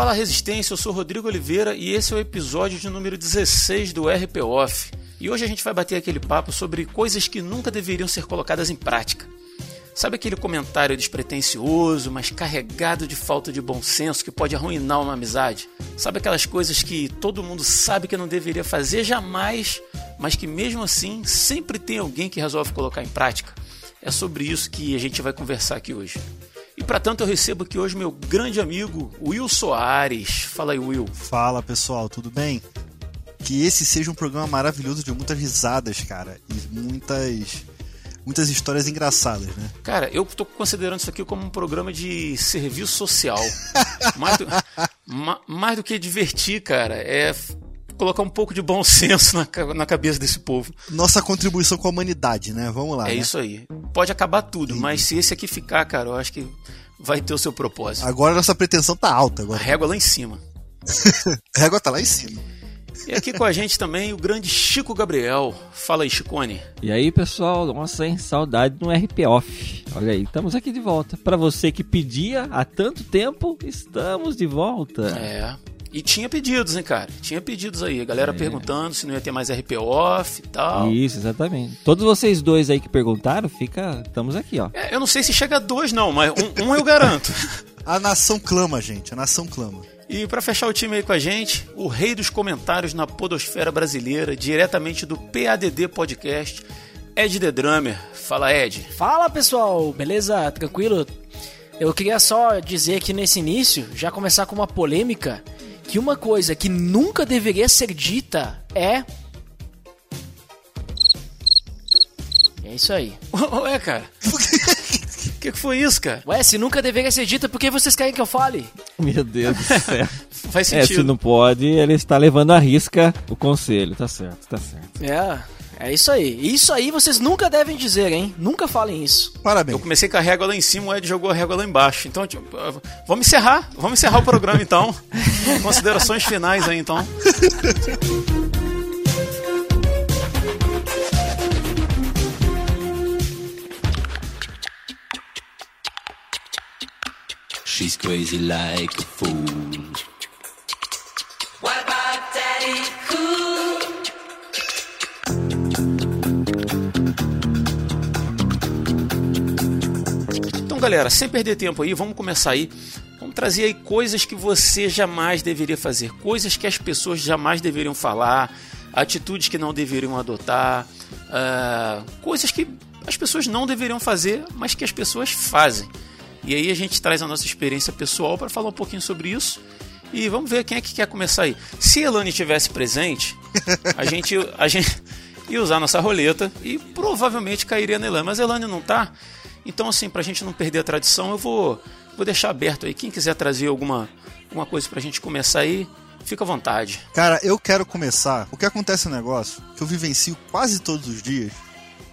Fala Resistência, eu sou Rodrigo Oliveira e esse é o episódio de número 16 do RP Off. E hoje a gente vai bater aquele papo sobre coisas que nunca deveriam ser colocadas em prática. Sabe aquele comentário despretensioso, mas carregado de falta de bom senso que pode arruinar uma amizade? Sabe aquelas coisas que todo mundo sabe que não deveria fazer jamais, mas que mesmo assim sempre tem alguém que resolve colocar em prática? É sobre isso que a gente vai conversar aqui hoje. E para tanto eu recebo aqui hoje meu grande amigo Will Soares. Fala aí, Will. Fala pessoal, tudo bem? Que esse seja um programa maravilhoso de muitas risadas, cara, e muitas muitas histórias engraçadas, né? Cara, eu tô considerando isso aqui como um programa de serviço social. mais, do, ma, mais do que divertir, cara, é colocar um pouco de bom senso na, na cabeça desse povo. Nossa contribuição com a humanidade, né? Vamos lá. É né? isso aí. Pode acabar tudo, Entendi. mas se esse aqui ficar, cara, eu acho que vai ter o seu propósito. Agora nossa pretensão tá alta. Agora. A régua lá em cima. a régua tá lá em cima. E aqui com a gente também o grande Chico Gabriel. Fala aí, Chicone. E aí, pessoal, nossa, hein? Saudade no RP Off. Olha aí, estamos aqui de volta. Para você que pedia há tanto tempo, estamos de volta. É. E tinha pedidos, hein, cara? Tinha pedidos aí. A galera é. perguntando se não ia ter mais RP Off e tal. Isso, exatamente. Todos vocês dois aí que perguntaram, fica. Estamos aqui, ó. É, eu não sei se chega a dois, não, mas um, um eu garanto. a nação clama, gente. A nação clama. E para fechar o time aí com a gente, o rei dos comentários na podosfera brasileira, diretamente do PADD Podcast, Ed The Drummer. Fala, Ed. Fala, pessoal. Beleza? Tranquilo? Eu queria só dizer aqui nesse início, já começar com uma polêmica, que uma coisa que nunca deveria ser dita é... É isso aí. Ué, cara. O que, que foi isso, cara? Ué, se nunca deveria ser dita, por que vocês querem que eu fale? Meu Deus do céu. Faz sentido. É, se não pode, ele está levando a risca o conselho. Tá certo, tá certo. É, é isso aí. Isso aí vocês nunca devem dizer, hein? Nunca falem isso. Parabéns. Eu comecei com a régua lá em cima, o Ed jogou a régua lá embaixo. Então, tipo, vamos encerrar. Vamos encerrar o programa, então. Considerações finais aí, então. She's crazy like a fool. Galera, sem perder tempo aí, vamos começar aí. Vamos trazer aí coisas que você jamais deveria fazer, coisas que as pessoas jamais deveriam falar, atitudes que não deveriam adotar, uh, coisas que as pessoas não deveriam fazer, mas que as pessoas fazem. E aí a gente traz a nossa experiência pessoal para falar um pouquinho sobre isso. E vamos ver quem é que quer começar aí. Se a Elane tivesse presente, a gente, a gente ia usar nossa roleta e provavelmente cairia na Elane. Mas a Elane não tá. Então, assim, para a gente não perder a tradição, eu vou, vou deixar aberto aí. Quem quiser trazer alguma, alguma coisa para a gente começar aí, fica à vontade. Cara, eu quero começar. O que acontece no negócio, que eu vivencio quase todos os dias,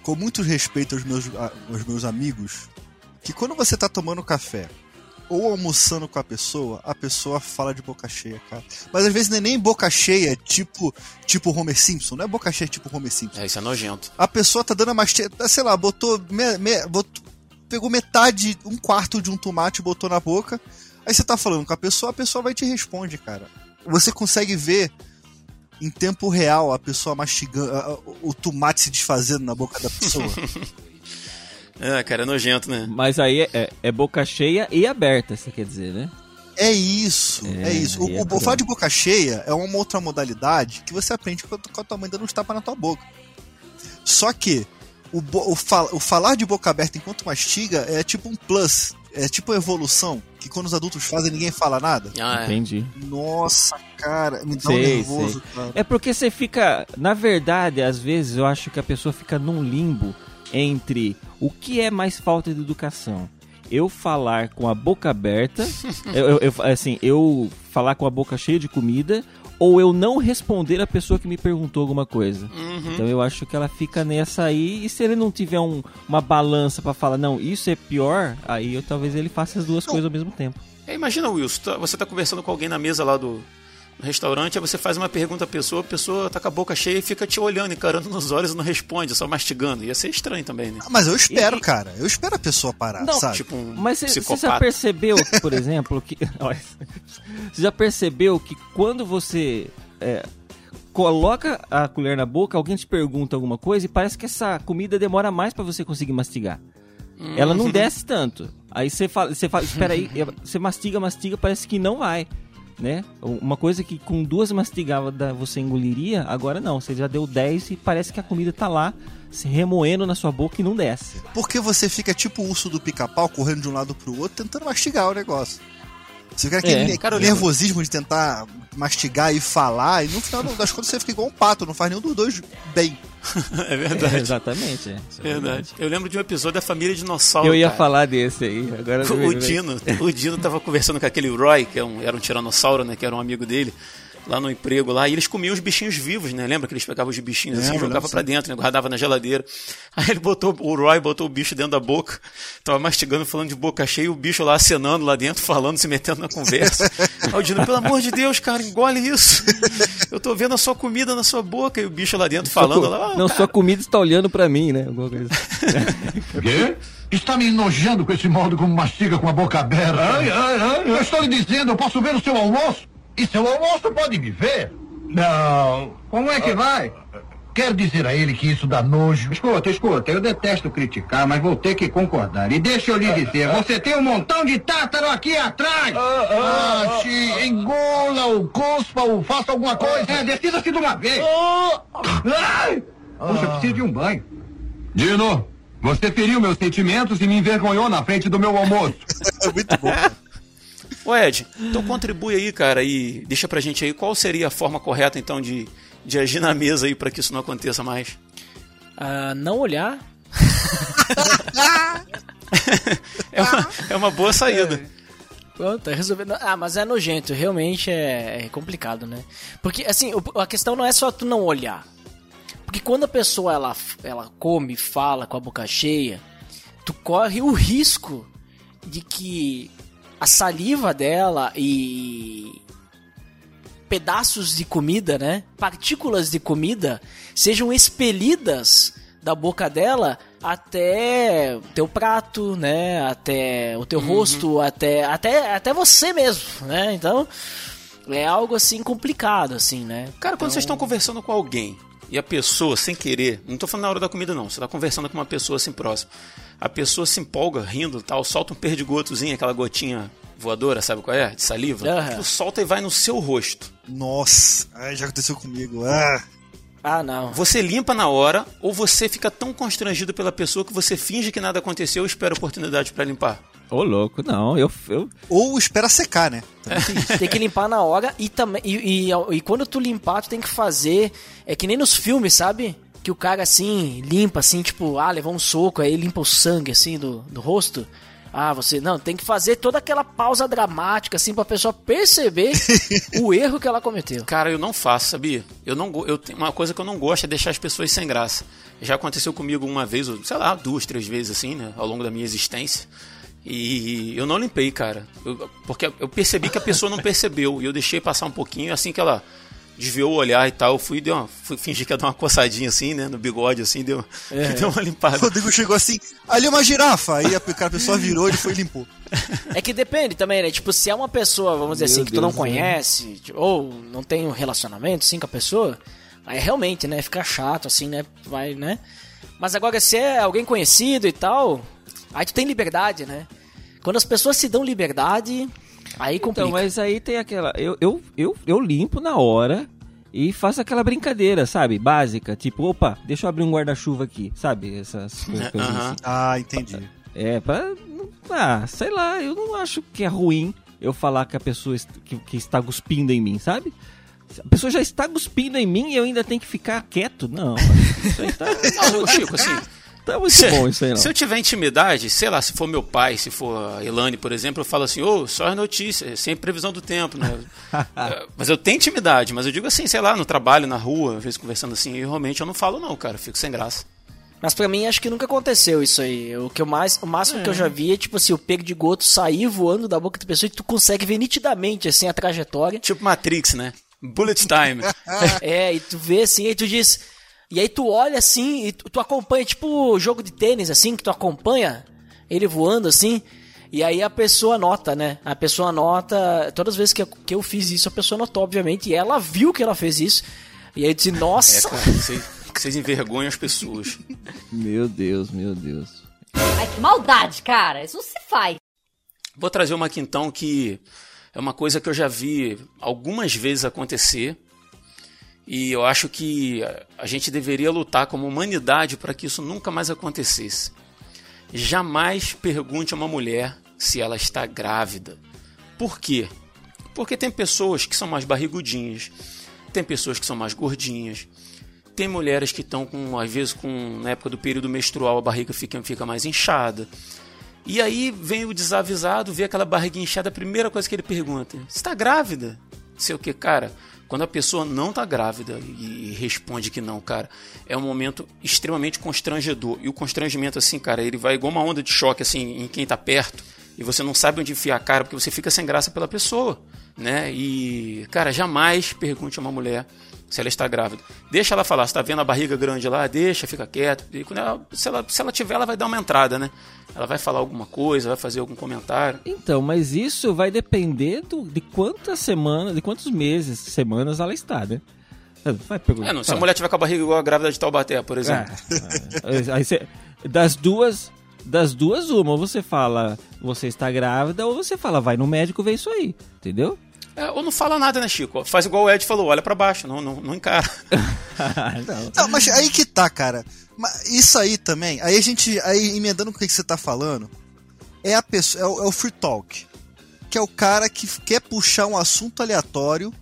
com muito respeito aos meus, aos meus amigos, que quando você tá tomando café ou almoçando com a pessoa, a pessoa fala de boca cheia, cara. Mas às vezes não é nem boca cheia, tipo, tipo Homer Simpson. Não é boca cheia tipo Homer Simpson. É, isso é nojento. A pessoa tá dando a mastiga, sei lá, botou, me, me, botou, pegou metade, um quarto de um tomate e botou na boca. Aí você tá falando com a pessoa, a pessoa vai te responder, cara. Você consegue ver em tempo real a pessoa mastigando, o tomate se desfazendo na boca da pessoa. É, cara, é nojento, né? Mas aí é, é, é boca cheia e aberta, você quer dizer, né? É isso, é, é isso. O, é o, falar de boca cheia é uma outra modalidade que você aprende com a tua mãe dando uns tapas na tua boca. Só que o, o, o, falar de boca aberta enquanto mastiga é tipo um plus, é tipo evolução, que quando os adultos fazem ninguém fala nada. Ah, é. Entendi. Nossa, cara, me dá sei, um nervoso, cara. É porque você fica, na verdade, às vezes eu acho que a pessoa fica num limbo entre o que é mais falta de educação. Eu falar com a boca aberta, eu, eu, assim, eu falar com a boca cheia de comida, ou eu não responder a pessoa que me perguntou alguma coisa. Uhum. Então eu acho que ela fica nessa aí, e se ele não tiver um, uma balança para falar, não, isso é pior, aí eu, talvez ele faça as duas não. coisas ao mesmo tempo. É, imagina, Wilson, tá, você tá conversando com alguém na mesa lá do, no restaurante, aí você faz uma pergunta à pessoa, a pessoa tá com a boca cheia e fica te olhando, encarando nos olhos e não responde, só mastigando. Ia ser estranho também, né? Ah, Mas eu espero, E- cara. Eu espero a pessoa parar, Não, sabe? Tipo um Mas você já percebeu, por exemplo, que. Você já percebeu que quando você é, coloca a colher na boca, alguém te pergunta alguma coisa e parece que essa comida demora mais pra você conseguir mastigar. Ela não desce tanto. Aí você fala, você fala, espera aí, você mastiga, mastiga, parece que não vai. Né? Uma coisa que com duas mastigadas você engoliria, agora não. Você já deu 10 e parece que a comida tá lá se remoendo na sua boca e não desce. Porque você fica tipo o urso do pica-pau, correndo de um lado pro outro, tentando mastigar o negócio. Você fica aquele É, cara, nervosismo de tentar mastigar e falar, e no final das contas você fica igual um pato, não faz nenhum dos dois bem. É verdade. É, exatamente. é. Verdade. Eu lembro de um episódio da família dinossauro. Eu ia cara. falar desse aí. Agora O Dino, o Dino tava conversando com aquele Roy, que é um- era um tiranossauro, né? Que era um amigo dele, lá no emprego lá, e eles comiam os bichinhos vivos, né? Lembra que eles pegavam os bichinhos assim, Lembro, jogavam pra dentro, né? Guardava na geladeira. Aí ele botou, o Roy botou o bicho dentro da boca, tava mastigando, falando de boca cheia, e o bicho lá acenando lá dentro, falando, se metendo na conversa. Aí o Dino, pelo amor de Deus, cara, engole isso. Eu tô vendo a sua comida na sua boca, e o bicho lá dentro falando lá. "Ah, Não, cara, sua comida está olhando pra mim, né? Alguma coisa assim. Quê? Está me enojando com esse modo como mastiga com a boca aberta. Ai, ai, ai. Eu estou lhe dizendo, eu posso ver o seu almoço. E seu almoço pode me ver. Não. Como é que vai? Quer dizer a ele que isso dá nojo? Escuta, escuta, eu detesto criticar, mas vou ter que concordar. E deixa eu lhe dizer, você tem um montão de tártaro aqui atrás! Ah, xi, engula-o, cuspa-o, faça alguma coisa. É, decida-se de uma vez! Ai! Puxa, eu preciso de um banho. Dino, você feriu meus sentimentos e me envergonhou na frente do meu almoço. É muito bom. Ô Ed, então contribui aí, cara, e deixa pra gente aí qual seria a forma correta, então, de, de agir na mesa aí pra que isso não aconteça mais. Ah, não olhar. É uma, é uma boa saída. Pronto, tá resolvendo. Ah, mas é nojento, realmente é, é complicado, né? Porque, assim, a questão não é só tu não olhar. Porque quando a pessoa ela, ela come, fala com a boca cheia, tu corre o risco de que a saliva dela e pedaços de comida, né? Partículas de comida sejam expelidas da boca dela até o teu prato, né? Até o teu rosto, até, até, até você mesmo, né? Então é algo assim complicado, assim, né? Cara, quando vocês estão conversando com alguém e a pessoa, sem querer, não tô falando na hora da comida não, você tá conversando com uma pessoa assim próxima, a pessoa se empolga, rindo e tal, solta um perdigotozinho, aquela gotinha voadora, sabe qual é? De saliva. Aham. Tipo, solta e vai no seu rosto. Nossa, ai, já aconteceu comigo. Ah, Ah, não. Você limpa na hora ou você fica tão constrangido pela pessoa que você finge que nada aconteceu e espera a oportunidade pra limpar. Ô, louco, não. Eu, eu, ou espera secar, né? tem que limpar na hora e também e, e, e quando tu limpar tu tem que fazer é que nem nos filmes sabe que o cara assim limpa assim tipo ah levou um soco aí limpa o sangue assim do, do rosto ah você não tem que fazer toda aquela pausa dramática assim pra pessoa perceber o erro que ela cometeu Cara, eu não faço, sabia? Eu não eu tenho uma coisa que eu não gosto é deixar as pessoas sem graça. Já aconteceu comigo uma vez, sei lá, duas, três vezes assim, né, ao longo da minha existência. E eu não limpei, cara. Eu- porque eu percebi que a pessoa não percebeu e eu deixei passar um pouquinho, assim que ela desviou o olhar e tal, eu fui, deu uma, fui fingir que ia dar uma coçadinha assim, né, no bigode assim, deu, deu uma O limpada. Rodrigo chegou assim, ali é uma girafa. Aí a, cara, a pessoa virou, ele foi e limpou. é que depende também né tipo se é uma pessoa vamos dizer Meu assim que tu não Deus, né? conhece tipo, ou não tem um relacionamento assim com a pessoa aí realmente né fica chato assim né vai né mas agora se é alguém conhecido e tal aí tu tem liberdade né quando as pessoas se dão liberdade aí complica então, mas aí tem aquela. Eu, eu, eu, eu limpo na hora e faço aquela brincadeira, sabe? Básica. Tipo, opa, deixa eu abrir um guarda-chuva aqui, sabe? Essas coisas Aham. assim. Ah, entendi. É, pra. Ah, sei lá, eu não acho que é ruim eu falar que a pessoa est- que, que está cuspindo em mim, sabe? A pessoa já está cuspindo em mim e eu ainda tenho que ficar quieto? Não, isso aí tá, Não, ô, Chico, assim, tá muito bom isso aí, não. Se eu tiver intimidade, sei lá, se for meu pai, se for a Elane, por exemplo, eu falo assim, ô, só as notícias, sem previsão do tempo, né? É, mas eu tenho intimidade, mas eu digo assim, sei lá, no trabalho, na rua, às vezes conversando assim, e realmente eu não falo não, cara, eu fico sem graça. Mas pra mim acho que nunca aconteceu isso aí. O que eu mais, o máximo que eu já vi é tipo assim, o pego de goto sair voando da boca da pessoa e tu consegue ver nitidamente assim a trajetória. Tipo Matrix, né? Bullet time. É, e tu vê assim, aí tu diz. E aí tu olha assim e tu, tu acompanha, tipo jogo de tênis, assim, que tu acompanha ele voando assim. E aí a pessoa nota, né? A pessoa nota. Todas as vezes que eu, que eu fiz isso, a pessoa notou, obviamente. E ela viu que ela fez isso. E aí eu disse, É, nossa! cara, vocês, vocês envergonham as pessoas. Meu Deus, meu Deus. Ai, que maldade, cara. Isso não se faz. Vou trazer uma aqui então que é uma coisa que eu já vi algumas vezes acontecer. E eu acho que a gente deveria lutar como humanidade para que isso nunca mais acontecesse. Jamais pergunte a uma mulher se ela está grávida. Por quê? Porque tem pessoas que são mais barrigudinhas, tem pessoas que são mais gordinhas, tem mulheres que estão com, às vezes, com, na época do período menstrual, a barriga fica, fica mais inchada. E aí vem o desavisado, vê aquela barriga inchada, a primeira coisa que ele pergunta: está grávida? Sei o que, cara. Quando a pessoa não está grávida e responde que não, cara, é um momento extremamente constrangedor. E o constrangimento, assim, cara, ele vai igual uma onda de choque, assim, em quem está perto. E você não sabe onde enfiar a cara, porque você fica sem graça pela pessoa, né? E, cara, jamais pergunte a uma mulher se ela está grávida. Deixa ela falar, está vendo a barriga grande lá? Deixa, fica quieto. E quando ela, se, ela, se ela tiver, ela vai dar uma entrada, né? Ela vai falar alguma coisa, vai fazer algum comentário. Então, mas isso vai depender do, de quantas semanas, de quantos meses, semanas ela está, né? Vai perguntar. É, não, se a mulher tiver com a barriga igual a grávida de Taubaté, por exemplo. É, aí você- das duas, das duas uma, ou você fala você está grávida ou você fala vai no médico ver isso aí, entendeu? É, ou não fala nada, né, Chico? Faz igual o Ed falou, olha pra baixo, não, não, não encara. Não, mas aí que tá, cara. Isso aí também, aí a gente, aí emendando com o que você tá falando, é a pessoa, é o, é o free talk, que é o cara que quer puxar um assunto aleatório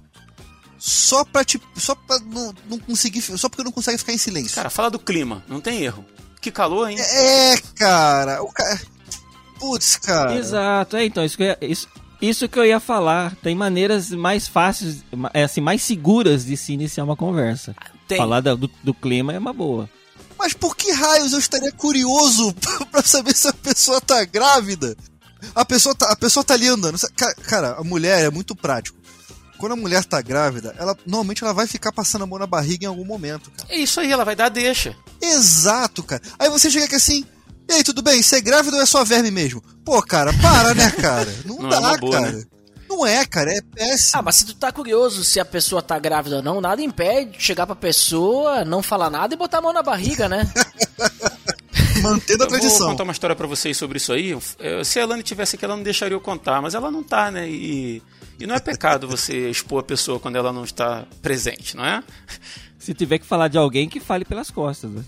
só pra te, só pra não, não conseguir, só porque não consegue ficar em silêncio. Cara, fala do clima, não tem erro. Que calor, hein? É, cara, o cara, putz, cara. Exato, é então isso que eu ia, isso, isso que eu ia falar. Tem maneiras mais fáceis, é, assim, mais seguras de se iniciar uma conversa. Tem. Falar do, do clima é uma boa. Mas por que raios eu estaria curioso pra saber se a pessoa tá grávida? A pessoa tá, a pessoa tá ali andando. Ca- Cara, a mulher é muito prático. Quando a mulher tá grávida, ela normalmente ela vai ficar passando a mão na barriga em algum momento, cara. É isso aí, ela vai dar deixa. Exato, cara. Aí você chega aqui assim, e aí, tudo bem? Você é grávida ou é só verme mesmo? Pô, cara, para, né, cara? Não, Não é dá, uma boa, cara. né? Não é, cara, é péssimo. Ah, mas se tu tá curioso se a pessoa tá grávida ou não, nada impede de chegar pra pessoa, não falar nada e botar a mão na barriga, né? Mantendo a Eu vou tradição. contar uma história pra vocês sobre isso aí. Se a Elane tivesse aqui, ela não deixaria eu contar, mas ela não tá, né? E, e não é pecado você expor a pessoa quando ela não está presente, não é? Se tiver que falar de alguém, que fale pelas costas. né?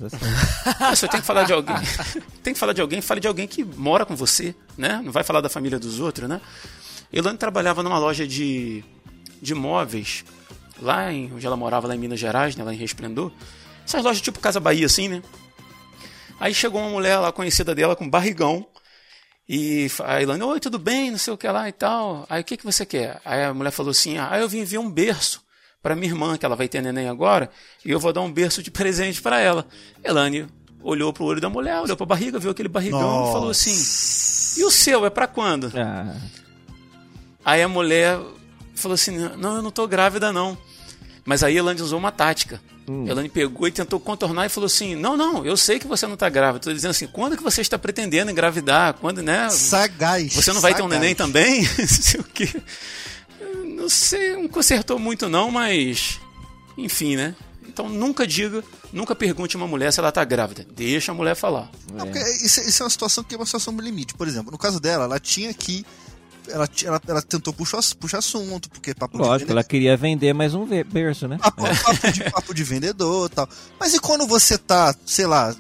Ah, Você tem que falar de alguém. tem que falar de alguém, fale de alguém que mora com você, né? Não vai falar da família dos outros, né? Elane trabalhava numa loja de, de móveis, lá em, onde ela morava, lá em Minas Gerais, né? Lá em Resplendor. Essas lojas tipo Casa Bahia, assim, né? Aí chegou uma mulher lá conhecida dela com barrigão. E a Elane, oi, tudo bem? Não sei o que lá e tal. Aí o que, que você quer? Aí a mulher falou assim: ah, eu vim ver um berço para minha irmã, que ela vai ter neném agora, e eu vou dar um berço de presente para ela. Elane olhou pro olho da mulher, olhou pra barriga, viu aquele barrigão e falou assim: e o seu é para quando? Ah, Aí a mulher falou assim: Não, eu não tô grávida, não. Mas aí a Elane usou uma tática. A Elane pegou e tentou contornar e falou assim: Não, não, eu sei que você não tá grávida. Tô dizendo assim: quando que você está pretendendo engravidar? Quando, né? Sagaz. Você não vai ter um sagaz. neném também? Não sei o quê. Não sei, não consertou muito não, mas. Enfim, né? Então nunca diga, nunca pergunte a uma mulher se ela tá grávida. Deixa a mulher falar. Não, porque isso, isso é uma situação que é uma situação limite. Por exemplo, no caso dela, ela tinha que. Ela, ela, ela tentou puxar, puxar assunto, porque papo lógico, de ela queria vender mais um berço, né? papo, papo de, papo de vendedor e tal. Mas e quando você tá, sei lá,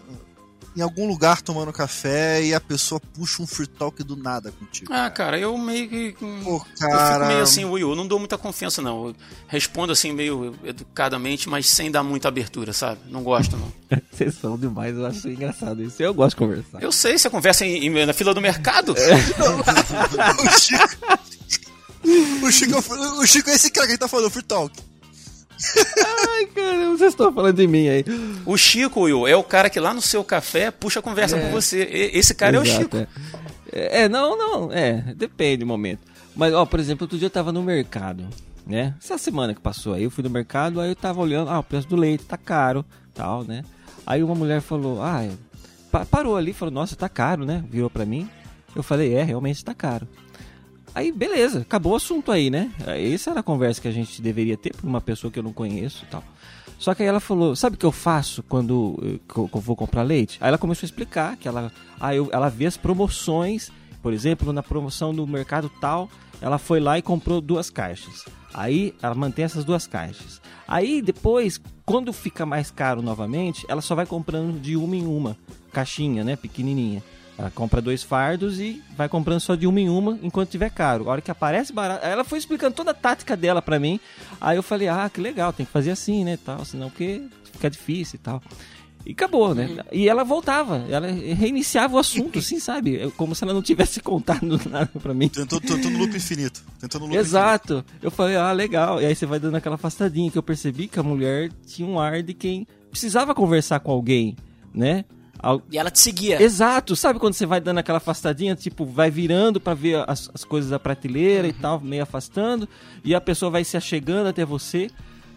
em algum lugar tomando café e a pessoa puxa um free talk do nada contigo? Ah, cara, eu meio que. Pô, Eu cara. fico meio assim, Will, eu não dou muita confiança, não. Eu respondo assim, meio educadamente, mas sem dar muita abertura, sabe? Não gosto, não. Vocês são demais, eu acho engraçado isso. Eu gosto de conversar. Eu sei, você conversa em- em- na fila do mercado? o Chico. O Chico, o Chico é esse cara que a gente tá falando, free talk. Ai, caramba, vocês estão falando de mim aí. O Chico, Will, é o cara que lá no seu café puxa a conversa com você. Esse cara é o Exato, Chico. É. É, é, não, não, é, depende do momento. Mas, ó, por exemplo, outro dia eu tava no mercado. né? Essa semana que passou aí, eu fui no mercado, aí eu tava olhando, ah, o preço do leite tá caro, tal, né? Aí uma mulher falou, ah, é, pa- parou ali, falou, nossa, tá caro, né? Virou pra mim. Eu falei, é, realmente tá caro. Aí, beleza, acabou o assunto aí, né? Essa era a conversa que a gente deveria ter por uma pessoa que eu não conheço e tal. Só que aí ela falou, sabe o que eu faço quando eu, eu vou comprar leite? Aí ela começou a explicar que ela, ah, eu, ela vê as promoções, por exemplo, na promoção do mercado tal, ela foi lá e comprou duas caixas. Aí ela mantém essas duas caixas. Aí depois, quando fica mais caro novamente, ela só vai comprando de uma em uma, caixinha, né, pequenininha. Ela compra dois fardos e vai comprando só de uma em uma enquanto tiver caro. A hora que aparece barato. Ela foi explicando toda a tática dela pra mim. Aí eu falei, ah, que legal, tem que fazer assim, né? Tal, senão porque fica difícil e tal. E acabou, né? E ela voltava, ela reiniciava o assunto, assim, sabe? Como se ela não tivesse contado nada pra mim. Tentou, tentou no loop infinito. Tentou no loop Exato. Eu falei, ah, legal. E aí você vai dando aquela afastadinha que eu percebi que a mulher tinha um ar de quem precisava conversar com alguém, né? Al- E ela te seguia. Exato, sabe quando você vai dando aquela afastadinha, tipo, vai virando pra ver as, as coisas da prateleira e tal, meio afastando, e a pessoa vai se achegando até você.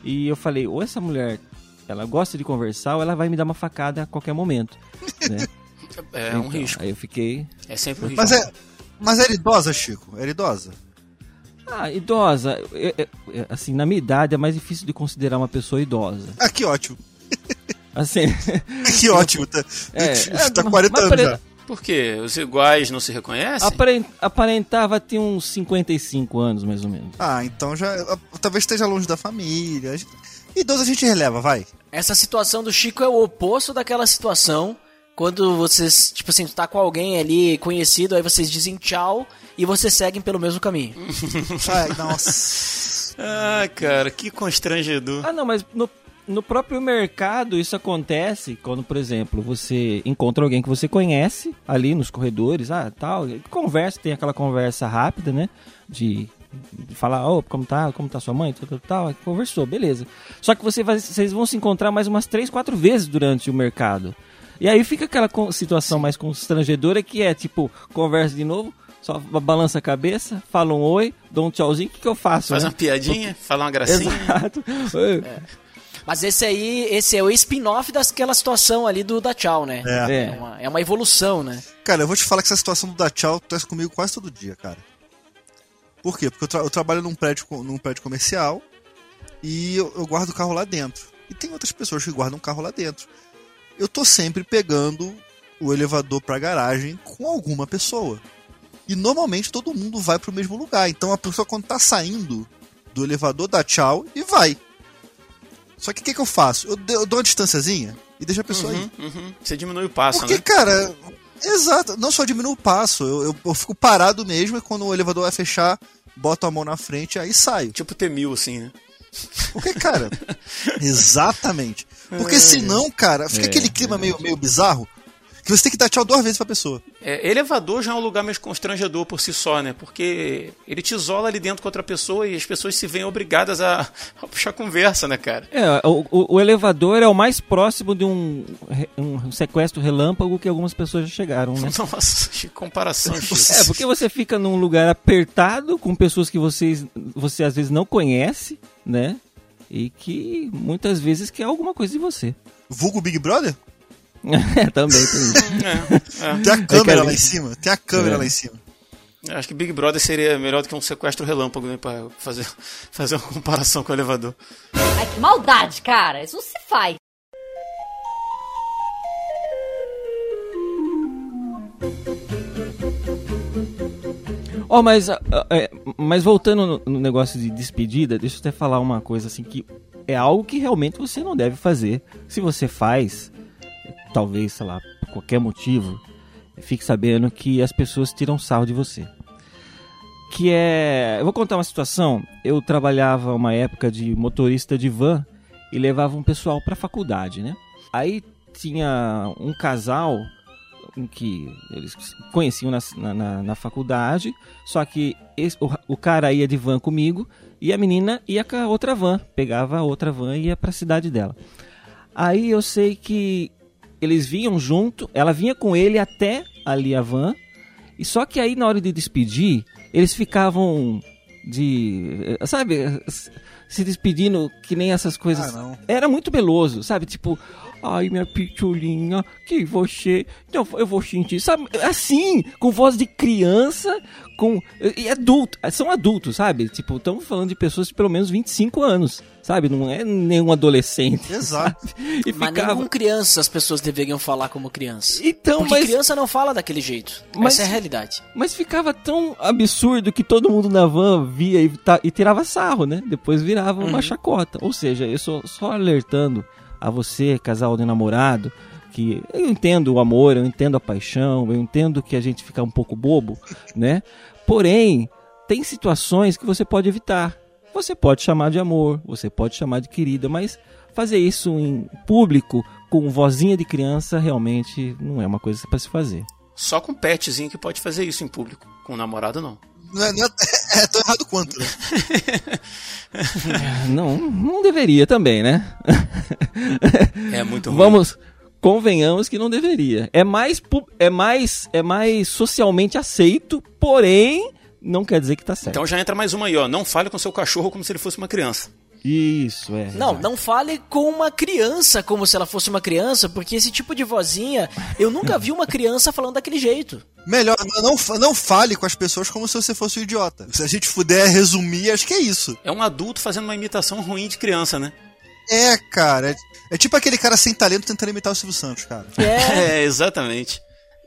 E eu falei, ou essa mulher, ela gosta de conversar, ou ela vai me dar uma facada a qualquer momento. né? É um Então, risco. Aí eu fiquei. É sempre um risco. Mas é, mas era idosa, Chico? Era idosa? Ah, idosa, é- é- é, assim, na minha idade é mais difícil de considerar uma pessoa idosa. Ah, que ótimo. Assim, Que ótimo. Tá, É, tá é, 40 mas anos pare- já. Por quê? Os iguais não se reconhecem? aparen- aparentava ter uns 55 anos, mais ou menos. Ah, então já. Talvez esteja longe da família. Idoso a gente releva, vai. Essa situação do Chico é o oposto daquela situação quando vocês, tipo assim, tá com alguém ali conhecido, aí vocês dizem tchau e vocês seguem pelo mesmo caminho. Ai, nossa. Ah, cara, que constrangedor. Ah, não, mas no, no próprio mercado isso acontece quando, por exemplo, você encontra alguém que você conhece ali nos corredores, ah, tal, conversa, tem aquela conversa rápida, né? De, falar, ô, como tá, como tá sua mãe, tal, tal, tal, conversou, beleza. Só que você vai, vocês vão se encontrar mais umas três, quatro vezes durante o mercado. E aí fica aquela situação mais constrangedora que é, tipo, conversa de novo, só balança a cabeça, fala um oi, dou um tchauzinho, o que, que eu faço? Faz né? uma piadinha, fala uma gracinha. Exato. Mas esse aí, esse é o spin-off daquela situação ali do da tchau, né? É. É. É uma, é uma evolução, né? Cara, eu vou te falar que essa situação do da tchau acontece comigo quase todo dia, cara. Por quê? Porque eu, tra- eu trabalho num prédio, num prédio comercial e eu, eu guardo o carro lá dentro. E tem outras pessoas que guardam o carro lá dentro. Eu tô sempre pegando o elevador pra garagem com alguma pessoa. E normalmente todo mundo vai pro mesmo lugar. Então a pessoa quando tá saindo do elevador dá tchau e vai. Só que o que, que eu faço? Eu, eu dou uma distânciazinha e deixo a pessoa ir. Uhum, uhum. Você diminui o passo, Porque, né? cara, exato, não só diminui o passo, eu, eu, eu fico parado mesmo e quando o elevador vai fechar, boto a mão na frente aí saio. Tipo T-1000, assim, né? Porque, cara, exatamente. Porque senão, cara, fica É, aquele clima meio, meio bizarro que você tem que dar tchau duas vezes pra pessoa. É, elevador já é um lugar meio constrangedor por si só, né? Porque ele te isola ali dentro com outra pessoa e as pessoas se veem obrigadas a, a puxar conversa, né, cara? É, o, o- o elevador é o mais próximo de um, um sequestro relâmpago que algumas pessoas já chegaram, né? Nossa, que comparação, Chico. É, porque você fica num lugar apertado com pessoas que vocês, você às vezes não conhece, né? E que muitas vezes quer alguma coisa de você. Vulgo Big Brother? É, também tem isso. É, é. Tem a câmera quero lá em cima. Tem a câmera É. lá em cima. Eu Acho que Big Brother seria melhor do que um sequestro relâmpago, né? Pra fazer, fazer uma comparação com o elevador. Ai, que maldade, cara. Isso não se faz. Ó, mas, é, mas voltando no, no negócio de despedida, deixa eu até falar uma coisa assim que é algo que realmente você não deve fazer. Se você faz, talvez, sei lá, por qualquer motivo, fique sabendo que as pessoas tiram sarro de você. Que é. Eu vou contar uma situação. Eu trabalhava uma época de motorista de van e levava um pessoal pra faculdade, né? Aí tinha um casal que eles conheciam na, na- na, faculdade, só que esse- o, o cara ia de van comigo e a menina ia com a outra van, pegava a outra van e ia pra cidade dela. Aí eu sei que eles vinham junto, ela vinha com ele até ali a van, e só que aí na hora de despedir, eles ficavam de. eh, Sabe? Se despedindo que nem essas coisas. Ah. Era muito meloso, sabe? Tipo. Ai, minha pitulinha, que você. Não, eu vou sentir. Sabe? Assim, com voz de criança, com. E adulto. São adultos, sabe? Tipo, estamos falando de pessoas de pelo menos 25 anos, sabe? Não é nenhum adolescente. Exato. sabe? E Mas nem com criança as pessoas deveriam falar como criança. Então, Porque mas. criança não fala daquele jeito. Mas- Essa é a realidade. Mas ficava tão absurdo que todo mundo na van via e, ta- e tirava sarro, né? Depois virava uma chacota. Ou seja, eu sou só alertando a você, casal de namorado, que eu entendo o amor, eu entendo a paixão, eu entendo que a gente fica um pouco bobo, né? Porém, tem situações que você pode evitar. Você pode chamar de amor, você pode chamar de querida, mas fazer isso em público com vozinha de criança realmente não é uma coisa para se fazer. Só com petzinho que pode fazer isso em público. Com namorado, não. Não é, não é, é tão errado quanto, né? Não, não deveria também, né? É muito ruim. Vamos, convenhamos que não deveria. É mais, é mais, é mais socialmente aceito, porém não quer dizer que tá certo. Então já entra mais uma aí, ó. Não fale com seu cachorro como se ele fosse uma criança. Isso é. Não, exato. não fale com uma criança como se ela fosse uma criança, porque esse tipo de vozinha, eu nunca vi uma criança falando daquele jeito. Melhor, não, não fale com as pessoas como se você fosse um idiota. Se a gente puder resumir, acho que é isso. É um adulto fazendo uma imitação ruim de criança, né? É, cara. É, é tipo aquele cara sem talento tentando imitar o Silvio Santos, cara. É. É, exatamente.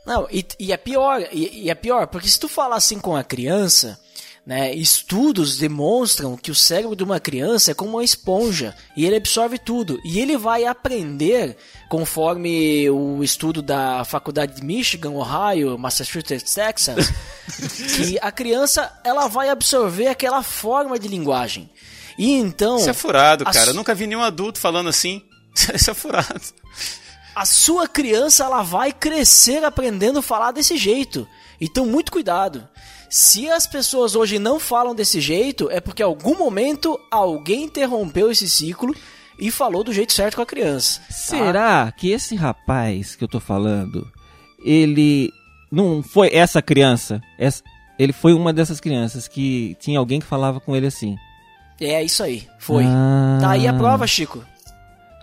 Não, e, e é pior, e, e é pior, porque se tu falar assim com a criança, né, estudos demonstram que o cérebro de uma criança é como uma esponja e ele absorve tudo e ele vai aprender conforme o estudo da faculdade de Michigan, Ohio, Massachusetts, Texas, que a criança ela vai absorver aquela forma de linguagem. E então Isso é furado, cara. su- Eu nunca vi nenhum adulto falando assim. Isso é furado. a sua criança ela vai crescer aprendendo a falar desse jeito. Então, muito cuidado. Se as pessoas hoje não falam desse jeito, é porque em algum momento alguém interrompeu esse ciclo e falou do jeito certo com a criança. tá? Será que esse rapaz que eu tô falando, ele não foi essa criança? Essa- ele foi uma dessas crianças que tinha alguém que falava com ele assim. É isso aí, foi. Ah. Tá aí a prova, Chico.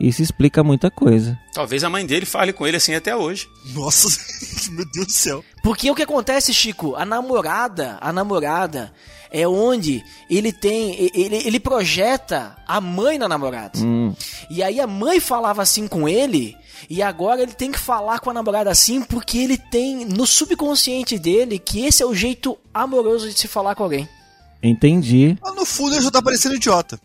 Isso explica muita coisa. Talvez a mãe dele fale com ele assim até hoje. Nossa, meu Deus do céu. Porque o que acontece, Chico? A namorada, a namorada é onde ele tem, ele, ele projeta a mãe na namorada. Hum. E aí a mãe falava assim com ele, e agora ele tem que falar com a namorada assim, porque ele tem no subconsciente dele que esse é o jeito amoroso de se falar com alguém. Entendi. Mas no fundo ele já tá parecendo idiota.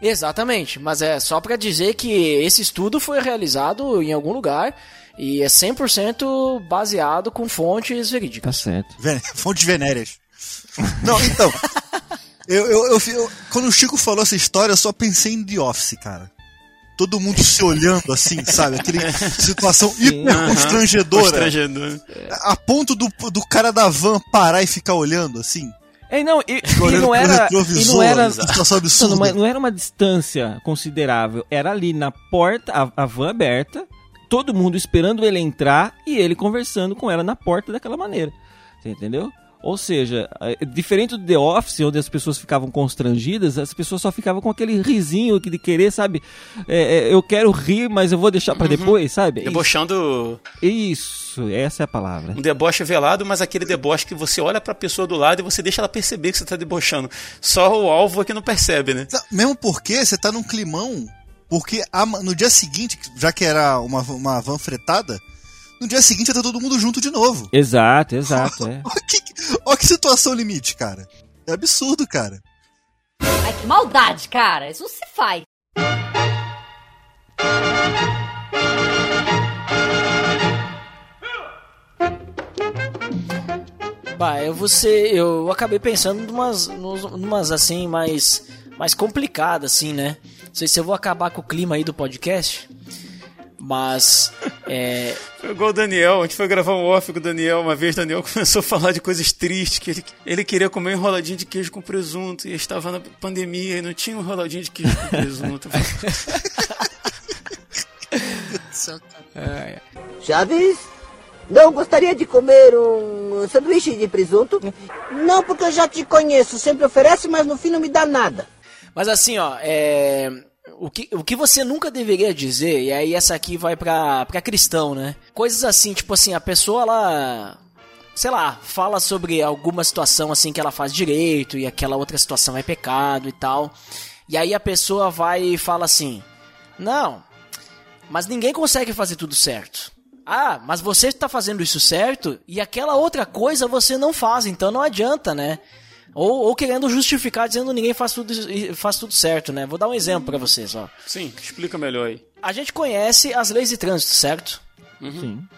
Exatamente, mas é só pra dizer que esse estudo foi realizado em algum lugar e é 100% baseado com fontes Tá verídicas. certo. Ven- Fontes venéreas. Não, então. eu, eu, eu, eu- quando o Chico falou essa história, eu só pensei em The Office, cara. Todo mundo se olhando assim, sabe? Aquele situação hiper Aham. constrangedora. Constrangedor. A ponto do, do cara da van parar e ficar olhando assim. É, não, e, e não era, e não era, situação não, absurda. não, não era uma distância considerável. Era ali na porta, a, a van aberta, todo mundo esperando ele entrar e ele conversando com ela na porta daquela maneira. Você entendeu? Ou seja, é, diferente do The Office, onde as pessoas ficavam constrangidas, as pessoas só ficavam com aquele risinho de querer, sabe? É, é, eu quero rir, mas eu vou deixar pra depois, sabe? Debochando Isso, essa é a palavra. um deboche velado, mas aquele deboche que você olha pra pessoa do lado e você deixa ela perceber que você tá debochando. Só o alvo é que não percebe, né? Não, Mesmo porque você tá num climão. Porque a- no dia seguinte, já que era uma, uma van fretada, no dia seguinte já tá todo mundo junto de novo. Exato, exato, é. Olha que, olha que situação limite, cara. É absurdo, cara. Ai, que maldade, cara. Isso não se faz. Bah, eu vou ser, eu acabei pensando numas, numas assim mais mais complicadas assim, né? Não sei se eu vou acabar com o clima aí do podcast, mas é, Foi igual o Daniel, a gente foi gravar um off com o Daniel. Uma vez o Daniel começou a falar de coisas tristes, que ele, ele queria comer um enroladinho de queijo com presunto e estava na pandemia e não tinha um enroladinho de queijo com presunto. Chaves? Não gostaria de comer um sanduíche de presunto? Não, porque eu já te conheço. Sempre oferece, mas no fim não me dá nada. Mas assim, ó, é... O que, o que você nunca deveria dizer, e aí essa aqui vai pra, pra cristão, né? Coisas assim, tipo assim, a pessoa, ela sei lá, fala sobre alguma situação assim que ela faz direito e aquela outra situação é pecado e tal. E aí a pessoa vai e fala assim: Não, mas ninguém consegue fazer tudo certo. Ah, mas você está fazendo isso certo e aquela outra coisa você não faz, então não adianta, né? Ou, ou querendo justificar dizendo ninguém faz tudo, faz tudo certo, né? Vou dar um exemplo para vocês, ó. Sim, explica melhor aí. A gente conhece as leis de trânsito, certo? Uhum. Sim.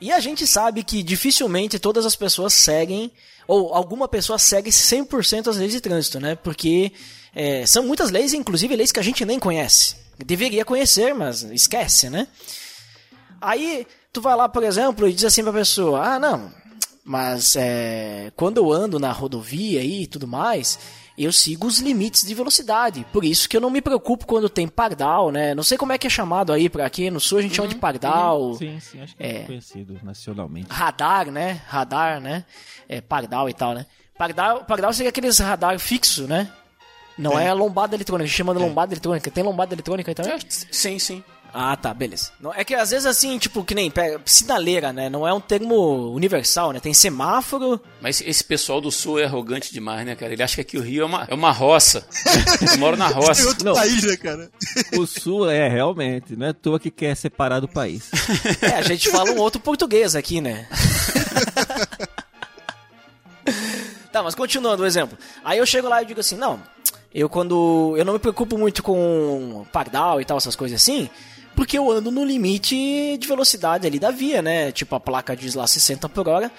E a gente sabe que dificilmente todas as pessoas seguem, ou alguma pessoa segue 100% as leis de trânsito, né? Porque é, são muitas leis, inclusive leis que a gente nem conhece. Deveria conhecer, mas esquece, né? Aí tu vai lá, por exemplo, e diz assim pra pessoa: Ah, não, mas é, quando eu ando na rodovia e tudo mais, eu sigo os limites de velocidade. Por isso que eu não me preocupo quando tem pardal, né? Não sei como é que é chamado aí para aqui no sul, a gente uhum, chama de pardal. Uhum. Sim, sim, acho que é, é conhecido nacionalmente. Radar, né? Radar, né? É, pardal e tal, né? Pardal, pardal seria aqueles radar fixo, né? Não é, é lombada eletrônica, a gente chama de é. lombada eletrônica. Tem lombada eletrônica aí também? É, sim, sim. Ah, tá, beleza. É que às vezes assim, tipo, que nem pega, sinaleira, né? Não é um termo universal, né? Tem semáforo. Mas esse pessoal do sul é arrogante demais, né, cara? Ele acha que aqui o Rio é uma, é uma roça. Eu moro na roça. É outro não, país, né, cara? O sul é realmente, não é tua que quer separar do país. É, a gente fala um outro português aqui, né? tá, mas continuando o exemplo. Aí eu chego lá e digo assim, não, eu quando. Eu não me preocupo muito com pardal e tal, essas coisas assim. Porque eu ando no limite de velocidade ali da via, né? Tipo, a placa diz lá 60 por hora.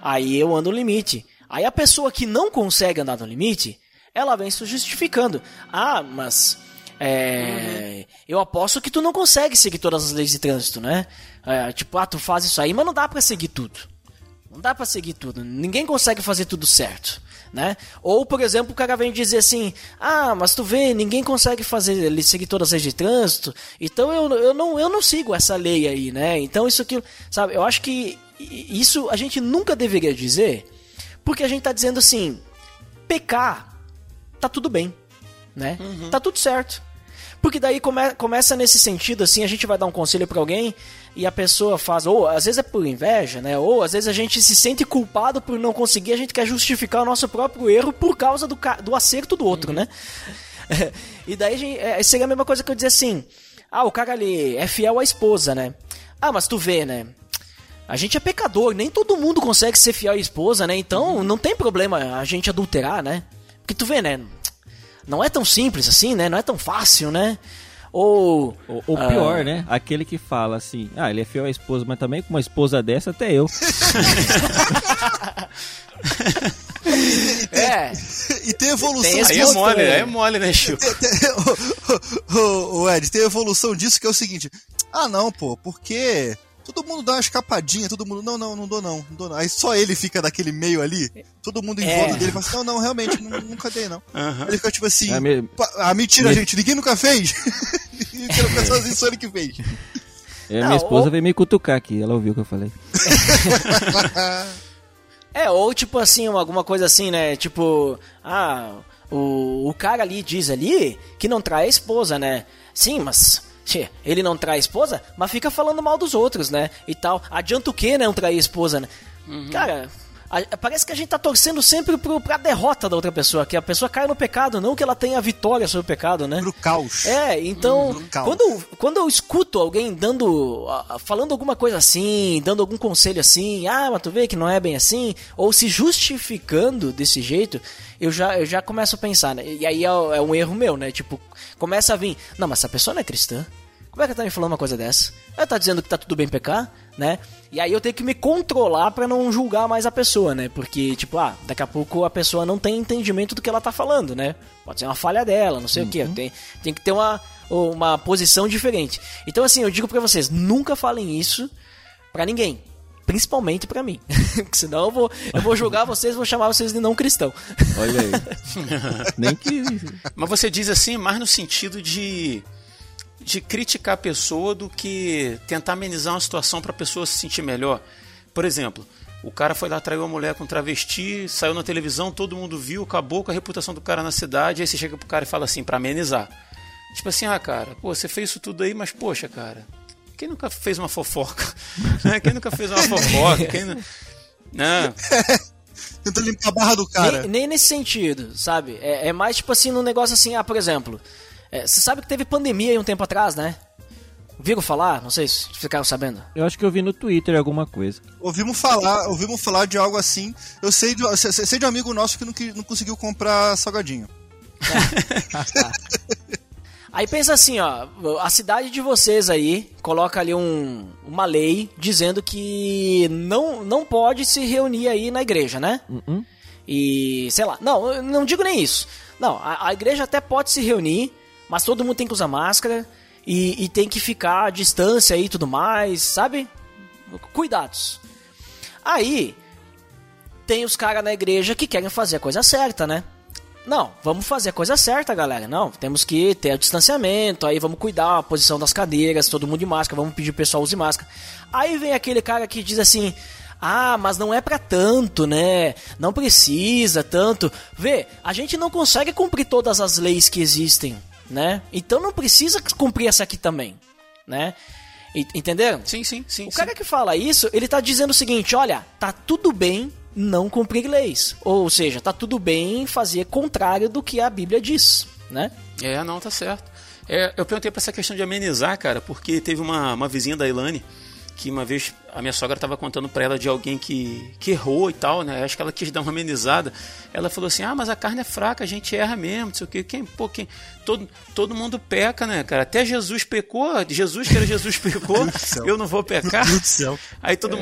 Aí eu ando no limite. Aí a pessoa que não consegue andar no limite, ela vem se justificando. Ah, mas. É, uhum. Eu aposto que tu não consegue seguir todas as leis de trânsito, né? É, tipo, ah, tu faz isso aí, mas não dá para seguir tudo. Não dá para seguir tudo. Ninguém consegue fazer tudo certo né? Ou, por exemplo, o cara vem dizer assim: ah, mas tu vê, ninguém consegue fazer ele seguir todas as leis de trânsito, então eu, eu, não, eu não sigo essa lei aí, né? Então isso aqui, sabe? Eu acho que isso a gente nunca deveria dizer, porque a gente tá dizendo assim: pecar, tá tudo bem, né? Uhum. Tá tudo certo. Porque daí come, começa nesse sentido, assim, a gente vai dar um conselho para alguém e a pessoa faz, ou às vezes é por inveja, né? Ou às vezes a gente se sente culpado por não conseguir, a gente quer justificar o nosso próprio erro por causa do, do acerto do outro, uhum. né? e daí gente, é, seria a mesma coisa que eu dizer assim: ah, o cara ali é fiel à esposa, né? Ah, mas tu vê, né? A gente é pecador, nem todo mundo consegue ser fiel à esposa, né? Então uhum. não tem problema a gente adulterar, né? Porque tu vê, né? Não é tão simples assim, né? Não é tão fácil, né? Ou. O, o pior, uh... né? Aquele que fala assim: ah, ele é fiel à esposa, mas também com uma esposa dessa, até eu. é. E tem evolução tem Aí é mole, aí é mole, né, Chico? o, o, Ed, tem evolução disso que é o seguinte: ah, não, pô, porque Todo mundo dá uma escapadinha, todo mundo, não, não, não dou não, não dou não. Aí só ele fica daquele meio ali, todo mundo em é. volta dele fala assim, não, não, realmente, nunca dei não. Uhum. Ele fica tipo assim, é me... ah, mentira, me... gente, ninguém nunca fez. mentira, o pessoal assim, só ele que fez. É, minha esposa ou... veio me cutucar aqui, ela ouviu o que eu falei. é, ou tipo assim, alguma coisa assim, né? Tipo, ah, o, o cara ali diz ali que não trai a esposa, né? Sim, mas ele não trai a esposa, mas fica falando mal dos outros, né? E tal. Adianta o que, né? Não trair a esposa, né? Uhum. Cara, a, parece que a gente tá torcendo sempre pro, pra derrota da outra pessoa, que a pessoa caia no pecado, não que ela tenha vitória sobre o pecado, né? Pro caos. É, então, uhum, quando, quando eu escuto alguém dando, falando alguma coisa assim, dando algum conselho assim, ah, mas tu vê que não é bem assim, ou se justificando desse jeito, eu já, eu já começo a pensar, né? E aí é, é um erro meu, né? Tipo, começa a vir, não, mas essa pessoa não é cristã. Como é que ela tá me falando uma coisa dessa? Ela tá dizendo que tá tudo bem pecar, né? E aí eu tenho que me controlar para não julgar mais a pessoa, né? Porque, tipo, ah, daqui a pouco a pessoa não tem entendimento do que ela tá falando, né? Pode ser uma falha dela, não sei uhum. o que. Tem, tem que ter uma, uma posição diferente. Então, assim, eu digo para vocês, nunca falem isso para ninguém. Principalmente para mim. senão eu vou, eu vou julgar vocês vou chamar vocês de não cristão. Olha aí. Nem que. Mas você diz assim, mais no sentido de de criticar a pessoa do que tentar amenizar uma situação para a pessoa se sentir melhor. Por exemplo, o cara foi lá, traiu a mulher com travesti, saiu na televisão, todo mundo viu, acabou com a reputação do cara na cidade, aí você chega pro cara e fala assim, para amenizar. Tipo assim, ah, cara, pô, você fez isso tudo aí, mas poxa, cara, quem nunca fez uma fofoca? Né? Quem nunca fez uma fofoca? Quem não... Né? Tentando limpar a barra do cara. Nem, nem nesse sentido, sabe? É, é mais tipo assim, num negócio assim, ah, por exemplo, é, você sabe que teve pandemia aí um tempo atrás, né? Viram falar? Não sei se ficaram sabendo. Eu acho que eu vi no Twitter alguma coisa. Ouvimos falar, ouvimos falar de algo assim. Eu sei de, sei, sei de um amigo nosso que não, que não conseguiu comprar salgadinho. Aí pensa assim, ó, a cidade de vocês aí coloca ali um, uma lei dizendo que não, não pode se reunir aí na igreja, né? Uhum. E, sei lá, não, eu não digo nem isso. Não, a, a igreja até pode se reunir, mas todo mundo tem que usar máscara e, e tem que ficar à distância e tudo mais, sabe? Cuidados. Aí, tem os caras na igreja que querem fazer a coisa certa, né? Não, vamos fazer a coisa certa, galera. Não, temos que ter o distanciamento, aí vamos cuidar a posição das cadeiras, todo mundo de máscara, vamos pedir o pessoal use máscara. Aí vem aquele cara que diz assim: "Ah, mas não é para tanto, né? Não precisa tanto". Vê, a gente não consegue cumprir todas as leis que existem, né? Então não precisa cumprir essa aqui também, né? Entenderam? Sim, sim, sim. O sim. cara que fala isso, ele tá dizendo o seguinte: olha, tá tudo bem não cumprir leis. Ou seja, tá tudo bem fazer contrário do que a Bíblia diz, né? É, não, tá certo. É, eu perguntei pra essa questão de amenizar, cara, porque teve uma, uma vizinha da Ilane que uma vez a minha sogra estava contando pra ela de alguém que, que errou e tal, né? Acho que ela quis dar uma amenizada. Ela falou assim: ah, mas a carne é fraca, a gente erra mesmo, não sei o quê. Quem, pô, quem, todo, todo mundo peca, né, cara? Até Jesus pecou, Jesus, que era Jesus, pecou, eu não vou pecar. Aí todo,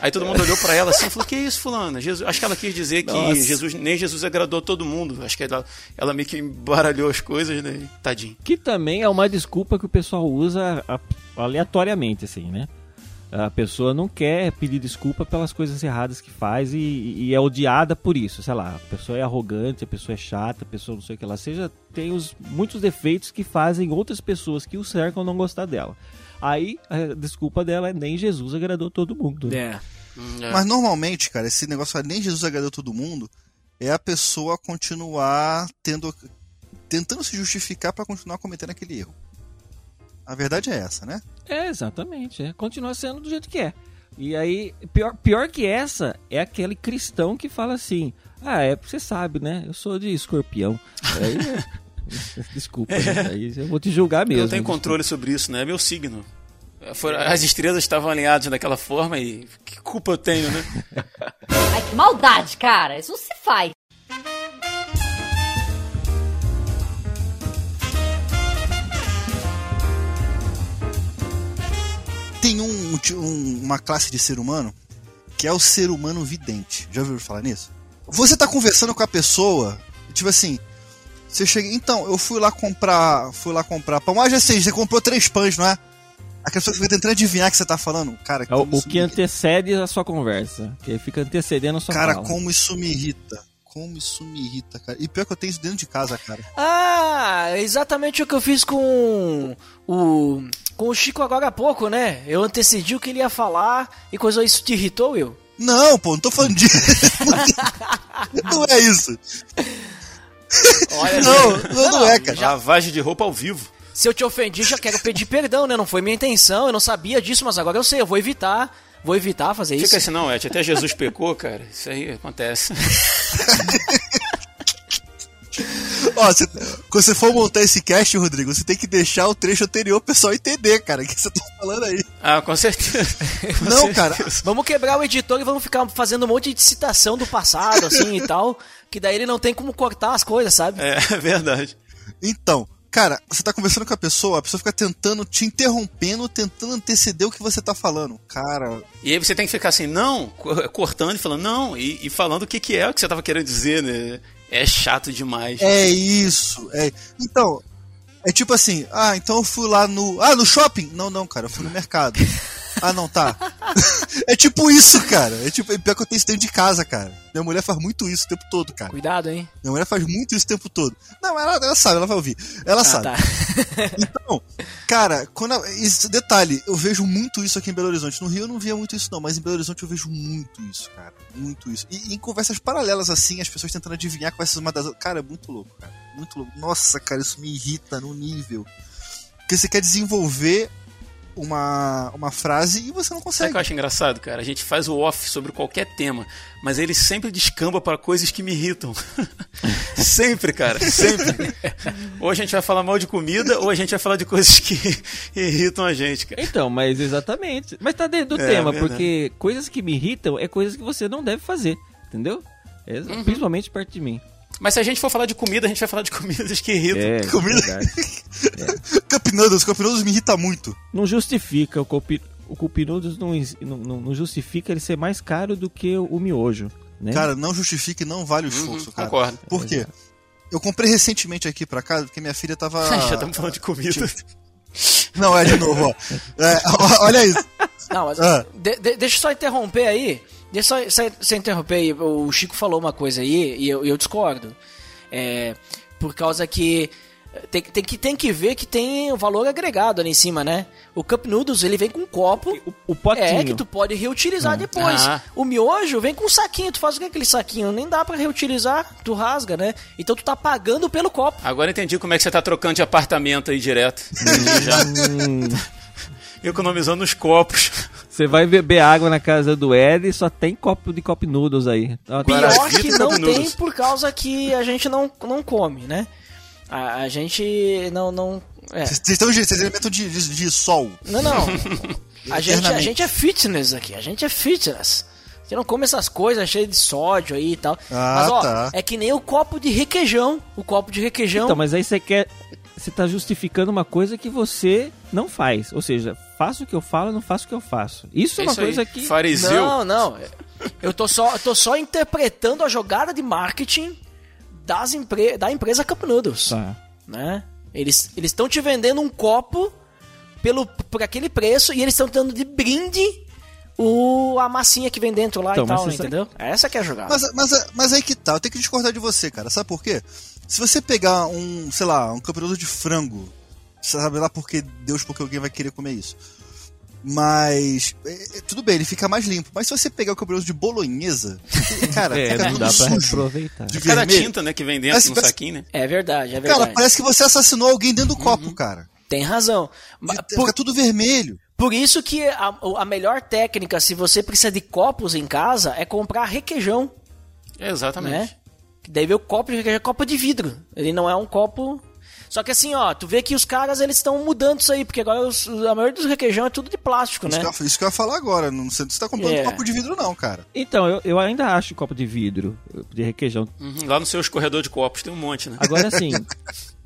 aí todo mundo olhou pra ela assim e falou: Que isso, fulana? Jesus, acho que ela quis dizer que Nossa. Jesus, nem Jesus agradou todo mundo. Acho que ela, ela meio que embaralhou as coisas, né? Tadinho. Que também é uma desculpa que o pessoal usa aleatoriamente, assim, né? A pessoa não quer pedir desculpa pelas coisas erradas que faz e, e é odiada por isso. Sei lá, a pessoa é arrogante, a pessoa é chata, a pessoa não sei o que ela seja, tem os, muitos defeitos que fazem outras pessoas que o cercam não gostar dela. Aí a desculpa dela é nem Jesus agradou todo mundo. É. É. Mas normalmente, cara, esse negócio nem Jesus agradou todo mundo é a pessoa continuar tendo tentando se justificar pra continuar cometendo aquele erro. A verdade é essa, né? É, exatamente. É. Continua sendo do jeito que é. E aí, pior, pior que essa é aquele cristão que fala assim: Ah, é, você sabe, né? Eu sou de escorpião. Aí, é, desculpa, né? aí eu vou te julgar Eu mesmo. não tenho controle sobre isso, né? É meu signo. As estrelas estavam alinhadas daquela forma e que culpa eu tenho, né? Ai, que maldade, cara. Isso não se faz. Tem um, um- uma classe de ser humano que é o ser humano vidente. Já ouviu falar nisso? Você tá conversando com a pessoa, tipo assim, você chega, então, eu fui lá comprar, fui lá comprar pão. Ah, já sei, você comprou três pães, não é? A pessoa fica tentando adivinhar o que você tá falando. Cara, É o, como o isso que me- antecede a sua conversa. Que fica antecedendo a sua Cara, fala. como isso me irrita. Como isso me irrita, cara. E pior que eu tenho isso dentro de casa, cara. Ah, exatamente o que eu fiz com o com o Chico agora há pouco, né? Eu antecedi o que ele ia falar e coisa isso te irritou, Will? Não, pô, não tô falando disso. não é isso. Olha, Não, não, não é, cara. Lavagem de roupa ao vivo. Se eu te ofendi, já quero pedir perdão, né? Não foi minha intenção, eu não sabia disso, mas agora eu sei, eu vou evitar, vou evitar fazer isso. Fica assim, não, Ed, até Jesus pecou, cara. Isso aí acontece. Ó, você- quando você for montar esse cast, Rodrigo, você tem que deixar o trecho anterior pro pessoal entender, cara, o que você tá falando aí. Ah, com certeza. Com Não, cara. certeza. Vamos quebrar o editor e vamos ficar fazendo um monte de citação do passado, assim e tal, que daí ele não tem como cortar as coisas, sabe? É verdade. Então, cara, você tá conversando com a pessoa, a pessoa fica tentando, te interrompendo, tentando anteceder o que você tá falando. Cara, E aí você tem que ficar assim, não, co- cortando e falando, não, e, e falando o que, que é o que você tava querendo dizer, né? É chato demais. é isso. É... Então, é tipo assim, ah, então eu fui lá no. Ah, no shopping? Não, não, cara, eu fui no mercado. Ah, não, tá. é tipo isso, cara. É tipo, é pior que eu tenho isso dentro de casa, cara. Minha mulher faz muito isso o tempo todo, cara. Cuidado, hein? Minha mulher faz muito isso o tempo todo. Não, ela, ela sabe, ela vai ouvir. Ela Ah, sabe. tá. Então, cara, quando a- esse detalhe, eu vejo muito isso aqui em Belo Horizonte. No Rio eu não via muito isso, não, mas em Belo Horizonte eu vejo muito isso, cara. Muito isso. E, e em conversas paralelas, assim, as pessoas tentando adivinhar conversas uma das outras. Cara, é muito louco, cara. Muito louco. Nossa, cara, isso me irrita no nível. Porque você quer desenvolver uma, uma frase e você não Sabe o consegue. que eu acho engraçado, cara? A gente faz o off sobre qualquer tema, mas ele sempre descamba para coisas que me irritam. sempre, cara, sempre. Ou a gente vai falar mal de comida, ou a gente vai falar de coisas que irritam a gente, cara. Então, mas exatamente. Mas tá dentro do É, tema, verdade. porque coisas que me irritam é coisas que você não deve fazer, entendeu? É, Uhum. Principalmente perto de mim. Mas se a gente for falar de comida, a gente vai falar de comidas que irritam. É, Comida- verdade. Cup Noodles, Cup Noodles me irrita muito. Não justifica o Copi... O Cup Noodles não, não, não- justifica ele ser mais caro do que o, o miojo, né? Cara, não justifica e não vale o esforço, Uhum, cara. concordo. Por quê? Eu comprei recentemente aqui pra casa porque minha filha tava. Já estamos falando de comida. Não, é de novo, ó. É, olha isso. Não, mas Ah. de- de- deixa eu só interromper aí. Deixa eu só, só- só interromper aí. O Chico falou uma coisa aí e eu, eu discordo. É, por causa que tem, tem que tem que ver que tem o valor agregado ali em cima, né? O Cup Noodles ele vem com um copo. O, o potinho. É, que tu pode reutilizar depois. Ah. O miojo vem com um saquinho. Tu faz o que é aquele saquinho? Nem dá pra reutilizar. Tu rasga, né? Então tu tá pagando pelo copo. Agora entendi como é que você tá trocando de apartamento aí direto. Já Hum, economizando os copos. Você vai beber água na casa do Ed e só tem copo de Cup Noodles aí. Pior Guaravita que não tem por causa que a gente não, não come, né? A, a gente não. não é. Vocês estão vocês alimentam de, de, de sol. Não, não. A gente, a gente é fitness aqui, a gente é fitness. Gente não come essas coisas cheias de sódio aí e tal. Ah, Mas ó, tá. é que nem o copo de requeijão. O copo de requeijão. Então, mas aí você quer. Você tá justificando uma coisa que você não faz. Ou seja, faço o que eu falo, não faço o que eu faço. Isso é, uma Isso aí, coisa que. Fariseu. Não, não. Eu tô só, eu tô só interpretando a jogada de marketing das empre da empresa Cup Noodles. Tá. né? Eles eles estão te vendendo um copo pelo por aquele preço e eles estão dando de brinde o a massinha que vem dentro lá Então, e tal, entendeu? Essa que é a jogada. Mas, mas, mas aí que tá, eu tenho que discordar de você, cara. Sabe por quê? Se você pegar um, sei lá, um campeonato de frango, sabe lá porque Deus, porque alguém vai querer comer isso. Mas, é, é, tudo bem, ele fica mais limpo. Mas se você pegar o campeonato de bolonhesa, cara, É, fica não tudo dá pra sujo. aproveitar. De Cada vermelho. tinta, né, que vem dentro Parece- no parece- saquinho, né? É verdade, é verdade. Cara, parece que você assassinou alguém dentro do copo, cara. Tem razão. Mas Fica por, tudo vermelho. por isso que a, a melhor técnica, se você precisa de copos em casa, é comprar requeijão, Exatamente. né? Que daí vê o copo de requeijão, é copo de vidro. Ele não é um copo... Só que assim, ó, tu vê que os caras, eles estão mudando isso aí, porque agora os- a maioria dos requeijão é tudo de plástico, né? Isso, que eu, isso que eu ia falar agora. Não sei se você tá comprando É. copo de vidro, não, cara. Então, eu, eu ainda acho copo de vidro, de requeijão. Uhum, Lá no seu escorredor de copos tem um monte, né? Agora sim.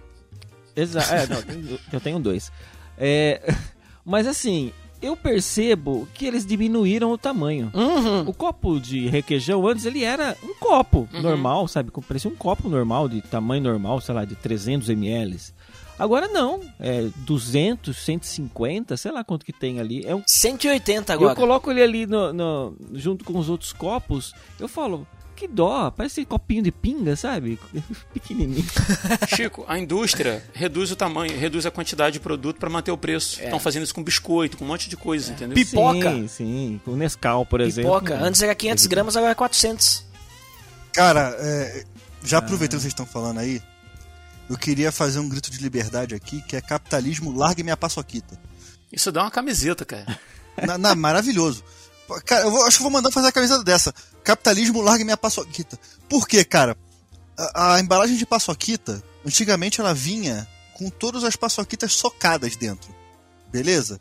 Exa é, eu tenho dois. É, mas assim, eu percebo que eles diminuíram o tamanho. Uhum. O copo de requeijão antes ele era um copo normal, sabe? Parecia um copo normal, de tamanho normal, sei lá, de 300 ml. Agora não, é 200, 150, sei lá quanto que tem ali. É um 180 agora. eu coloco ele ali no, no- junto com os outros copos, eu falo, que dó, parece copinho de pinga, sabe? Pequenininho. Chico, a indústria reduz o tamanho, reduz a quantidade de produto para manter o preço. É. Estão fazendo isso com biscoito, com um monte de coisa, entendeu? Pipoca. Sim, sim, com Nescau, por exemplo. Pipoca. Antes era 500 gramas, agora é 400. Cara, é, já aproveitando que vocês estão falando aí, eu queria fazer um grito de liberdade aqui, que é capitalismo, largue minha paçoquita. Isso dá uma camiseta, cara. Na, na- maravilhoso. Cara, eu vou- acho que eu vou mandar fazer a camiseta dessa. Capitalismo, largue minha paçoquita. Por quê, cara? A, a embalagem de paçoquita, antigamente ela vinha com todas as paçoquitas socadas dentro. Beleza?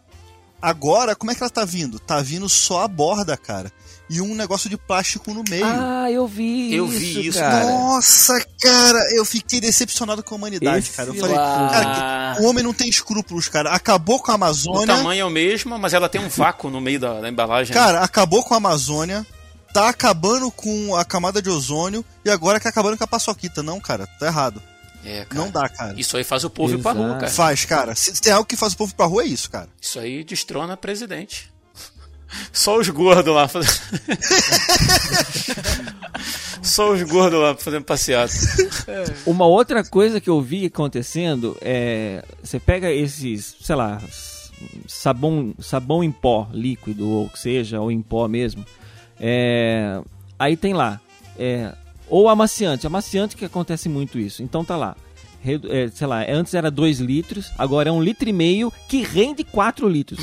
Agora, como é que ela tá vindo? Tá vindo só a borda, cara. E um negócio de plástico no meio. Ah, eu vi Eu isso, vi isso, cara. Nossa, cara, eu fiquei decepcionado com a humanidade, Esse cara. Eu falei, lá- cara, o homem não tem escrúpulos, cara. Acabou com a O Amazônia. tamanho é o mesmo, mas ela tem um vácuo no meio da, da embalagem. Cara, acabou com a Amazônia, tá acabando com a camada de ozônio e agora que acabando com a paçoquita. Não, cara, tá errado. É, cara. Não dá, cara. Isso aí faz o povo ir pra rua, Exato. cara. Faz, cara. Se tem algo que faz o povo ir pra rua, é isso, cara. Isso aí destrona presidente. Só os gordos lá. faz- Só os gordos lá fazendo passeata. Uma outra coisa que eu vi acontecendo é. Você pega esses, sei lá, sabão, sabão em pó líquido, ou que seja, ou em pó mesmo. É, aí tem lá. É, ou amaciante. Amaciante que acontece muito isso. Então tá lá. Redu- é, sei lá, antes era 2 litros, agora é um litro e meio que rende 4 litros.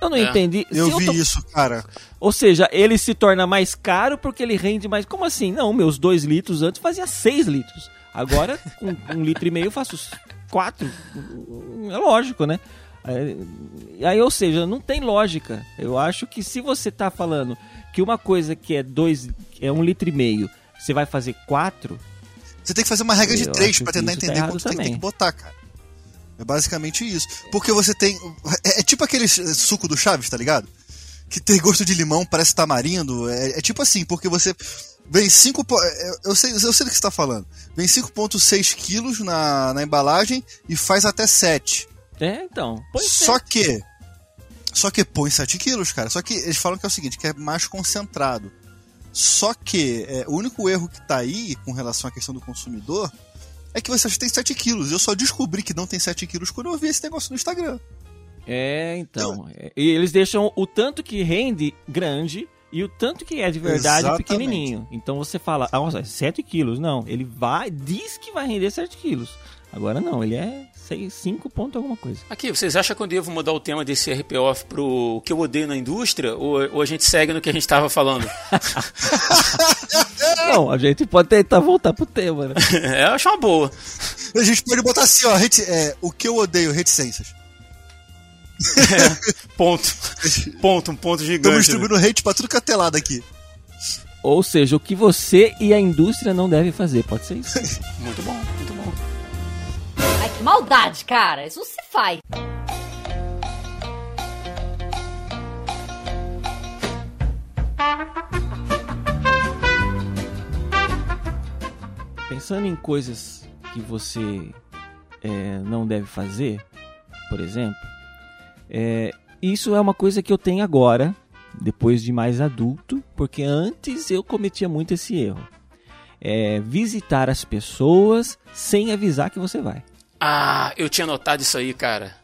Eu não É. entendi. Se Eu vi tô- isso, cara. Ou seja, ele se torna mais caro porque ele rende mais. Como assim? Não, meus 2 litros antes fazia 6 litros. Agora, com um litro e meio, eu faço 4. É lógico, né? Aí, aí, ou seja, não tem lógica. Eu acho que se você tá falando que uma coisa que é dois, é um litro e meio, você vai fazer 4, Você tem que fazer uma regra de três que tentar tá entender errado quanto tem, tem que botar, cara. É basicamente isso. Porque você tem. É, é tipo aquele suco do Chaves, tá ligado? Que tem gosto de limão, parece tamarindo. É, é tipo assim, porque você. Vem 5. Eu sei, eu sei do que você tá falando. Vem 5,6 quilos na, na embalagem e faz até 7. é então. Só é. que. Só que põe 7 quilos, cara. Só que eles falam que é o seguinte, que é mais concentrado. Só que é, o único erro que tá aí com relação à questão do consumidor é que você acha que tem 7 quilos. Eu só descobri que não tem 7 quilos quando eu vi esse negócio no Instagram. É, então. É, E eles deixam o tanto que rende grande e o tanto que é de verdade Exatamente. pequenininho. Então você fala, ah, nossa, 7 quilos. Não, ele vai, diz que vai render 7 quilos. Agora não, ele é 6, 5 ponto alguma coisa. Aqui, vocês acham que eu devo mudar o tema desse RP Off pro o que eu odeio na indústria? Ou, ou a gente segue no que a gente estava falando? Não, a gente pode tentar voltar pro tema, né? é, eu acho uma boa. A gente pode botar assim, ó, reti- é, o que eu odeio, reticências. Ponto. Ponto, um ponto Estamos gigante. né? distribuindo hate pra tudo que é telado aqui. Ou seja, o que você e a indústria não devem fazer. Pode ser isso. Muito bom, muito bom. Ai, que maldade, cara. Isso não se faz. Pensando em coisas que você é, não deve fazer, por exemplo, é, isso é uma coisa que eu tenho agora, depois de mais adulto, porque antes eu cometia muito esse erro. É visitar as pessoas sem avisar que você vai. Ah, eu tinha notado isso aí, cara.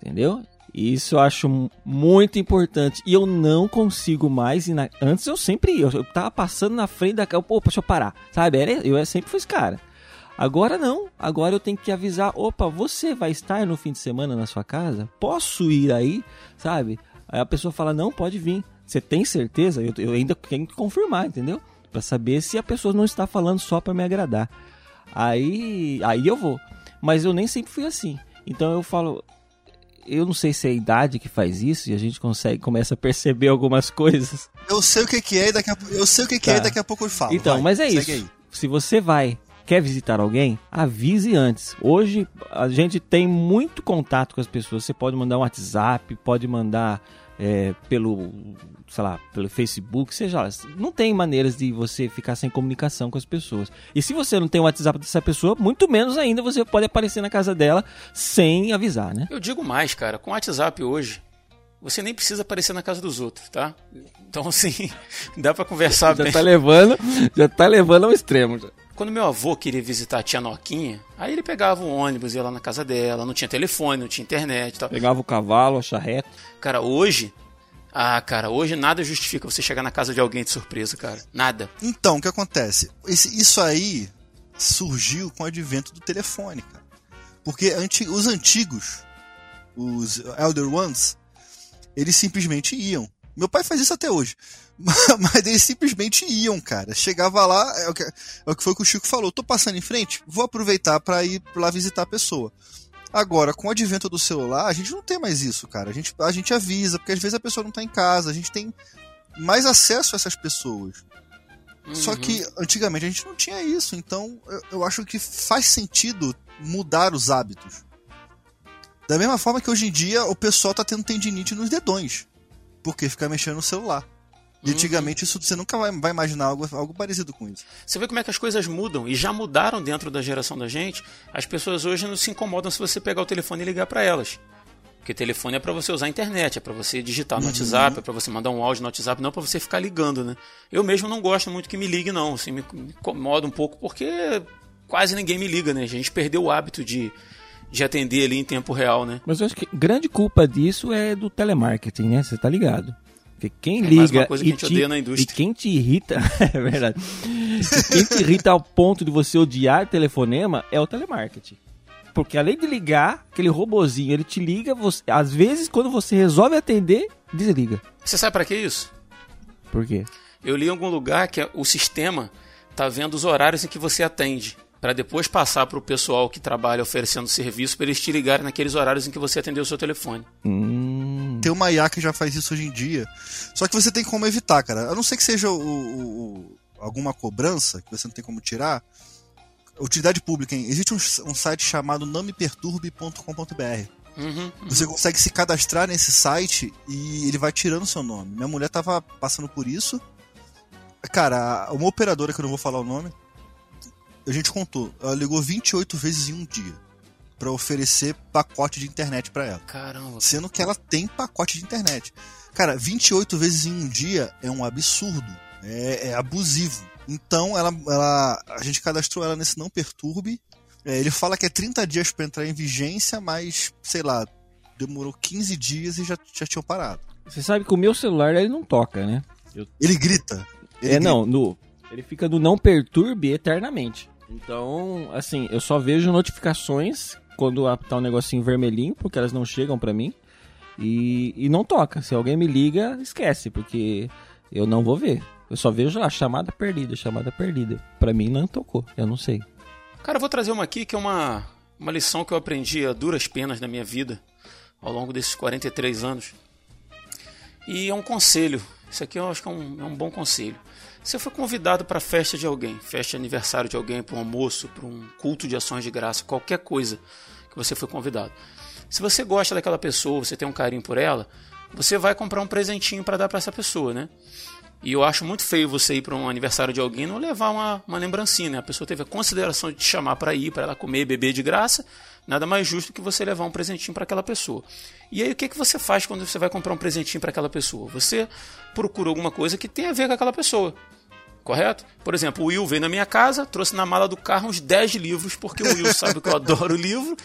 Entendeu? Isso eu acho mu- muito importante. E eu não consigo mais ir na... Antes eu sempre ia. Eu tava passando na frente da casa. Pô, deixa eu parar. Sabe? Eu sempre fui esse cara. Agora não. Agora eu tenho que avisar. Opa, você vai estar no fim de semana na sua casa? Posso ir aí? Sabe? Aí a pessoa fala, não, pode vir. Você tem certeza? Eu, eu ainda tenho que confirmar, entendeu? Pra saber se a pessoa não está falando só pra me agradar. Aí, aí eu vou. Mas eu nem sempre fui assim. Então eu falo, eu não sei se é a idade que faz isso e a gente consegue começa a perceber algumas coisas. Eu sei o que, que é e daqui a, eu sei o que, que é Tá. e daqui a pouco eu falo. então, Vai, mas é isso. aí. Se você vai, quer visitar alguém, avise antes. Hoje a gente tem muito contato com as pessoas. Você pode mandar um WhatsApp, pode mandar é, pelo, sei lá, pelo Facebook, seja lá. Não tem maneiras de você ficar sem comunicação com as pessoas. E se você não tem o WhatsApp dessa pessoa, muito menos ainda você pode aparecer na casa dela sem avisar, né? Eu digo mais, cara, com o WhatsApp hoje, você nem precisa aparecer na casa dos outros, tá? Então, assim, dá pra conversar Já bem. tá levando, já tá levando ao extremo. já. Quando meu avô queria visitar a tia Noquinha, aí ele pegava um ônibus, ia lá na casa dela, não tinha telefone, não tinha internet e tal. Pegava o cavalo, a charrete. Cara, hoje. Ah, cara, hoje nada justifica você chegar na casa de alguém de surpresa, cara. Nada. Então, o que acontece? Esse- isso aí surgiu com o advento do telefone, cara. Porque anti- os antigos, os Elder Ones, eles simplesmente iam. Meu pai faz isso até hoje. Mas eles simplesmente iam, cara. Chegava lá, é o que, é o que foi que o Chico falou. Tô passando em frente, vou aproveitar para ir lá visitar a pessoa. Agora, com o advento do celular, a gente não tem mais isso, cara. A gente, a gente avisa, porque às vezes a pessoa não tá em casa, a gente tem mais acesso a essas pessoas. Só Uhum. que antigamente a gente não tinha isso, então eu, eu acho que faz sentido mudar os hábitos. Da mesma forma que hoje em dia o pessoal tá tendo tendinite nos dedões, porque fica mexendo no celular. E Uhum. antigamente isso você nunca vai, vai imaginar algo, algo parecido com isso. Você vê como é que as coisas mudam e já mudaram dentro da geração da gente. As pessoas hoje não se incomodam se você pegar o telefone e ligar pra elas. Porque telefone é para você usar a internet, é para você digitar no WhatsApp, é para você mandar um áudio no WhatsApp, não para você ficar ligando, né? Eu mesmo não gosto muito que me ligue, não. Assim, me incomoda um pouco porque quase ninguém me liga, né? A gente perdeu o hábito de, de atender ali em tempo real, né? Mas eu acho que grande culpa disso é do telemarketing, né? Você tá ligado? Porque quem É liga uma coisa que e, a gente te, odeia na e quem te irrita, é verdade. quem te irrita ao ponto de você odiar telefonema é o telemarketing. Porque além de ligar, aquele robozinho, ele te liga, você, às vezes quando você resolve atender, desliga. Você sabe para que isso? Por quê? Eu li em algum lugar que o sistema tá vendo os horários em que você atende, para depois passar para o pessoal que trabalha oferecendo serviço para eles te ligarem naqueles horários em que você atendeu o seu telefone. Hum, Tem uma IA que já faz isso hoje em dia. Só que você tem como evitar, cara. A não ser que seja o, o- o- alguma cobrança que você não tem como tirar. Utilidade pública, hein? Existe um, um site chamado nameperturbe.com.br. Uhum. Você consegue se cadastrar nesse site e ele vai tirando seu nome. Minha mulher tava passando por isso. Cara, uma operadora que eu não vou falar o nome, a gente contou, ela ligou 28 vezes em um dia pra oferecer pacote de internet pra ela. Caramba. Sendo que ela tem pacote de internet. Cara, 28 vezes em um dia é um absurdo. É, é abusivo. Então, ela, ela, a gente cadastrou ela nesse Não Perturbe. É, ele fala que é 30 dias pra entrar em vigência, mas, sei lá, demorou 15 dias e já, já tinham parado. você sabe que o meu celular ele não toca, né? Ele grita. Ele é, grita. não, no, ele fica no não perturbe eternamente. Então, assim, eu só vejo notificações quando tá um negocinho vermelhinho, porque elas não chegam pra mim. E, e não toca. Se alguém me liga, esquece, porque eu não vou ver. Eu só vejo lá, chamada perdida, chamada perdida. Pra mim não tocou, eu não sei. Cara, eu vou trazer uma aqui que é uma, uma lição que eu aprendi a duras penas na minha vida, ao longo desses 43 anos. E é um conselho. Isso aqui eu acho que é um, é um bom conselho. Você foi convidado para a festa de alguém, festa de aniversário de alguém, para um almoço, para um culto de ações de graça, qualquer coisa que você foi convidado. Se você gosta daquela pessoa, você tem um carinho por ela, você vai comprar um presentinho para dar para essa pessoa, né? E eu acho muito feio você ir para um aniversário de alguém e não levar uma, uma lembrancinha. né? A pessoa teve a consideração de te chamar para ir, para ela comer beber de graça. Nada mais justo que você levar um presentinho para aquela pessoa. E aí o que, que você faz quando você vai comprar um presentinho para aquela pessoa? Você procura alguma coisa que tenha a ver com aquela pessoa. Correto? Por exemplo, o Will veio na minha casa, trouxe na mala do carro uns 10 livros, porque o Will sabe que eu adoro livro.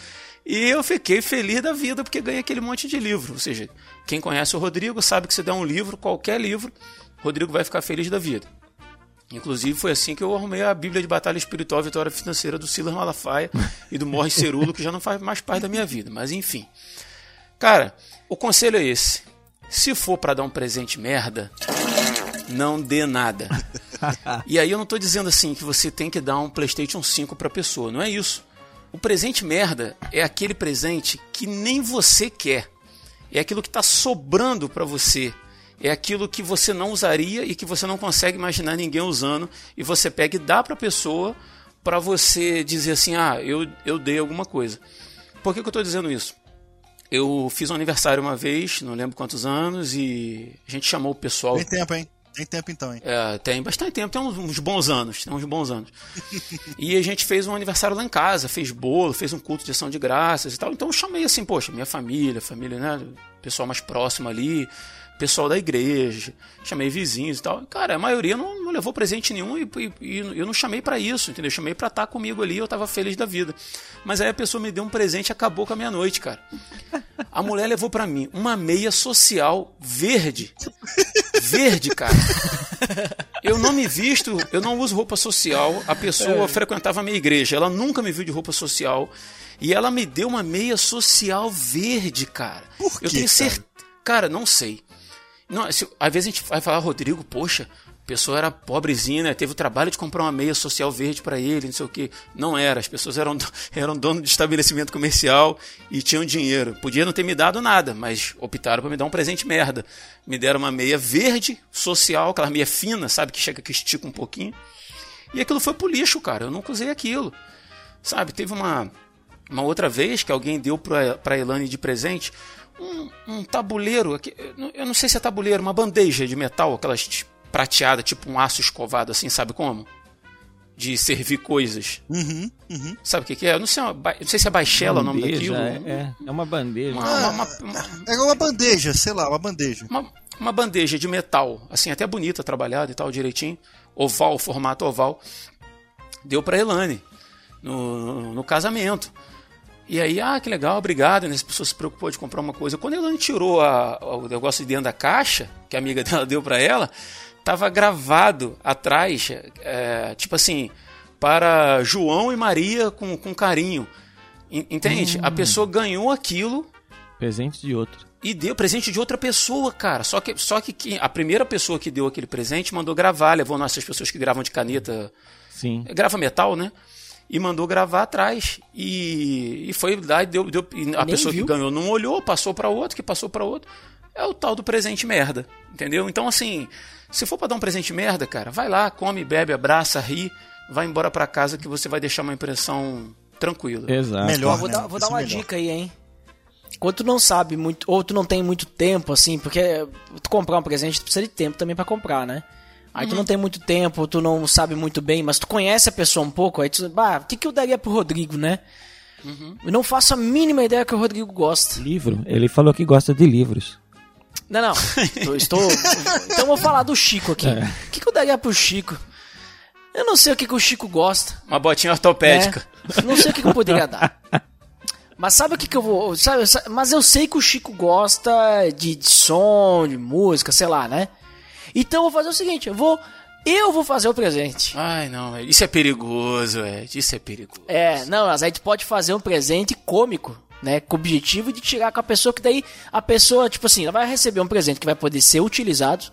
E eu fiquei feliz da vida porque ganhei aquele monte de livro. Ou seja, quem conhece o Rodrigo sabe que se der um livro, qualquer livro, Rodrigo vai ficar feliz da vida. Inclusive foi assim que eu arrumei a Bíblia de Batalha Espiritual Vitória Financeira do Silas Malafaia e do Morris Cerulo, que já não faz mais parte da minha vida. Mas enfim. Cara, o conselho é esse. Se for para dar um presente merda, não dê nada. E aí eu não tô dizendo assim que você tem que dar um PlayStation 5 pra pessoa, não é isso. O presente merda é aquele presente que nem você quer. É aquilo que tá sobrando pra você. É aquilo que você não usaria e que você não consegue imaginar ninguém usando e você pega e dá pra pessoa pra você dizer assim: "Ah, eu eu dei alguma coisa". Por que, que eu tô dizendo isso? Eu fiz um aniversário uma vez, não lembro quantos anos, e a gente chamou o pessoal. Tem tempo, hein? Tem tempo então, hein? É, tem bastante tempo, tem uns, uns bons anos, tem uns bons anos. e a gente fez um aniversário lá em casa, fez bolo, fez um culto de ação de graças e tal. Então eu chamei assim, poxa, minha família, família, né, pessoal mais próximo ali, pessoal da igreja, chamei vizinhos e tal. Cara, a maioria não, não levou presente nenhum e, e- e eu não chamei pra isso, entendeu? Eu chamei pra estar comigo ali, eu tava feliz da vida. Mas aí a pessoa me deu um presente e acabou com a minha noite, cara. A mulher levou pra mim uma meia social verde. Verde, cara. Eu não me visto, eu não uso roupa social. A pessoa frequentava a minha igreja, ela nunca me viu de roupa social. E ela me deu uma meia social verde, cara. Por eu quê, tenho cara? certeza. Cara, não sei. Não, se- às vezes a gente vai falar, Rodrigo, poxa, pessoa era pobrezinha, né? Teve o trabalho de comprar uma meia social verde pra ele, não sei o quê. Não era, as pessoas eram, eram dono de estabelecimento comercial e tinham dinheiro. Podia não ter me dado nada, mas optaram pra me dar um presente merda. Me deram uma meia verde, social, aquela meia fina, sabe, que chega que estica um pouquinho. E aquilo foi pro lixo, cara. Eu nunca usei aquilo. Sabe, teve uma, uma outra vez que alguém deu pra, pra Elane de presente um, um tabuleiro, eu não- sei se é tabuleiro, uma bandeja de metal, aquelas prateada, tipo um aço escovado assim, sabe como? de servir coisas. Uhum, uhum. Sabe o que, que é? Eu não sei, uma ba- não sei se é baixela o nome Bandeja, daquilo. É, é, é uma bandeja. Uma, uma, uma- uma- É uma bandeja, sei lá, uma bandeja. uma- uma bandeja de metal, assim, até bonita, trabalhada e tal, direitinho. Oval, formato oval. Deu pra Elane no, no casamento. E aí, ah, que legal, obrigado. Né? As pessoas se preocupou de comprar uma coisa. Quando a Elane tirou a- o negócio de dentro da caixa, que a amiga dela deu pra ela, tava gravado atrás, é, tipo assim, para João e Maria com, com carinho. En- Entende? A pessoa ganhou aquilo Presente de outro. e deu presente de outra pessoa, cara. Só que, só que a primeira pessoa que deu aquele presente mandou gravar, levou nossas pessoas que gravam de caneta, Sim. grava metal, né? E mandou gravar atrás. E, e foi lá e deu. deu e a Nem pessoa viu. que ganhou não olhou, passou pra outro, que passou pra outro. É o tal do presente merda, entendeu? Então, assim, se for pra dar um presente merda, cara, vai lá, come, bebe, abraça, ri, vai embora pra casa que você vai deixar uma impressão tranquila. Exato. Melhor. Vou né? dar, vou dar uma melhor. dica aí, hein? Quando tu não sabe muito, ou tu não tem muito tempo, assim, porque tu comprar um presente, tu precisa de tempo também pra comprar, né? Aí tu não tem muito tempo, tu não sabe muito bem, mas tu conhece a pessoa um pouco, aí tu, bah, o que, que eu daria pro Rodrigo, né? Eu não faço a mínima ideia que o Rodrigo gosta. Livro. Ele falou que gosta de livros. Não, não. Eu estou. então eu vou falar do Chico aqui. O que, que eu daria pro Chico? Eu não sei o que, que o Chico gosta. Uma botinha ortopédica. né? Não sei o que, que eu poderia dar. Mas sabe o que, que eu vou. Sabe, sa- mas eu sei que o Chico gosta de, de som, de música, sei lá, né? Então eu vou fazer o seguinte: eu vou. Eu vou fazer o presente. Ai, não, Ed, isso é perigoso, Ed, isso é perigoso. É, não, mas aí tu pode fazer um presente cômico, né? Com o objetivo de tirar com a pessoa, que daí a pessoa, tipo assim, ela vai receber um presente que vai poder ser utilizado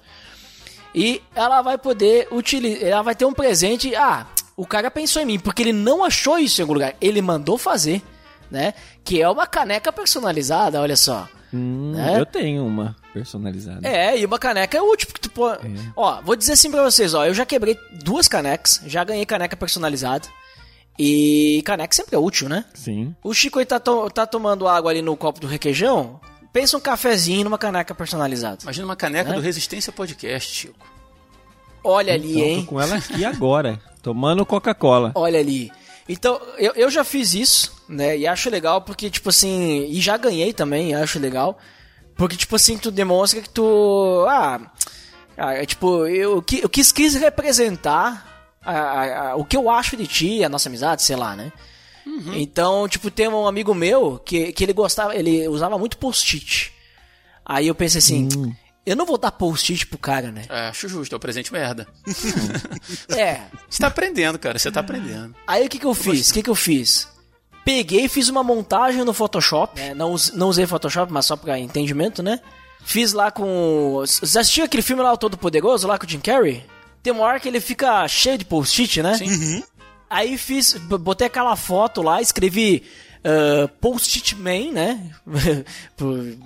e ela vai poder utilizar, ela vai ter um presente, ah, o cara pensou em mim, porque ele não achou isso em algum lugar, ele mandou fazer, né? Que é uma caneca personalizada, olha só. Hum, Né? Eu tenho uma personalizada. É, e uma caneca é útil, porque tu pô... Ó, vou dizer assim pra vocês, ó, eu já quebrei duas canecas, já ganhei caneca personalizada. E caneca sempre é útil, né? Sim. O Chico aí tá, to- tá tomando água ali no copo do requeijão. Pensa um cafezinho numa caneca personalizada. Imagina uma caneca É? do Resistência Podcast, Chico. Olha ali, Então, hein? tô com ela aqui agora, tomando Coca-Cola. Olha ali. Então, eu, eu já fiz isso, né? E acho legal porque, tipo assim. E já ganhei também, acho legal. Porque, tipo assim, tu demonstra que tu. Ah. ah, é tipo, eu, eu quis, quis representar a- a- a- o que eu acho de ti, a nossa amizade, sei lá, né? Então, tipo, tem um amigo meu que, que ele gostava, ele usava muito post-it. Aí eu pensei assim, eu não vou dar post-it pro cara, né? É, acho justo, é o presente merda. É, Você tá aprendendo, cara, você tá aprendendo. Aí o que que eu fiz? O que que eu fiz? Peguei, fiz uma montagem no Photoshop. né? Não, não usei Photoshop, mas só pra entendimento, né? Fiz lá com. Você assistiu aquele filme lá, o Todo Poderoso, lá com o Jim Carrey? Tem uma hora que ele fica cheio de post-it, né? Sim. Aí fiz, botei aquela foto lá, escrevi ah, Post-it Man, né?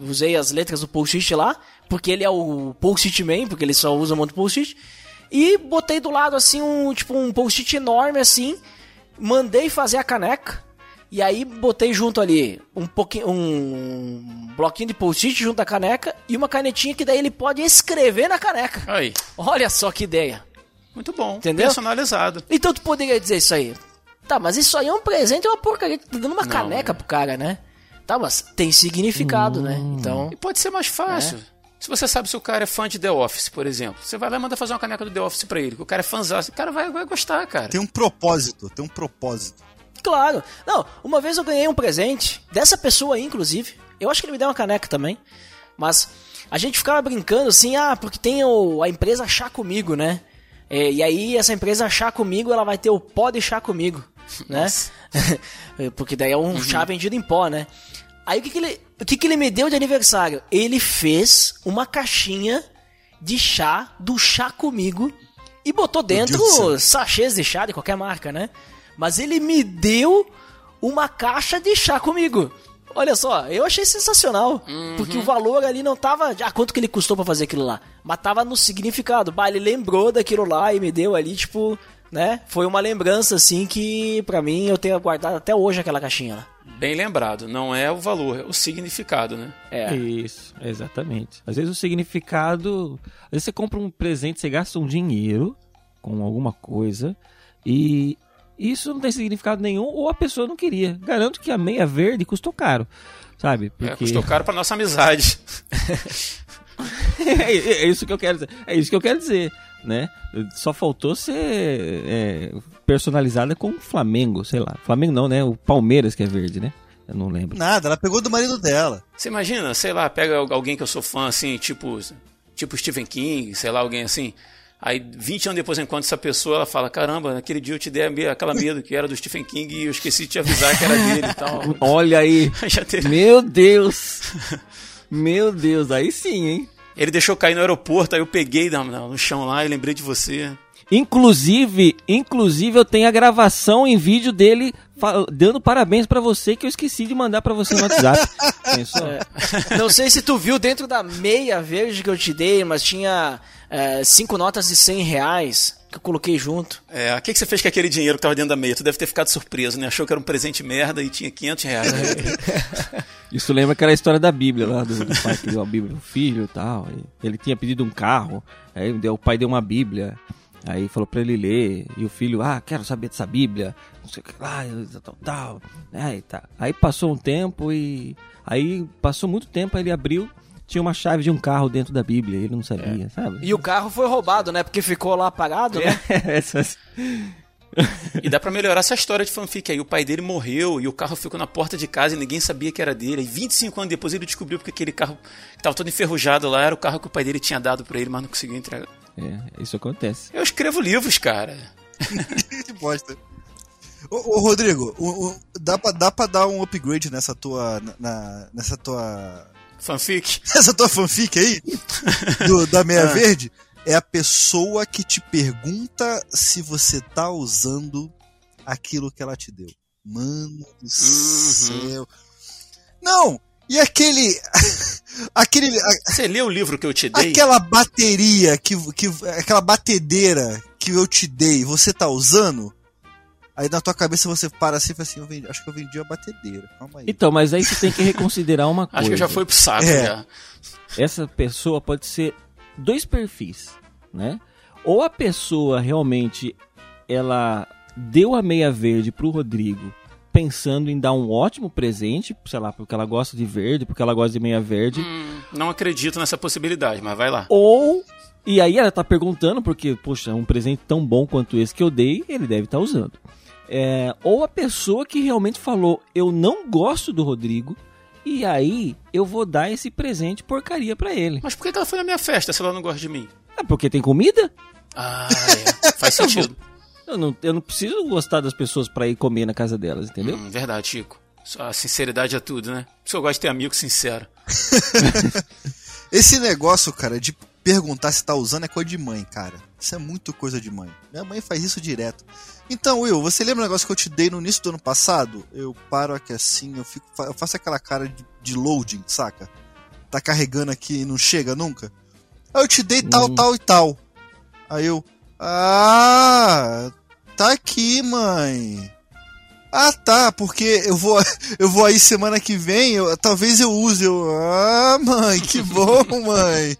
Usei as letras do Post-it lá, porque ele é o Post-it Man, porque ele só usa muito Post-it. E botei do lado assim um tipo um Post-it enorme assim, mandei fazer a caneca. E aí botei junto ali um pouquinho um bloquinho de post-it junto da caneca e uma canetinha que daí ele pode escrever na caneca. Aí, Olha só que ideia. muito bom. Entendeu? Personalizado. Então tu poderia dizer isso aí. Tá, mas isso aí é um presente, é uma porcaria. Tu tá dando uma Não, caneca é. pro cara, né? Tá, mas tem significado, né? Hum. Então. E pode ser mais fácil. Se você sabe se o cara é fã de The Office, por exemplo, você vai lá e manda fazer uma caneca do The Office pra ele, que o cara é fãzão, o cara vai, vai gostar, cara. Tem um propósito, tem um propósito. Claro. Não, uma vez eu ganhei um presente dessa pessoa aí, inclusive. Eu acho que ele me deu uma caneca também. Mas a gente ficava brincando assim, ah, porque tem o, a empresa Chá Comigo, né? É, e aí essa empresa Chá Comigo, ela vai ter o pó de chá comigo, né? porque daí é um chá vendido em pó, né? Aí o que que ele, o que que ele me deu de aniversário? Ele fez uma caixinha de chá do Chá Comigo e botou dentro sachês de chá de qualquer marca, né? Mas ele me deu uma caixa de chá comigo. Olha só, eu achei sensacional. Porque o valor ali não tava. Ah, quanto que ele custou pra fazer aquilo lá? Mas tava no significado. Bah, ele lembrou daquilo lá e me deu ali, tipo, né? Foi uma lembrança, assim, que pra mim eu tenho guardado até hoje aquela caixinha lá. Bem lembrado, não é o valor, é o significado, né? É. Isso, exatamente. Às vezes o significado. Às vezes você compra um presente, você gasta um dinheiro com alguma coisa. E isso não tem significado nenhum, ou a pessoa não queria. Garanto que a meia verde custou caro, sabe? É, custou caro pra nossa amizade. é, é isso que eu quero dizer. É isso que eu quero dizer, né? Só faltou ser é, personalizada com o Flamengo, sei lá. Flamengo não, né? O Palmeiras que é verde, né? Eu não lembro. Nada, ela pegou do marido dela. Você imagina, sei lá, pega alguém que eu sou fã, assim, tipo, tipo Stephen King, sei lá, alguém assim. Aí, 20 anos depois, enquanto essa pessoa, ela fala: Caramba, naquele dia eu te dei aquela medo que era do Stephen King e eu esqueci de te avisar que era dele e tal. Olha aí. teve... Meu Deus. Meu Deus, aí sim, hein? Ele deixou cair no aeroporto, aí eu peguei no chão lá e lembrei de você. Inclusive, inclusive eu tenho a gravação em vídeo dele dando parabéns para você que eu esqueci de mandar para você no WhatsApp. É. Não sei se tu viu dentro da meia verde que eu te dei, mas tinha é, cinco notas de 100 reais que eu coloquei junto. É, o que, que você fez com aquele dinheiro que tava dentro da meia? Tu deve ter ficado surpreso, né? Achou que era um presente merda e tinha 500 reais. Isso lembra aquela história da Bíblia lá, do, do pai que deu a Bíblia pro filho e tal. Ele tinha pedido um carro, aí o pai deu uma Bíblia. Aí falou para ele ler, e o filho, ah, quero saber dessa Bíblia, não sei o que lá, tal, tal. Aí, tá. aí passou um tempo e. Aí passou muito tempo, aí ele abriu, tinha uma chave de um carro dentro da Bíblia, ele não sabia, é. sabe? E o carro foi roubado, né? Porque ficou lá apagado, né? É, essas... e dá para melhorar essa história de fanfic aí. O pai dele morreu e o carro ficou na porta de casa e ninguém sabia que era dele. E 25 anos depois ele descobriu porque aquele carro que tava todo enferrujado lá era o carro que o pai dele tinha dado para ele, mas não conseguiu entregar. É, isso acontece. Eu escrevo livros, cara. que bosta. Ô, ô Rodrigo, o, o, dá, pra, dá pra dar um upgrade nessa tua. Na, nessa tua. Fanfic? Essa tua fanfic aí? do, da Meia ah. Verde? É a pessoa que te pergunta se você tá usando aquilo que ela te deu. Mano do uhum. céu. Não! E aquele. aquele. Você leu o livro que eu te dei? Aquela bateria, que, que, aquela batedeira que eu te dei, você tá usando? Aí na tua cabeça você para assim e fala assim, eu vendi, acho que eu vendi a batedeira. Calma aí. Então, mas aí você tem que reconsiderar uma coisa. Acho que já foi pro saco é. já. Essa pessoa pode ser dois perfis, né? Ou a pessoa realmente ela deu a meia verde pro Rodrigo pensando em dar um ótimo presente, sei lá, porque ela gosta de verde, porque ela gosta de meia verde. Hum, não acredito nessa possibilidade, mas vai lá. Ou e aí ela tá perguntando, porque, poxa, um presente tão bom quanto esse que eu dei, ele deve estar tá usando. É, ou a pessoa que realmente falou, eu não gosto do Rodrigo, e aí eu vou dar esse presente porcaria para ele. Mas por que ela foi na minha festa se ela não gosta de mim? É porque tem comida? Ah, é. Faz sentido. Eu não, eu não preciso gostar das pessoas para ir comer na casa delas, entendeu? Hum, verdade, Chico. A sinceridade é tudo, né? Por eu gosto de ter amigo sincero. Esse negócio, cara, de perguntar se tá usando é coisa de mãe, cara. Isso é muito coisa de mãe. Minha mãe faz isso direto. Então, Will, você lembra o negócio que eu te dei no início do ano passado? Eu paro aqui assim, eu, fico, eu faço aquela cara de, de loading, saca? Tá carregando aqui e não chega nunca. Aí eu te dei tal, hum. tal e tal. Aí eu, ah, tá aqui, mãe. Ah, tá, porque eu vou, eu vou aí semana que vem, eu, talvez eu use. Eu, ah, mãe, que bom, mãe.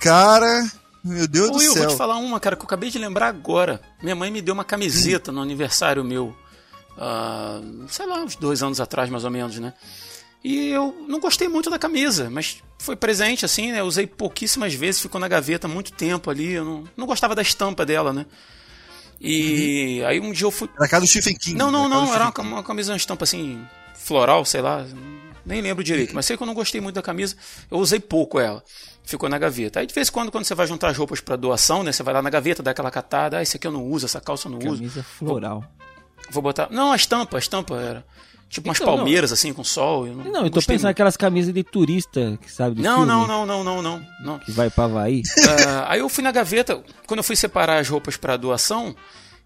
Cara, meu Deus Ô, do Will, céu. Eu vou te falar uma, cara, que eu acabei de lembrar agora. Minha mãe me deu uma camiseta no aniversário meu. Uh, sei lá, uns dois anos atrás, mais ou menos, né? E eu não gostei muito da camisa, mas foi presente, assim, né? Eu usei pouquíssimas vezes, ficou na gaveta muito tempo ali. Eu não, não gostava da estampa dela, né? E uhum. aí um dia eu fui. Era a casa do Stephen King. Não, não, não, era uma, uma camisa, uma estampa assim, floral, sei lá. Nem lembro direito, mas sei que eu não gostei muito da camisa. Eu usei pouco ela. Ficou na gaveta. Aí de vez em quando, quando você vai juntar as roupas para doação, né? Você vai lá na gaveta, dá aquela catada. Ah, esse aqui eu não uso, essa calça eu não camisa uso. Camisa floral. Vou, vou botar. Não, a estampa, a estampa era. Tipo umas então, palmeiras, não. assim, com sol. Eu não, não, eu tô pensando naquelas camisas de turista, que sabe não, filme, não, não, não, não, não, não. Que vai pra Havaí. Uh, aí eu fui na gaveta, quando eu fui separar as roupas para doação,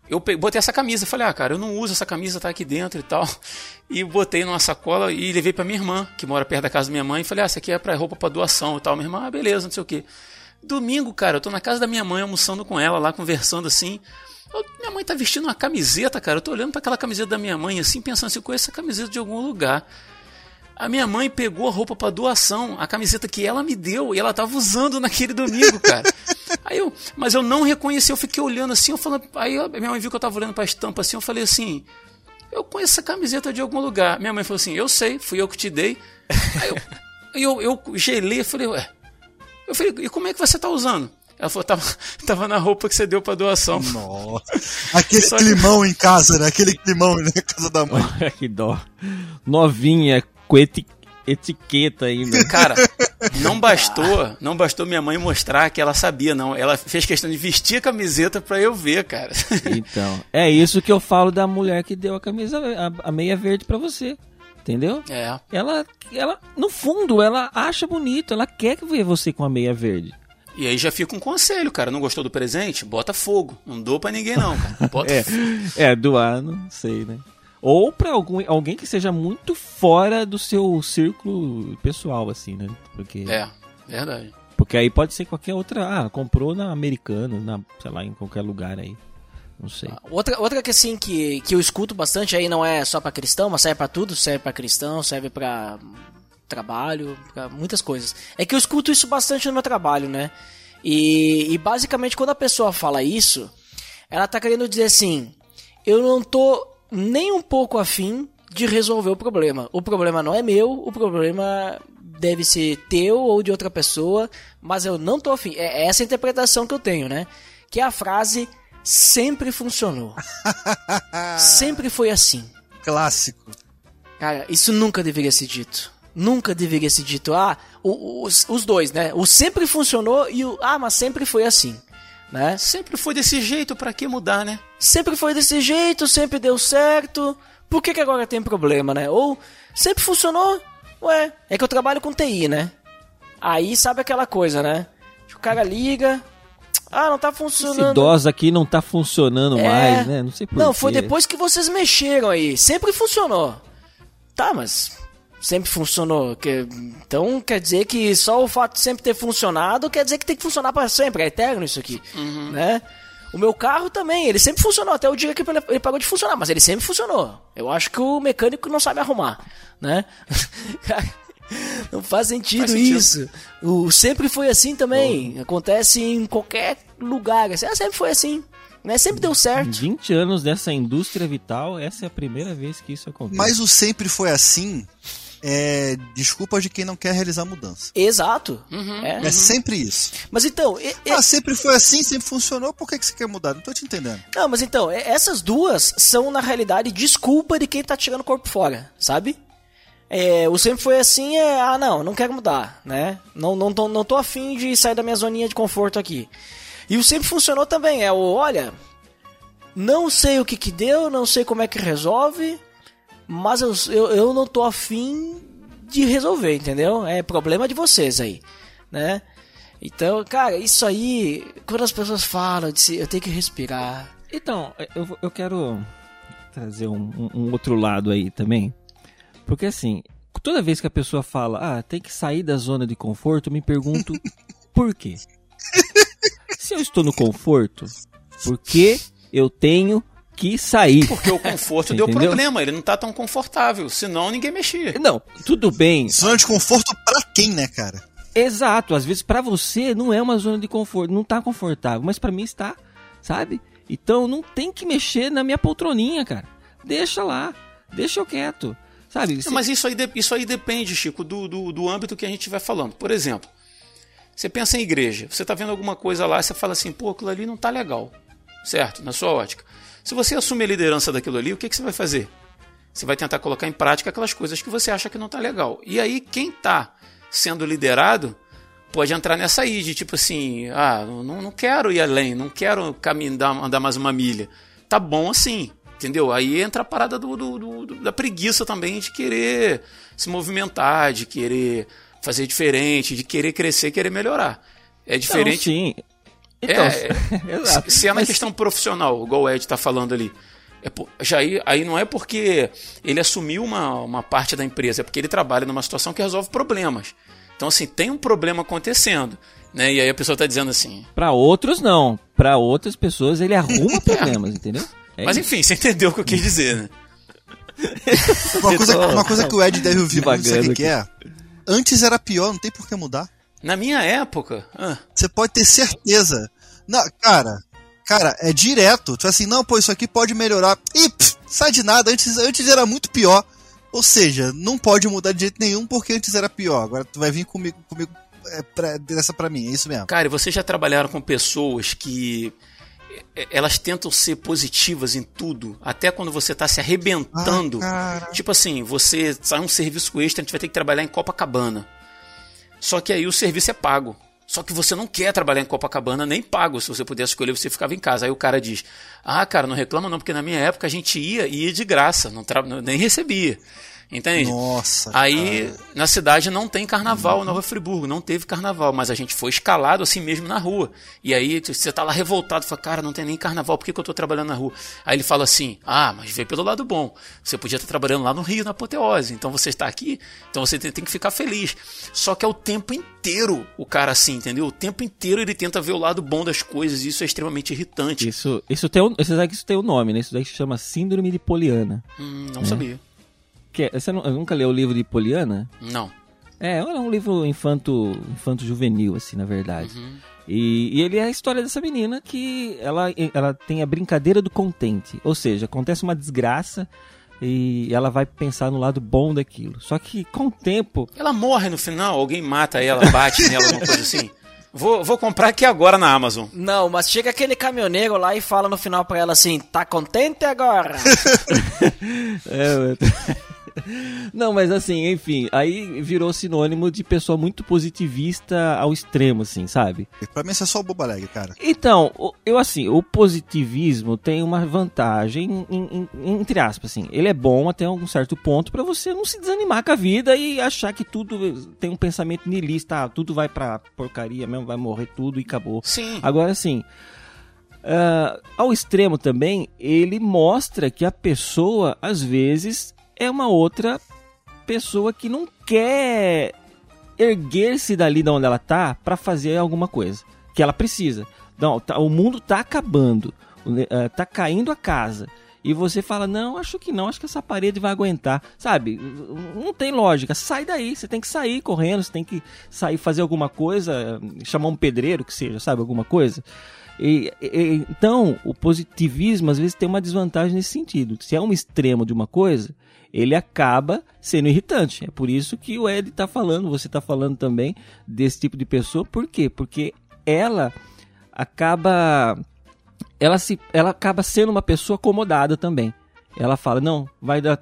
eu botei essa camisa. Falei, ah, cara, eu não uso essa camisa, tá aqui dentro e tal. E botei numa sacola e levei para minha irmã, que mora perto da casa da minha mãe. E falei, ah, essa aqui é pra roupa pra doação e tal. Minha irmã, ah, beleza, não sei o quê. Domingo, cara, eu tô na casa da minha mãe almoçando com ela lá, conversando assim. Minha mãe tá vestindo uma camiseta, cara. Eu tô olhando para aquela camiseta da minha mãe assim, pensando assim, conheço essa camiseta de algum lugar. A minha mãe pegou a roupa para doação, a camiseta que ela me deu, e ela tava usando naquele domingo, cara. Aí eu, mas eu não reconheci, eu fiquei olhando assim, eu falando, aí eu- minha mãe viu que eu tava olhando pra estampa assim, eu falei assim, eu conheço essa camiseta de algum lugar. Minha mãe falou assim, eu sei, fui eu que te dei. Aí eu, aí eu, eu gelei, eu falei, ué, eu falei, e como é que você tá usando? Ela falou, tava, tava na roupa que você deu pra doação. Nossa. Aquele Só que- climão em casa, né? Aquele climão na casa da mãe. que dó. Novinha, com eti- etiqueta ainda. Cara, não bastou, não bastou minha mãe mostrar que ela sabia, não. Ela fez questão de vestir a camiseta pra eu ver, cara. Então, é isso que eu falo da mulher que deu a camisa, a, a meia verde pra você. Entendeu? É. Ela, ela, no fundo, ela acha bonito, ela quer que ver você com a meia verde. E aí já fica um conselho, cara. Não gostou do presente? Bota fogo. Não dou pra ninguém, não, cara. Bota É, fogo. é doar, não sei, né? Ou pra algum, alguém que seja muito fora do seu círculo pessoal, assim, né? Porque, É, verdade. porque aí pode ser qualquer outra. Ah, comprou na Americana, na, sei lá, em qualquer lugar aí. Não sei. Outra, outra que assim que, que eu escuto bastante aí não é só pra cristão, mas serve pra tudo, serve pra cristão, serve pra trabalho, pra muitas coisas. É que eu escuto isso bastante no meu trabalho, né? E, e basicamente quando a pessoa fala isso, ela tá querendo dizer assim: eu não tô nem um pouco afim de resolver o problema. O problema não é meu, o problema deve ser teu ou de outra pessoa, mas eu não tô afim. É essa a interpretação que eu tenho, né? Que a frase sempre funcionou. sempre foi assim. Clássico. Cara, isso nunca deveria ser dito. Nunca deveria ser dito. Ah, os, os dois, né? O sempre funcionou e o. Ah, mas sempre foi assim. Né? Sempre foi desse jeito, pra que mudar, né? Sempre foi desse jeito, sempre deu certo. Por que, que agora tem problema, né? Ou sempre funcionou. Ué, é que eu trabalho com TI, né? Aí sabe aquela coisa, né? O cara liga. Ah, não tá Esse funcionando. idosa aqui não tá funcionando É. mais, né? Não sei por Não, quê. foi depois que vocês mexeram aí. Sempre funcionou. Tá, mas sempre funcionou. Que- Então quer dizer que só o fato de sempre ter funcionado quer dizer que tem que funcionar para sempre. É eterno isso aqui, né? O meu carro também, ele sempre funcionou até o dia que ele parou de funcionar, mas ele sempre funcionou. Eu acho que o mecânico não sabe arrumar, né? Não faz sentido, Faz sentido. isso. O sempre foi assim também. Acontece em qualquer lugar. Assim, ah, sempre foi assim. Né? Sempre deu certo. 20 anos dessa indústria vital, essa é a primeira vez que isso acontece. Mas o sempre foi assim. É desculpa de quem não quer realizar mudança. Exato. Uhum. É. É sempre isso. Mas então, e- e- Ah, sempre foi assim, sempre funcionou, por que, que você quer mudar? Não tô te entendendo. não, mas então, e- essas duas são na realidade desculpa de quem tá tirando o corpo fora, sabe? É, o sempre foi assim, é, ah não, não quero mudar, né? Não, não, tô, não tô afim de sair da minha zoninha de conforto aqui. E o sempre funcionou também, é o, olha, não sei o que que deu, não sei como é que resolve, mas eu, eu, eu não tô afim de resolver, entendeu? É problema de vocês aí, né? Então, cara, isso aí, quando as pessoas falam de se, eu tenho que respirar. Então, eu, eu quero trazer um, um- um outro lado aí também. Porque assim, toda vez que a pessoa fala, ah, tem que sair da zona de conforto, eu me pergunto por quê? Se eu estou no conforto, por que eu tenho que sair? Porque o conforto deu Entendeu? problema, ele não tá tão confortável. Senão ninguém mexia. Não, tudo bem. Zona de conforto pra quem, né, cara? Exato, às vezes pra você não é uma zona de conforto, não tá confortável, mas pra mim está, sabe? Então não tem que mexer na minha poltroninha, cara. Deixa lá, deixa eu quieto, sabe? Mas isso aí, isso aí depende, Chico, do, do, do âmbito que a gente estiver falando. Por exemplo, você pensa em igreja, você tá vendo alguma coisa lá, você fala assim, pô, aquilo ali não tá legal. Certo? Na sua ótica. Se você assume a liderança daquilo ali, o que, que você vai fazer? Você vai tentar colocar em prática aquelas coisas que você acha que não tá legal. E aí, quem tá sendo liderado pode entrar nessa aí, de tipo assim, ah, não, não quero ir além, não quero caminhar, andar mais uma milha. Tá bom assim, entendeu? Aí entra a parada do, do- do- da preguiça também de querer se movimentar, de querer fazer diferente, de querer crescer, querer melhorar. É Então, diferente. sim. Então, É. Se, se é na Mas- questão profissional, igual o Ed tá falando ali, é por- já aí, aí não é porque ele assumiu uma, uma parte da empresa, é porque ele trabalha numa situação que resolve problemas. Então, assim, tem um problema acontecendo, né? E aí a pessoa tá dizendo assim. Pra outros não, Pra outras pessoas ele arruma problemas, entendeu? É Mas isso. enfim, você entendeu o que eu quis dizer, né? Uma coisa, uma coisa que o Ed deve ouvir muito, sabe o que é? Antes era pior, não tem por que mudar. Na minha época. ah, Você pode ter certeza Não, cara, cara, é direto. Tu é assim, não, pô, isso aqui pode melhorar. Ih, pff, sai de nada, antes, antes era muito pior. Ou seja, não pode mudar de jeito nenhum porque antes era pior. Agora tu vai vir comigo, comigo é, pra, dessa pra mim, é isso mesmo. Cara, e vocês já trabalharam com pessoas que é, elas tentam ser positivas em tudo, até quando você tá se arrebentando. Ah, tipo assim, você sai um serviço extra, a gente vai ter que trabalhar em Copacabana. Só que aí o serviço é pago. Só que você não quer trabalhar em Copacabana nem pago. Se você pudesse escolher, você ficava em casa. Aí o cara diz: Ah, cara, não reclama não, porque na minha época a gente ia e ia de graça, não nem recebia. Entende? Nossa. Aí cara. na cidade não tem carnaval, na Rua Friburgo, não teve carnaval, mas a gente foi escalado assim mesmo na rua. E aí você tá lá revoltado, fala, cara, não tem nem carnaval, por que, que eu tô trabalhando na rua? Aí ele fala assim: ah, mas vê pelo lado bom, você podia estar trabalhando lá no Rio, na Apoteose, então você está aqui, então você tem, tem que ficar feliz. Só que é o tempo inteiro o cara assim, entendeu? O tempo inteiro ele tenta ver o lado bom das coisas e isso é extremamente irritante. Isso, isso tem um, você sabe que isso tem um nome, né? Isso daí se chama Síndrome de Poliana. Hum, não sabia. Que é- você nunca leu o livro de Poliana? Não. É, é um livro infanto, infanto juvenil, assim, na verdade. E, e ele é a história dessa menina que ela, ela tem a brincadeira do contente. Ou seja, acontece uma desgraça e ela vai pensar no lado bom daquilo. Só que com o tempo, Ela morre no final, alguém mata ela, bate nela, alguma coisa assim. Vou, vou comprar aqui agora na Amazon. Não, mas chega aquele caminhoneiro lá e fala no final pra ela assim: tá contente agora? É, Não, mas assim, enfim, aí virou sinônimo de pessoa muito positivista ao extremo, assim, sabe? Pra mim isso é só o boba alegre, cara. Então, eu assim, o positivismo tem uma vantagem, em- em- entre aspas, assim, ele é bom até um certo ponto pra você não se desanimar com a vida e achar que tudo tem um pensamento niilista, ah, tudo vai pra porcaria mesmo, vai morrer tudo e acabou. Sim. Agora, assim, ah, ao extremo também, ele mostra que a pessoa, às vezes, é uma outra pessoa que não quer erguer-se dali de onde ela tá pra fazer alguma coisa que ela precisa. Não, tá- o mundo tá acabando, ah, tá caindo a casa. E você fala, não, acho que não, acho que essa parede vai aguentar. Sabe? Não tem lógica. Sai daí, você tem que sair correndo, você tem que sair fazer alguma coisa, chamar um pedreiro que seja, sabe? Alguma coisa. E- e- então, o positivismo às vezes tem uma desvantagem nesse sentido. Se é um extremo de uma coisa, ele acaba sendo irritante. É por isso que o Ed tá falando, você tá falando também desse tipo de pessoa. Por quê? Porque ela acaba ela se ela acaba sendo uma pessoa acomodada também. Ela fala: "Não, vai dar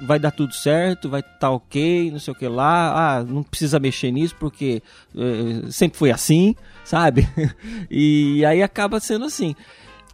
vai dar tudo certo, vai estar OK, não sei o que lá. Ah, não precisa mexer nisso porque eh, sempre foi assim, sabe? e aí acaba sendo assim.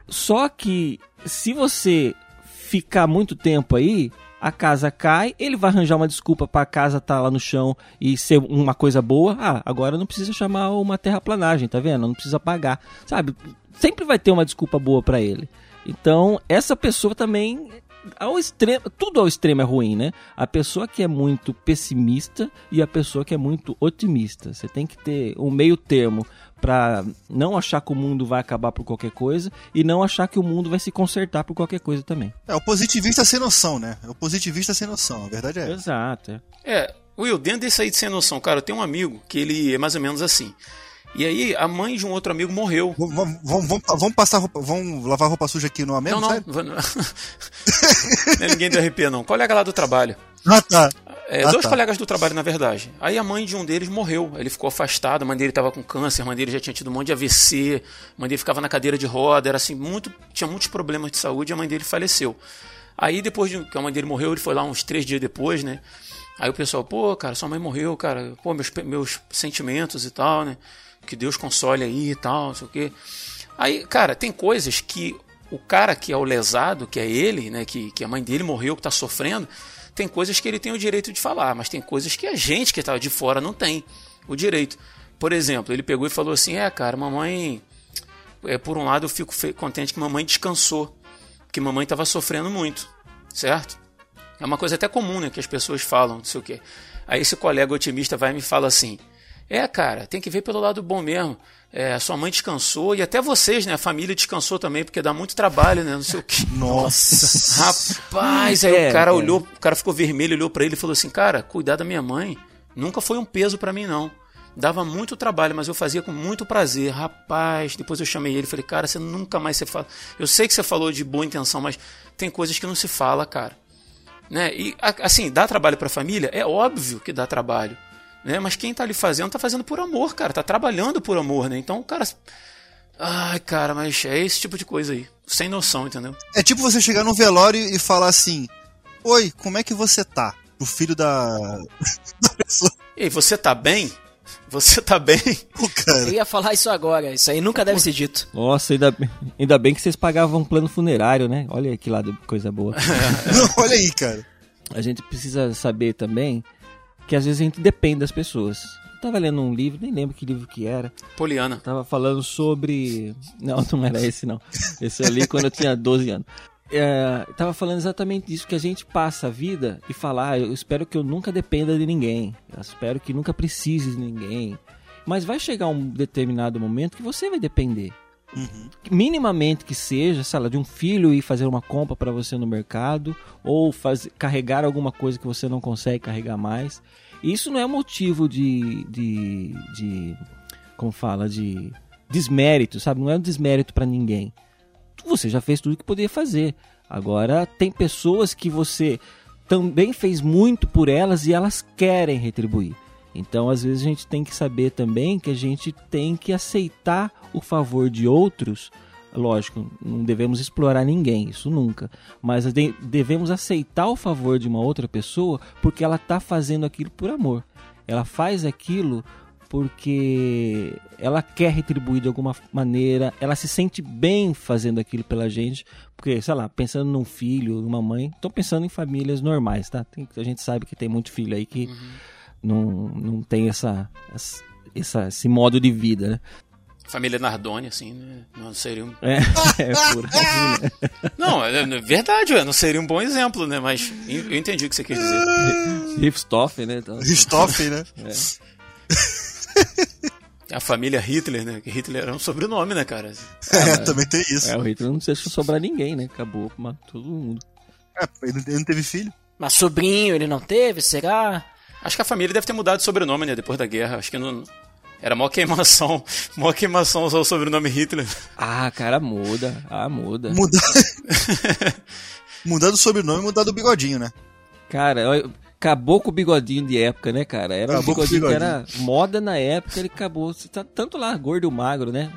Só que se você ficar muito tempo aí, a casa cai, ele vai arranjar uma desculpa para a casa estar lá no chão e ser uma coisa boa. Ah, agora não precisa chamar uma terraplanagem, tá vendo? Não precisa pagar, sabe? Sempre vai ter uma desculpa boa para ele. Então, essa pessoa também ao extremo, tudo ao extremo é ruim, né? A pessoa que é muito pessimista e a pessoa que é muito otimista. Você tem que ter um meio termo para não achar que o mundo vai acabar por qualquer coisa e não achar que o mundo vai se consertar por qualquer coisa também. É o positivista sem noção, né? É o positivista sem noção, a verdade é. essa. Exato. É. É, Will, dentro desse aí de sem noção, cara, eu tenho um amigo que ele é mais ou menos assim. E aí, a mãe de um outro amigo morreu. Vamos, vamos, vamos, passar roupa, vamos lavar roupa suja aqui no mesmo, não, não, não é ninguém do RP, não. Colega lá do trabalho. Ah, tá. É, Ah, dois tá. colegas do trabalho, na verdade. Aí a mãe de um deles morreu. Ele ficou afastado, a mãe dele estava com câncer, a mãe dele já tinha tido um monte de AVC, a mãe dele ficava na cadeira de roda, era assim, muito, tinha muitos problemas de saúde e a mãe dele faleceu. Aí depois de que a mãe dele morreu, ele foi lá uns três dias depois, né? Aí o pessoal, pô, cara, sua mãe morreu, cara, pô, meus, meus sentimentos e tal, né? Que Deus console aí e tal, não sei o quê. Aí, cara, tem coisas que o cara que é o lesado, que é ele, né, que, que a mãe dele morreu, que tá sofrendo, tem coisas que ele tem o direito de falar, mas tem coisas que a gente que tá de fora não tem o direito. Por exemplo, ele pegou e falou assim: "É, cara, mamãe, é, por um lado eu fico contente que mamãe descansou, porque mamãe estava sofrendo muito, certo? É uma coisa até comum, né, que as pessoas falam, não sei o quê. Aí esse colega otimista vai e me fala assim: "É, cara, tem que ver pelo lado bom mesmo. É, sua mãe descansou e até vocês, né, a família descansou também, porque dá muito trabalho, né, não sei o quê". Nossa. Rapaz, aí É, o cara é. olhou, o cara ficou vermelho, olhou pra ele e falou assim: "Cara, cuidar da minha mãe nunca foi um peso pra mim não. Dava muito trabalho, mas eu fazia com muito prazer. Rapaz, depois eu chamei ele e falei, cara, você nunca mais se fala. Eu sei que você falou de boa intenção, mas tem coisas que não se fala, cara. Né? E assim, dá trabalho para a família? É óbvio que dá trabalho. Né? Mas quem tá ali fazendo, tá fazendo por amor, cara. Tá trabalhando por amor, né? Então, cara. Ai, cara, mas é esse tipo de coisa aí. Sem noção, entendeu? É tipo você chegar no velório e falar assim: Oi, como é que você tá? O filho da, da pessoa. Ei, você tá bem? Você tá bem? Pô, cara. Eu ia falar isso agora, isso aí nunca deve ser dito. Nossa, ainda, bem- ainda bem que vocês pagavam um plano funerário, né? Olha que lado coisa boa. Não, olha aí, cara. A gente precisa saber também que às vezes a gente depende das pessoas. Eu tava lendo um livro, nem lembro que livro que era. Poliana. Tava falando sobre. Não, não era esse não. Esse eu li quando eu tinha 12 anos. É, tava falando exatamente disso, que a gente passa a vida e fala, ah, eu espero que eu nunca dependa de ninguém. Eu espero que nunca precise de ninguém. Mas vai chegar um determinado momento que você vai depender. Minimamente que seja, sei lá, de um filho ir fazer uma compra para você no mercado ou faz, carregar alguma coisa que você não consegue carregar mais. Isso não é motivo de, de, de como fala, de desmérito, sabe? Não é um desmérito para ninguém. Você já fez tudo que podia fazer. Agora tem pessoas que você também fez muito por elas e elas querem retribuir. Então, às vezes a gente tem que saber também que a gente tem que aceitar o favor de outros. Lógico, não devemos explorar ninguém, isso nunca. Mas de- devemos aceitar o favor de uma outra pessoa porque ela está fazendo aquilo por amor. Ela faz aquilo porque ela quer retribuir de alguma maneira, ela se sente bem fazendo aquilo pela gente, porque, sei lá, pensando num filho, numa mãe, tô pensando em famílias normais, tá? Tem- a gente sabe que tem muito filho aí que não, não tem essa, essa, essa- esse modo de vida, né? Família Nardoni, assim, né? Não seria um... É, é né? Não, é é verdade, ué, não seria um bom exemplo, né? Mas eu entendi o que você quis dizer. Rifthofen, né? Então, Richthofen, né? A família Hitler, né? Hitler era um sobrenome, né, cara? É, também tem isso. é, o Hitler não deixa sobrar ninguém, né? Acabou, matou todo mundo. É, ele não- ele não teve filho. Mas sobrinho ele não teve, será? Acho que a família deve ter mudado de sobrenome, né? Depois da guerra. Acho que não... Era mó queimação. Mó queimação usar o sobrenome Hitler. Ah, cara, muda. Ah, muda. Mudar. Mudar do sobrenome e mudar do bigodinho, né? Cara, acabou com o bigodinho de época, né, cara? Era um Acabou com o bigodinho que bigodinho. era moda na época, ele acabou. Você tá tanto lá, gordo ou magro, né?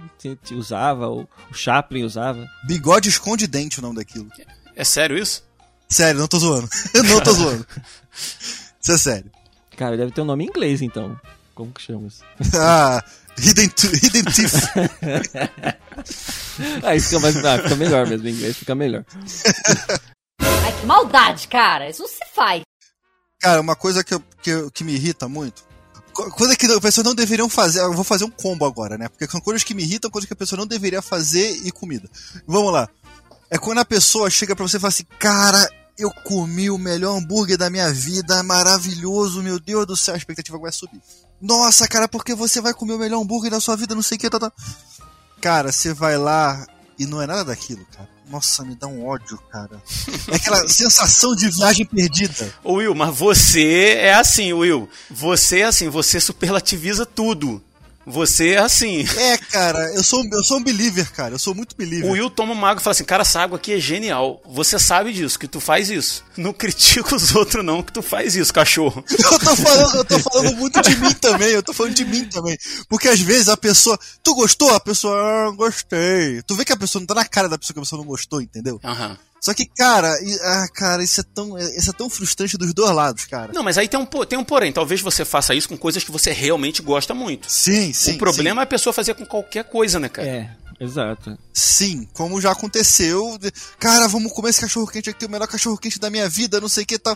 Usava, o, o Chaplin usava. Bigode esconde dente o nome daquilo. É sério isso? Sério, não tô zoando. não tô zoando. Isso é sério. Cara, deve ter um nome em inglês, então. Como que chama isso? Ah, Hidden, hidden Teeth. Ah, isso fica, mais, ah, fica melhor mesmo, em inglês fica melhor. Ai, que maldade, cara. Isso não se faz. Cara, uma coisa que, eu- que, eu- que me irrita muito. co- Coisa que as pessoas não deveriam fazer. Eu vou fazer um combo agora, né? Porque são coisas que me irritam, coisas que a pessoa não deveria fazer e comida. Vamos lá. É quando a pessoa chega pra você e fala assim: Cara, eu comi o melhor hambúrguer da minha vida, maravilhoso, meu Deus do céu, a expectativa vai subir. Nossa, cara, porque você vai comer o melhor hambúrguer da sua vida, não sei o que, tá, tá. Cara, você vai lá e não é nada daquilo, cara. Nossa, me dá um ódio, cara. É aquela sensação de viagem perdida. Ô, Will, mas você é assim, Will. Você é assim, você superlativiza tudo. Você é assim. É, cara, eu sou, eu sou um believer, cara. Eu sou muito O believer. Will toma uma água e fala assim, cara, essa água aqui é genial. Você sabe disso, que tu faz isso. Não critica os outros não, que tu faz isso, cachorro. Eu tô falando, eu tô falando muito de mim também. Eu tô falando de mim também. Porque às vezes a pessoa. Tu gostou? A pessoa. Ah, gostei. Tu vê que a pessoa não tá na cara da pessoa que a pessoa não gostou, entendeu? Aham. Só que, cara, e- ah, cara, isso é tão. Isso é tão frustrante dos dois lados, cara. Não, mas aí tem um, tem um porém. Talvez você faça isso com coisas que você realmente gosta muito. Sim, sim. o problema é a pessoa fazer com qualquer coisa, né, cara? É, exato. Sim, sim, como já aconteceu. Cara, vamos comer esse cachorro quente aqui, o melhor cachorro quente da minha vida, não sei o que tal.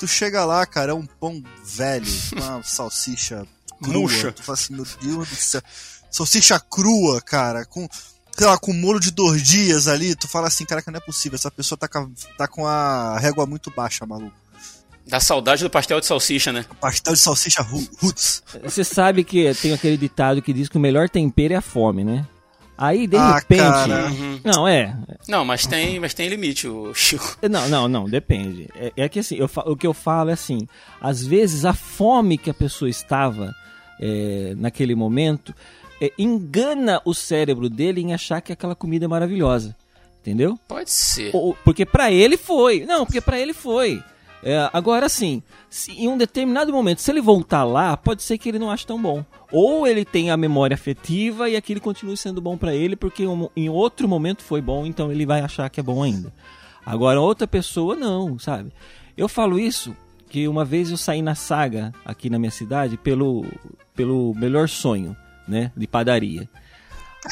Tu chega lá, cara, é um pão velho, uma salsicha crua. Murcha. Tu fala assim, meu Deus do céu. Salsicha crua, cara, com, sei lá, com molho de dois dias ali. Tu fala assim, caraca, não é possível, essa pessoa tá com a, tá com a régua muito baixa, maluco. Dá saudade do pastel de salsicha, né? Pastel de salsicha roots. Você sabe que tem aquele ditado que diz que o melhor tempero é a fome, né? Aí, de Ah, repente. cara. Uhum. Não, é. Não, mas tem, mas tem limite, o Chico. Não, não, não, depende. É, é que assim, eu o que eu falo é assim: às vezes a fome que a pessoa estava é, naquele momento, é, engana o cérebro dele em achar que aquela comida é maravilhosa. Entendeu? Pode ser. Ou- porque pra ele foi. Não, porque pra ele foi. É, agora sim, em um determinado momento, se ele voltar lá, pode ser que ele não ache tão bom. Ou ele tem a memória afetiva e aquilo continue sendo bom pra ele, porque um- em outro momento foi bom, então ele vai achar que é bom ainda. Agora, outra pessoa não, sabe? Eu falo isso que uma vez eu saí na saga aqui na minha cidade pelo, pelo melhor sonho, né? De padaria.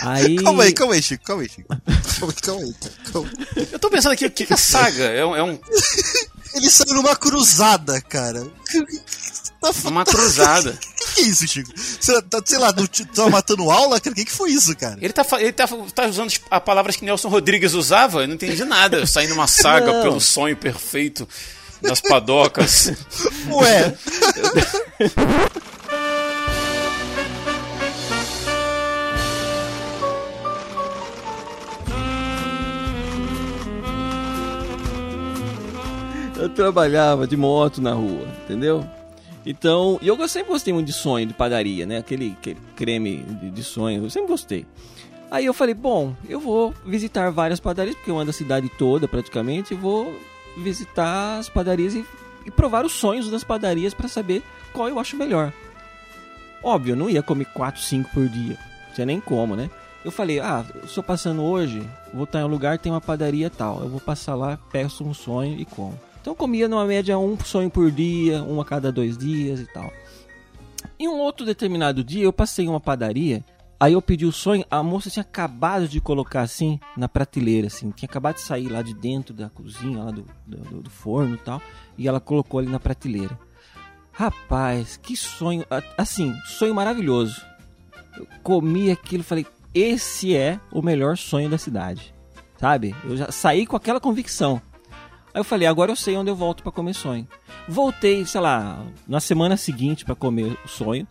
Aí... Calma aí, calma aí, Chico, calma aí, Chico. Calma aí, calma aí. Calma. Eu tô pensando aqui, o que é saga? É um, é um- Ele saiu numa cruzada, cara. Tá uma cruzada. O que, que é isso, Chico? Você tá, sei lá, no- tava matando aula, cara? O que, que foi isso, cara? Ele tá, ele tá, tá usando as palavras que Nelson Rodrigues usava, eu não entendi nada. Saindo uma saga Não. pelo sonho perfeito nas padocas. Ué, Eu trabalhava de moto na rua, entendeu? Então, e eu sempre gostei muito de sonho, de padaria, né? Aquele, aquele creme de, de sonho, eu sempre gostei. Aí eu falei, bom, eu vou visitar várias padarias, porque eu ando a cidade toda praticamente, e vou visitar as padarias e, e provar os sonhos das padarias para saber qual eu acho melhor. Óbvio, eu não ia comer 4, 5 por dia. Não tinha nem como, né? Eu falei, ah, eu estou passando hoje, vou estar em um lugar, tem uma padaria tal. Eu vou passar lá, peço um sonho e como. Então comia numa média um sonho por dia, um a cada dois dias e tal. Em um outro determinado dia, eu passei em uma padaria, aí eu pedi o sonho, a moça tinha acabado de colocar assim na prateleira, assim, tinha acabado de sair lá de dentro da cozinha, lá do, do, do forno e tal, e ela colocou ali na prateleira. Rapaz, que sonho, assim, sonho maravilhoso. Eu comi aquilo falei, esse é o melhor sonho da cidade. Sabe? Eu já saí com aquela convicção. Aí eu falei, agora eu sei onde eu volto pra comer sonho. Voltei, sei lá, na semana seguinte pra comer o sonho.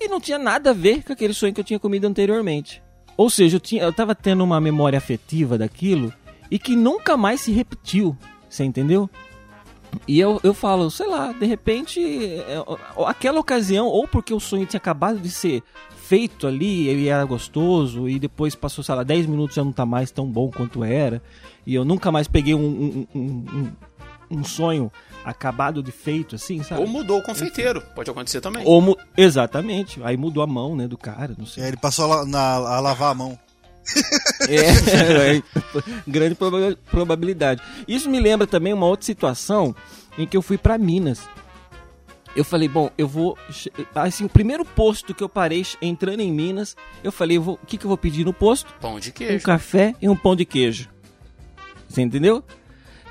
E não tinha nada a ver com aquele sonho que eu tinha comido anteriormente. Ou seja, eu, tinha, eu tava tendo uma memória afetiva daquilo e que nunca mais se repetiu. Você entendeu? E eu, eu falo, sei lá, de repente, é, aquela ocasião, ou porque o sonho tinha acabado de ser feito ali, ele era gostoso, e depois passou, sei lá, 10 minutos já não tá mais tão bom quanto era, e eu nunca mais peguei um, um, um, um- um sonho acabado de feito, assim, sabe? Ou mudou o confeiteiro, pode acontecer também. Ou mu- Exatamente, aí mudou a mão, né, do cara, não sei. É, ele passou a, na- a lavar a mão. É, é, grande proba- probabilidade. Isso me lembra também uma outra situação em que eu fui pra Minas. Eu falei, bom, eu vou. Assim, o primeiro posto que eu parei entrando em Minas, eu falei, o que, que eu vou pedir no posto? Pão de Um queijo. café e um pão de queijo. Você entendeu?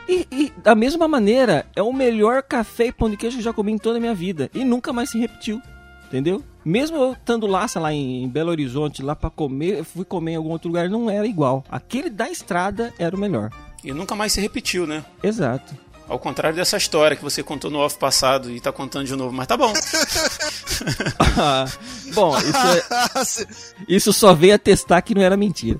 E, e da mesma maneira, é o melhor café e pão de queijo que eu já comi em toda a minha vida. E nunca mais se repetiu. Entendeu? Mesmo eu estando lá, sei lá, em Belo Horizonte, lá pra comer, eu fui comer em algum outro lugar, não era igual. Aquele da estrada era o melhor. E nunca mais se repetiu, né? Exato. Ao contrário dessa história que você contou no off passado e tá contando de novo, mas tá bom. Ah, bom, isso, é- isso só veio atestar que não era mentira.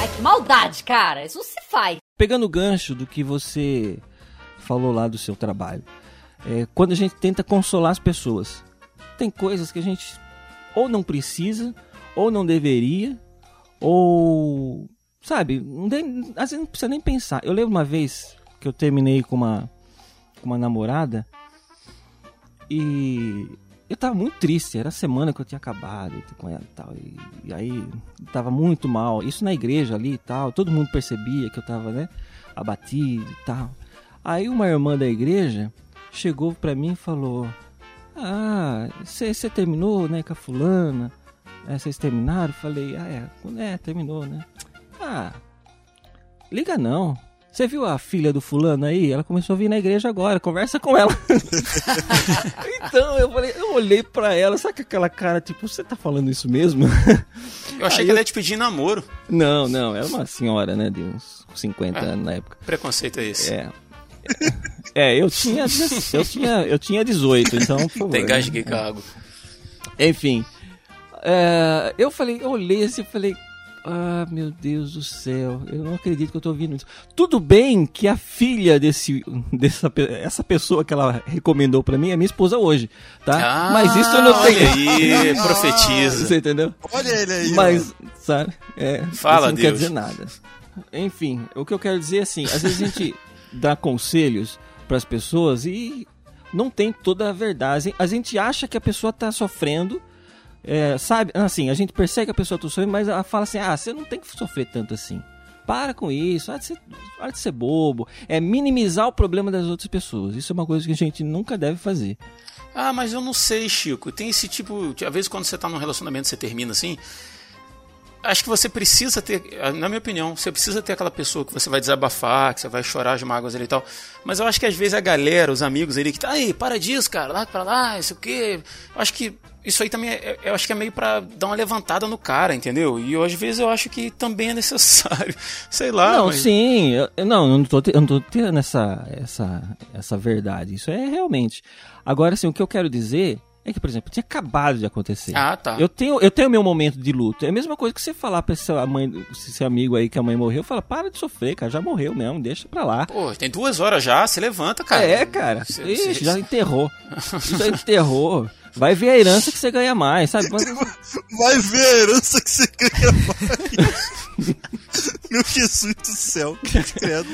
Ai, que maldade, cara. Isso não se faz. Pegando o gancho do que você falou lá do seu trabalho, é, quando a gente tenta consolar as pessoas, tem coisas que a gente ou não precisa, ou não deveria, ou. Sabe, não tem- vezes não precisa nem pensar. Eu lembro uma vez que eu terminei com uma, com uma namorada e eu tava muito triste. Era a semana que eu tinha acabado com ela e tal. E, e aí tava muito mal. Isso na igreja ali e tal. Todo mundo percebia que eu tava, né, abatido e tal. Aí uma irmã da igreja chegou pra mim e falou: Ah, você terminou, né, com a fulana? É, Vocês terminaram? Falei: Ah, é, é, terminou, né? Ah, liga não. Você viu a filha do fulano aí? Ela começou a vir na igreja agora, conversa com ela. então eu falei, eu olhei pra ela, sabe aquela cara, tipo, você tá falando isso mesmo? Eu achei Aí que eu- ela ia te pedir namoro. não, não, era uma senhora, né, de uns 50 Ah. anos na época. Preconceito é esse. É. É, eu tinha, eu tinha, eu tinha 18, então, por favor. Tem né? gasguei com a água. Enfim. é, eu falei, eu olhei assim e falei, Ah, meu Deus do céu, eu não acredito que eu tô ouvindo isso. Tudo bem que a filha desse, dessa essa pessoa que ela recomendou pra mim é minha esposa hoje, tá? Ah, Mas isso eu não olha tenho. aí, profetiza. Você entendeu? Olha ele aí. Mas, sabe? É, Fala, isso não quer Deus. dizer nada. Enfim, o que eu quero dizer é assim, às vezes a gente dá conselhos pras pessoas e não tem toda a verdade. A gente acha que a pessoa tá sofrendo, é, sabe? Assim, a gente percebe que a pessoa tá sofrendo, mas ela fala assim: ah, você não tem que sofrer tanto assim. Para com isso, para de, ser, para de ser bobo. É minimizar o problema das outras pessoas. Isso é uma coisa que a gente nunca deve fazer. Ah, mas eu não sei, Chico. Tem esse tipo. Às vezes, quando você tá num relacionamento, você termina assim. Acho que você precisa ter, na minha opinião, você precisa ter aquela pessoa que você vai desabafar, que você vai chorar as mágoas ali e tal. Mas eu acho que às vezes a galera, os amigos ali que tá aí, para disso, cara, lá pra lá, isso o quê. Eu acho que isso aí também é, eu acho que é meio pra dar uma levantada no cara, entendeu? E eu, às vezes eu acho que também é necessário. Sei lá. não, mas- sim, eu, não, eu não tô, eu não tô tendo essa, essa, essa verdade. Isso é realmente. Agora, assim, o que eu quero dizer é que, por exemplo, tinha acabado de acontecer. Ah, tá. Eu tenho, eu tenho meu momento de luto. É a mesma coisa que você falar pra sua mãe, esse seu amigo aí que a mãe morreu, fala, para de sofrer, cara, já morreu mesmo, deixa pra lá. Pô, tem duas horas já, se levanta, cara. É, cara. Cê- Ixi, cê- já enterrou. já enterrou. Vai ver a herança que você ganha mais, sabe? Mas- Vai ver a herança que você ganha mais. Meu Jesus do céu, que credo.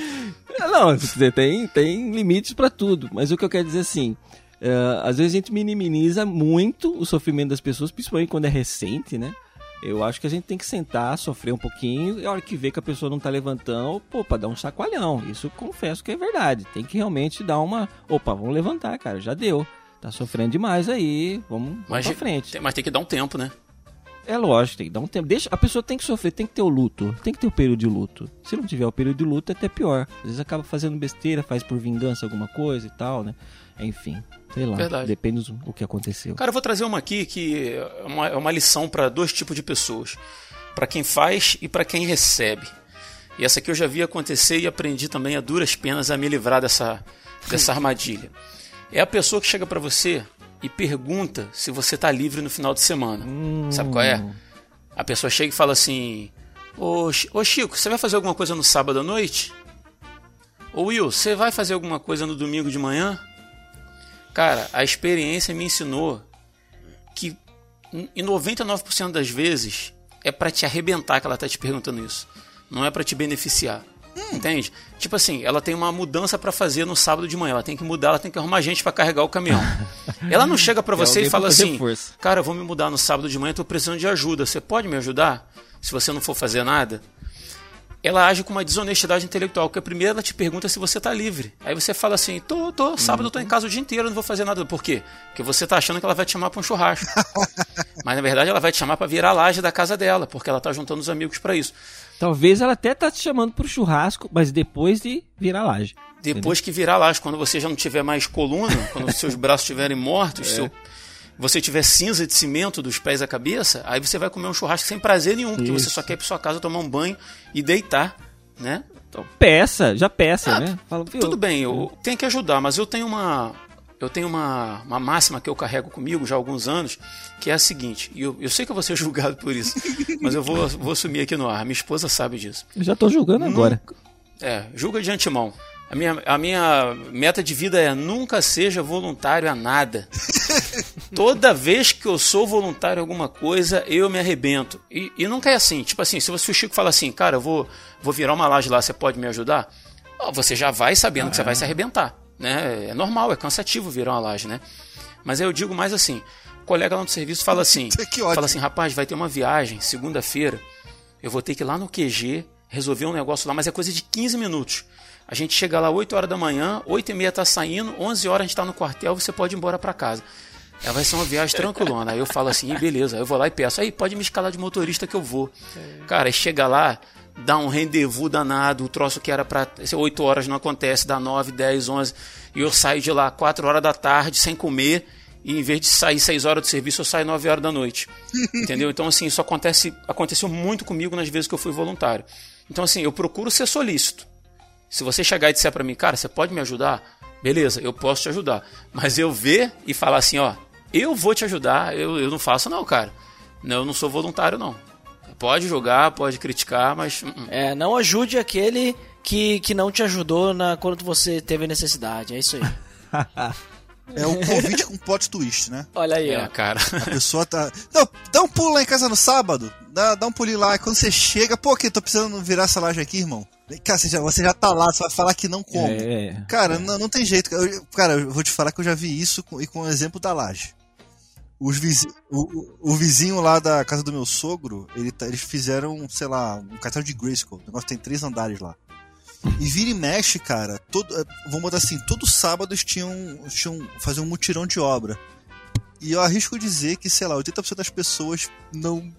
Não, tem, tem limites pra tudo. Mas o que eu quero dizer assim, é, às vezes a gente minimiza muito o sofrimento das pessoas, principalmente quando é recente, né? Eu acho que a gente tem que sentar, sofrer um pouquinho, e a hora que vê que a pessoa não tá levantando, pô, pra dar um chacoalhão. Isso confesso que é verdade. Tem que realmente dar uma. Opa, vamos levantar, cara, já deu. Tá sofrendo demais aí, vamos, vamos Mas, pra frente. tem- mas tem que dar um tempo, né? É lógico, tem que dar um tempo. Deixa, a pessoa tem que sofrer, tem que ter o luto, tem que ter o período de luto. Se não tiver o período de luto, é até pior. Às vezes acaba fazendo besteira, faz por vingança alguma coisa e tal, né? Enfim, sei lá. Verdade. Depende do o que aconteceu. Cara, eu vou trazer uma aqui que é uma, é uma lição para dois tipos de pessoas: para quem faz e para quem recebe. E essa aqui eu já vi acontecer e aprendi também a duras penas a me livrar dessa, dessa armadilha. É a pessoa que chega para você e pergunta se você tá livre no final de semana. Sabe qual é? A pessoa chega e fala assim: Ô, Ô Chico, você vai fazer alguma coisa no sábado à noite? Ô Will, você vai fazer alguma coisa no domingo de manhã? Cara, a experiência me ensinou que em 99% das vezes é pra te arrebentar que ela tá te perguntando isso. Não é pra te beneficiar. Entende? Tipo assim, ela tem uma mudança pra fazer no sábado de manhã. Ela tem que mudar, ela tem que arrumar gente pra carregar o caminhão. Ela não chega pra Tem você e fala assim: força. Cara, eu vou me mudar no sábado de manhã, tô precisando de ajuda. Você pode me ajudar? Se você não for fazer nada? ela age com uma desonestidade intelectual, porque primeiro ela te pergunta se você tá livre. Aí você fala assim, tô, tô, sábado eu tô em casa o dia inteiro, não vou fazer nada. Por quê? Porque você tá achando que ela vai te chamar pra um churrasco. Mas na verdade ela vai te chamar pra virar a laje da casa dela, porque ela tá juntando os amigos pra isso. Talvez ela até tá te chamando pro churrasco, mas depois de virar laje. Depois que virar laje, quando você já não tiver mais coluna, quando os seus braços estiverem mortos, seu, você tiver cinza de cimento dos pés à cabeça, aí você vai comer um churrasco sem prazer nenhum, porque você Isso. só quer ir pra sua casa tomar um banho e deitar, né? Então, peça, já peça, Ah, né? Fala? Tudo bem, eu tenho que ajudar, mas eu tenho uma eu tenho uma, uma máxima que eu carrego comigo já há alguns anos, que é a seguinte, e eu, eu sei que eu vou ser julgado por isso, mas eu vou, vou assumir aqui no ar, minha esposa sabe disso. Eu já tô julgando agora. É, julga de antemão. A minha, a minha meta de vida é nunca seja voluntário a nada. Toda vez que eu sou voluntário a alguma coisa, eu me arrebento. E, e nunca é assim. Tipo assim, se você, o Chico fala assim, cara, eu vou, vou virar uma laje lá, você pode me ajudar? Você já vai sabendo que você vai se arrebentar. Né? É normal, é cansativo virar uma laje, né? Mas aí eu digo mais assim, o colega lá no serviço fala assim, fala assim, rapaz, vai ter uma viagem segunda-feira, eu vou ter que ir lá no QG resolver um negócio lá, mas é coisa de 15 minutos. A gente chega lá 8 horas da manhã, 8 e meia tá saindo, 11 horas a gente tá no quartel, você pode ir embora para casa. Ela vai ser uma viagem tranquilona. Aí eu falo assim, "Ih, beleza. Eu vou lá e peço, aí pode me escalar de motorista que eu vou. Cara, aí chega lá, dá um rendezvous danado, o troço que era pra ser 8 horas não acontece, dá 9, 10, 11. E eu saio de lá 4 horas da tarde sem comer. E em vez de sair 6 horas do serviço, eu saio 9 horas da noite. Entendeu? Então, assim, isso acontece, aconteceu muito comigo nas vezes que eu fui voluntário. Então, assim, eu procuro ser solícito. Se você chegar e disser pra mim, cara, você pode me ajudar? Beleza, eu posso te ajudar. Mas eu ver e falar assim, ó, eu vou te ajudar, eu, eu não faço não, cara. Não, eu não sou voluntário, não. Pode julgar, pode criticar, mas. hum, hum. É, não ajude aquele que, que não te ajudou na, quando você teve necessidade. É isso aí. É o convite com plot twist, né? Olha aí, É, ó. cara. A pessoa tá. Não, dá um pulo lá em casa no sábado. Dá, dá um pulinho lá. E quando você chega, pô, que tô precisando virar essa laje aqui, irmão. Cá, você já, você já tá lá, você vai falar que não como. É. Cara, não, não tem jeito. Eu- cara, eu vou te falar que eu já vi isso com, e com o exemplo da laje. Os vizi, o, o- o vizinho lá da casa do meu sogro, ele tá- eles fizeram, sei lá, um cartão de Grayskull. O negócio tem três andares lá. E vira e mexe, cara. Todo, eh, vamos botar assim, todo sábado eles tinham, tinham fazer um mutirão de obra. E eu arrisco dizer que, sei lá, 80% das pessoas não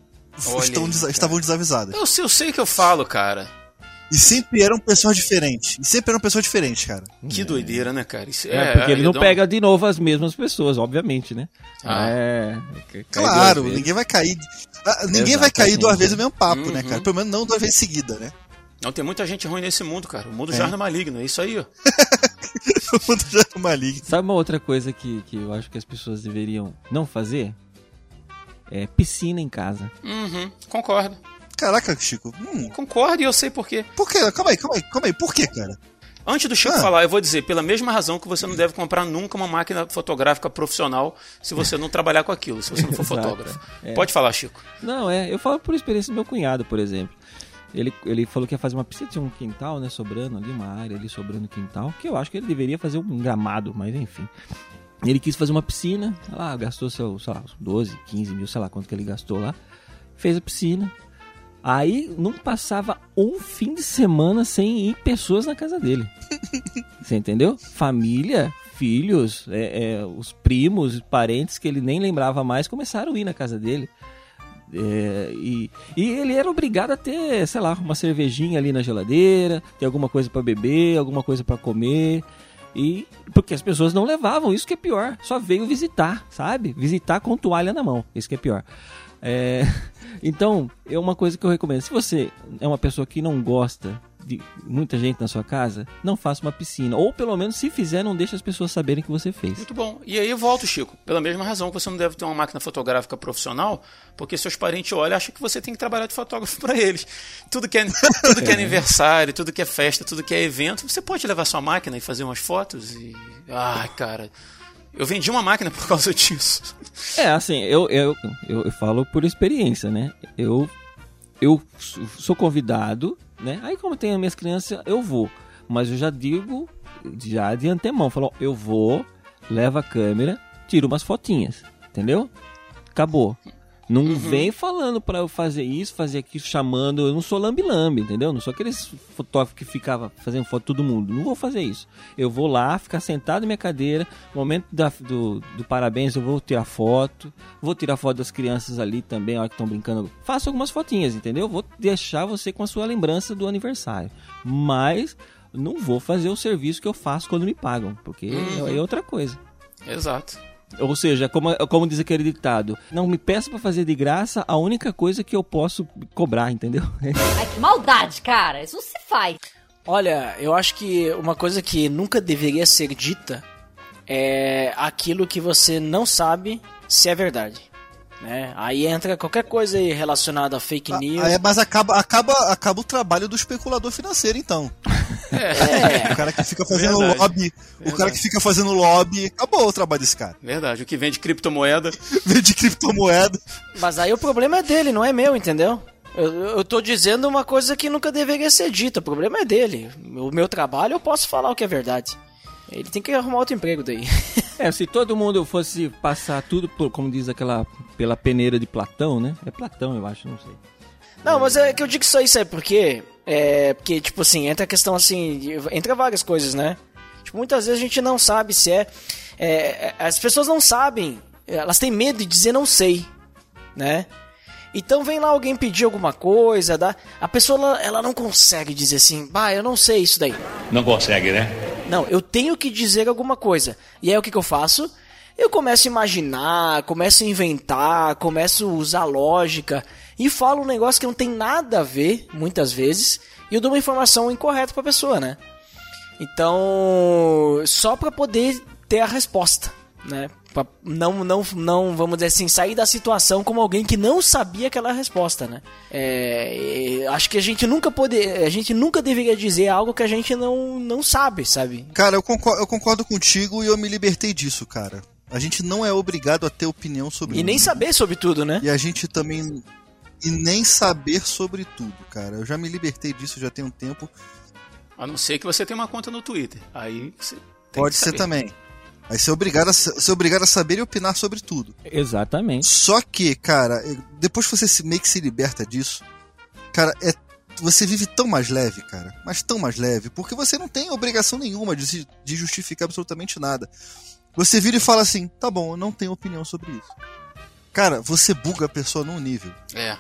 Olha estão aí, desa- cara. estavam desavisadas. Eu, sei- eu sei que eu falo, cara. E sempre eram pessoas diferentes. E sempre eram pessoas diferentes, cara. Que doideira, né, cara? Isso É, porque ele não pega de novo as mesmas pessoas, obviamente, né? Ah. É. Claro, ninguém vai cair. ah, Ninguém vai cair Exatamente. duas vezes o mesmo papo, né, Uhum. cara? Pelo menos não duas vezes seguida, né? Não, tem muita gente ruim nesse mundo, cara. O mundo É. já é maligno, é isso aí, ó. O mundo já é maligno. Sabe uma outra coisa que, que eu acho que as pessoas deveriam não fazer? É piscina em casa. Uhum, concordo. Caraca, Chico. Hum, Concordo e eu sei por quê. por quê? Calma aí, calma aí, calma aí. Por quê, cara? Antes do Chico Ah. falar, eu vou dizer, pela mesma razão que você não deve comprar nunca uma máquina fotográfica profissional se você não trabalhar com aquilo, se você não for fotógrafo. É. Pode falar, Chico. Não, é, eu falo por experiência do meu cunhado, por exemplo. Ele, ele falou que ia fazer uma piscina, tinha um quintal, né, sobrando ali, uma área ali sobrando quintal, que eu acho que ele deveria fazer um gramado, mas enfim. Ele quis fazer uma piscina, sei lá, gastou seu, sei lá, uns 12, 15 mil, sei lá quanto que ele gastou lá. Fez a piscina. Aí não passava um fim de semana sem ir pessoas na casa dele. Você entendeu? Família, filhos, é, é, os primos, parentes que ele nem lembrava mais começaram a ir na casa dele. É, e, e ele era obrigado a ter, sei lá, uma cervejinha ali na geladeira, ter alguma coisa pra beber, alguma coisa pra comer. E porque as pessoas não levavam, isso que é pior. Só veio visitar, sabe? Visitar com toalha na mão, isso que é pior. É, então, é uma coisa que eu recomendo. Se você é uma pessoa que não gosta de muita gente na sua casa, não faça uma piscina. Ou pelo menos, se fizer, não deixe as pessoas saberem que você fez. Muito bom. E aí eu volto, Chico. Pela mesma razão que você não deve ter uma máquina fotográfica profissional, porque seus parentes olham e acham que você tem que trabalhar de fotógrafo para eles. Tudo que, é, tudo que é aniversário, tudo que é festa, tudo que é evento, você pode levar sua máquina e fazer umas fotos e. Ai, cara. Eu vendi uma máquina por causa disso. É, assim, eu, eu, eu, eu falo por experiência, né? Eu, eu sou convidado, né? Aí como as minhas crianças, eu vou. Mas eu já digo, já de antemão, falo, ó, eu vou, levo a câmera, tiro umas fotinhas, entendeu? Acabou. Não vem falando pra eu fazer isso, fazer aquilo, chamando. Eu não sou lambi-lambi, entendeu? Não sou aqueles fotógrafos que ficava fazendo foto de todo mundo. Não vou fazer isso. Eu vou lá, ficar sentado na minha cadeira. No momento da- do, do parabéns, eu vou tirar foto. Vou tirar foto das crianças ali também, a hora que estão brincando. Faço algumas fotinhas, entendeu? Vou deixar você com a sua lembrança do aniversário. Mas não vou fazer o serviço que eu faço quando me pagam, porque é outra coisa. Exato. Ou seja, como, como diz aquele ditado, não me peça pra fazer de graça a única coisa que eu posso cobrar, entendeu? Ai, que maldade, cara. Isso não se faz. Olha, eu acho que uma coisa que nunca deveria ser dita é aquilo que você não sabe se é verdade. Né? Aí entra qualquer coisa aí relacionada a fake Ah, news. é, mas acaba, acaba, acaba o trabalho do especulador financeiro, então. É. O cara que fica fazendo Verdade. lobby. O cara que fica fazendo lobby. Acabou o trabalho desse cara. Verdade. O que vende criptomoeda. Vende criptomoeda. Mas aí o problema é dele, não é meu, entendeu? Eu, eu tô dizendo uma coisa que nunca deveria ser dita. O problema é dele. O meu trabalho eu posso falar o que é verdade. Ele tem que arrumar outro emprego daí. É, se todo mundo fosse passar tudo, por, como diz aquela, pela peneira de Platão, né? É Platão, eu acho, não sei. Não, mas é que eu digo isso aí, sabe por quê? É porque, tipo assim, entra a questão assim, entra várias coisas, né? Tipo, muitas vezes a gente não sabe se é, é, é, As pessoas não sabem, elas têm medo de dizer não sei, né? Então vem lá alguém pedir alguma coisa, dá, a pessoa ela, ela não consegue dizer assim, bah, eu não sei isso daí. Não consegue, né? Não, eu tenho que dizer alguma coisa. E aí o que, que eu faço? Eu começo a imaginar, começo a inventar, começo a usar lógica e falo um negócio que não tem nada a ver, muitas vezes, e eu dou uma informação incorreta pra pessoa, né? Então, só pra poder ter a resposta, né? Pra não, não, não, vamos dizer assim, sair da situação como alguém que não sabia aquela resposta, né? É, é, acho que a gente nunca pode, a gente nunca deveria dizer algo que a gente não, não sabe, sabe? Cara, eu concordo, eu concordo contigo e eu me libertei disso, cara. A gente não é obrigado a ter opinião sobre E nem saber sobre tudo, né? E a gente também. E nem saber sobre tudo, cara. Eu já me libertei disso já tem um tempo. A não ser que você tenha uma conta no Twitter. Aí você tem Pode que ser também. Aí você é obrigado a, ser obrigado a saber e opinar sobre tudo. Exatamente. Só que, cara, depois que você se, meio que se liberta disso, cara, é, você vive tão mais leve, cara. Mas tão mais leve. Porque você não tem obrigação nenhuma de, de justificar absolutamente nada. Você vira e fala assim: tá bom, eu não tenho opinião sobre isso. Cara, você buga a pessoa num nível. É.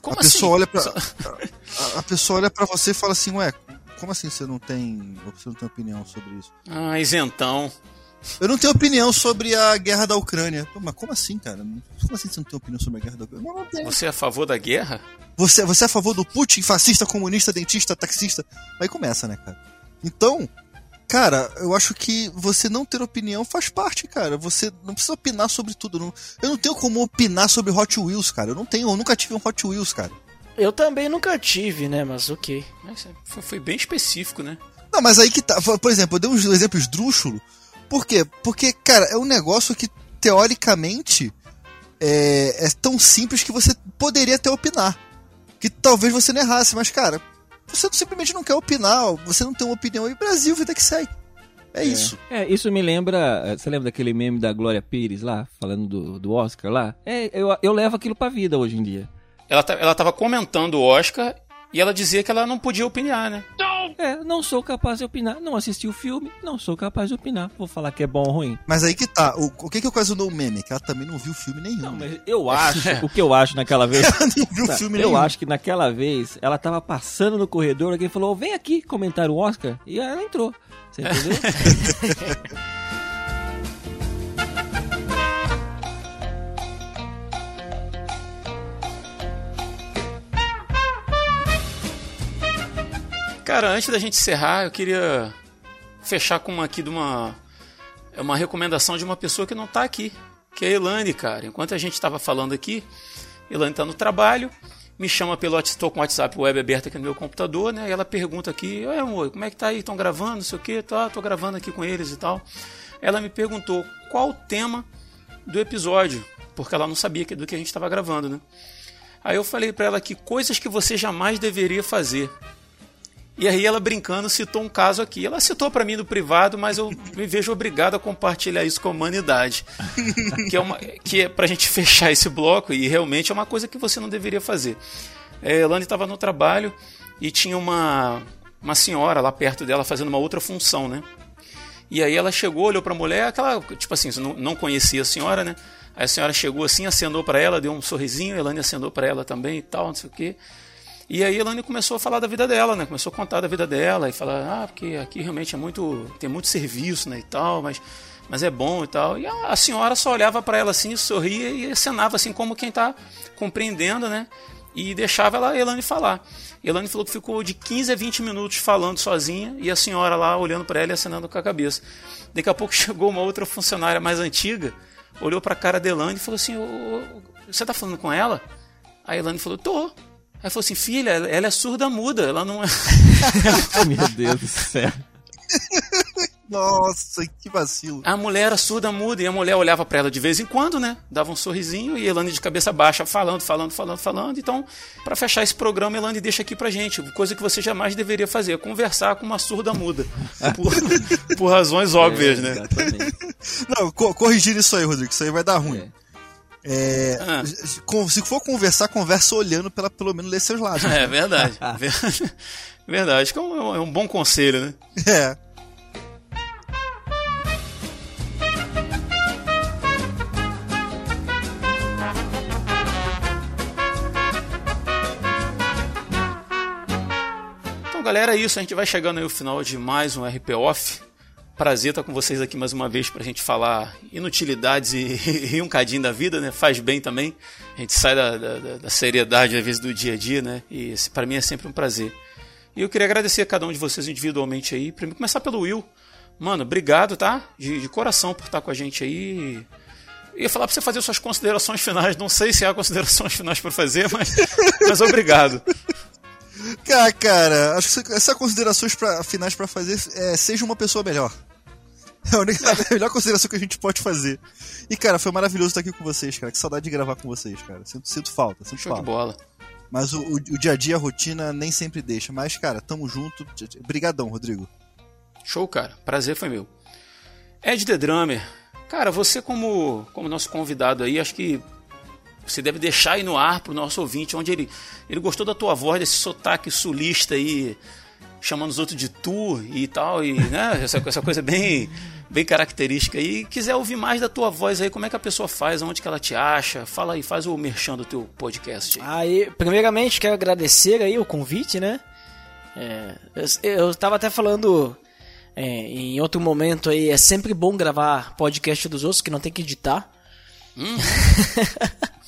Como a assim? pessoa olha pra. A, a pessoa olha pra você e fala assim, ué, como assim você não tem. Você não tem opinião sobre isso? Ah, isentão. Eu não tenho opinião sobre a guerra da Ucrânia. Pô, mas como assim, cara? Como assim você não tem opinião sobre a guerra da Ucrânia? Não, não. Você é a favor da guerra? Você, você é a favor do Putin, fascista, comunista, dentista, taxista? Aí começa, né, cara? Então, cara, eu acho que você não ter opinião faz parte, cara. Você não precisa opinar sobre tudo. Não, eu não tenho como opinar sobre Hot Wheels, cara. Eu não tenho, eu nunca tive um Hot Wheels, cara. Eu também nunca tive, né? Mas ok. Mas foi, foi bem específico, né? Não, mas aí que tá. Por exemplo, eu dei uns exemplos esdrúxulo. Por quê? Porque, cara, é um negócio que, teoricamente, é, é tão simples que você poderia até opinar. Que talvez você não errasse, mas, cara, você simplesmente não quer opinar, você não tem uma opinião e Brasil, vida que segue. É, isso. É, isso me lembra. eh, Você lembra daquele meme da Glória Pires lá, falando do, do Oscar lá? É, eu, eu levo aquilo pra vida hoje em dia. Ela, ta- ela tava comentando o Oscar e ela dizia que ela não podia opinar, né? É, não sou capaz de opinar. Não assisti o filme, não sou capaz de opinar. Vou falar que é bom ou ruim. Mas aí que tá. O, o que que ocasionou o meme? Que ela também não viu filme nenhum. Não, mas eu acho, o que eu acho naquela vez. Ela não viu Tá, filme eu nenhum. acho que naquela vez ela tava passando no corredor, alguém falou: vem aqui comentar o Oscar. E ela entrou. Você entendeu? Cara, antes da gente encerrar, eu queria fechar com uma aqui de uma é uma recomendação de uma pessoa que não tá aqui, que é a Elane, cara. Enquanto a gente tava falando aqui, Elane tá no trabalho, me chama pelo tô com o WhatsApp web aberto aqui no meu computador, né? E ela pergunta aqui: "Oi, amor, como é que tá aí? Estão gravando, não sei o quê? Tá, tô gravando aqui com eles e tal". Ela me perguntou qual o tema do episódio, porque ela não sabia que- do que a gente estava gravando, né? Aí eu falei pra ela que coisas que você jamais deveria fazer. E aí ela brincando citou um caso aqui. Ela citou pra mim no privado, mas eu me vejo obrigado a compartilhar isso com a humanidade. que é uma que é pra gente fechar esse bloco e realmente é uma coisa que você não deveria fazer. É, Elane estava no trabalho e tinha uma uma senhora lá perto dela fazendo uma outra função, né? E aí ela chegou, olhou pra mulher, aquela, tipo assim, não, não conhecia a senhora, né? Aí a senhora chegou assim, acenou pra ela, deu um sorrisinho, a Elane acenou pra ela também e tal, não sei o quê. E aí a Elane começou a falar da vida dela, né? Começou a contar da vida dela e falar, ah, porque aqui realmente é muito, tem muito serviço, né, e tal, mas mas é bom e tal. E a, a senhora só olhava pra ela assim, sorria e acenava assim como quem tá compreendendo, né? E deixava ela, a Elane falar. A Elane falou que ficou de 15 a 20 minutos falando sozinha e a senhora lá olhando pra ela e acenando com a cabeça. Daqui a pouco chegou uma outra funcionária mais antiga, olhou pra cara da Elane e falou assim: "Ô, ô, Você tá falando com ela? A Elane falou: Tô. Aí falou assim: Filha, ela é surda muda, ela não é. Meu Deus do céu. Nossa, que vacilo. A mulher era surda muda e a mulher olhava pra ela de vez em quando, né? Dava um sorrisinho e Elane de cabeça baixa falando, falando, falando, falando. Então, pra fechar esse programa, Elane deixa aqui pra gente coisa que você jamais deveria fazer: conversar com uma surda muda. Por, por razões óbvias, É, né? Exatamente. Não, co corrigir isso aí, Rodrigo. Isso aí vai dar ruim. É, Ah. com- se for conversar, conversa olhando pela pelo menos ler seus lados. É verdade. Ver- Verdade. Acho que é um, é um bom conselho, né? É. Então, galera, é isso. A gente vai chegando aí ao final de mais um RP Off. Prazer estar com vocês aqui mais uma vez pra gente falar inutilidades e rir um cadinho da vida, né? Faz bem também. A gente sai da, da, da seriedade, às vezes, do dia a dia, né? E pra mim é sempre um prazer. E eu queria agradecer a cada um de vocês individualmente aí. Primeiro, começar pelo Will. Mano, obrigado, tá? De, de coração por estar com a gente aí. Ia falar pra você fazer suas considerações finais. Não sei se há considerações finais pra fazer, mas, mas obrigado. Cara, cara, acho que essas considerações finais pra fazer é seja uma pessoa melhor. É a, melhor consideração que a gente pode fazer. E, cara, foi maravilhoso estar aqui com vocês, cara. Que saudade de gravar com vocês, cara. Sinto, sinto falta, sinto Show de falta. bola. Mas o, o, o dia a dia, a rotina, nem sempre deixa. Mas, cara, tamo junto. Brigadão, Rodrigo. Show, cara. Prazer foi meu. Ed The Drummer. Cara, você como, como nosso convidado aí, acho que você deve deixar aí no ar pro nosso ouvinte, onde ele, ele gostou da tua voz, desse sotaque sulista aí, chamando os outros de tu e tal, e né, essa, essa coisa bem, bem característica. E quiser ouvir mais da tua voz aí, como é que a pessoa faz, onde que ela te acha? Fala aí, faz o merchan do teu podcast aí. Aí, primeiramente, quero agradecer aí o convite, né? É, eu, eu tava até falando é, em outro momento aí, é sempre bom gravar podcast dos outros, que não tem que editar. Hum.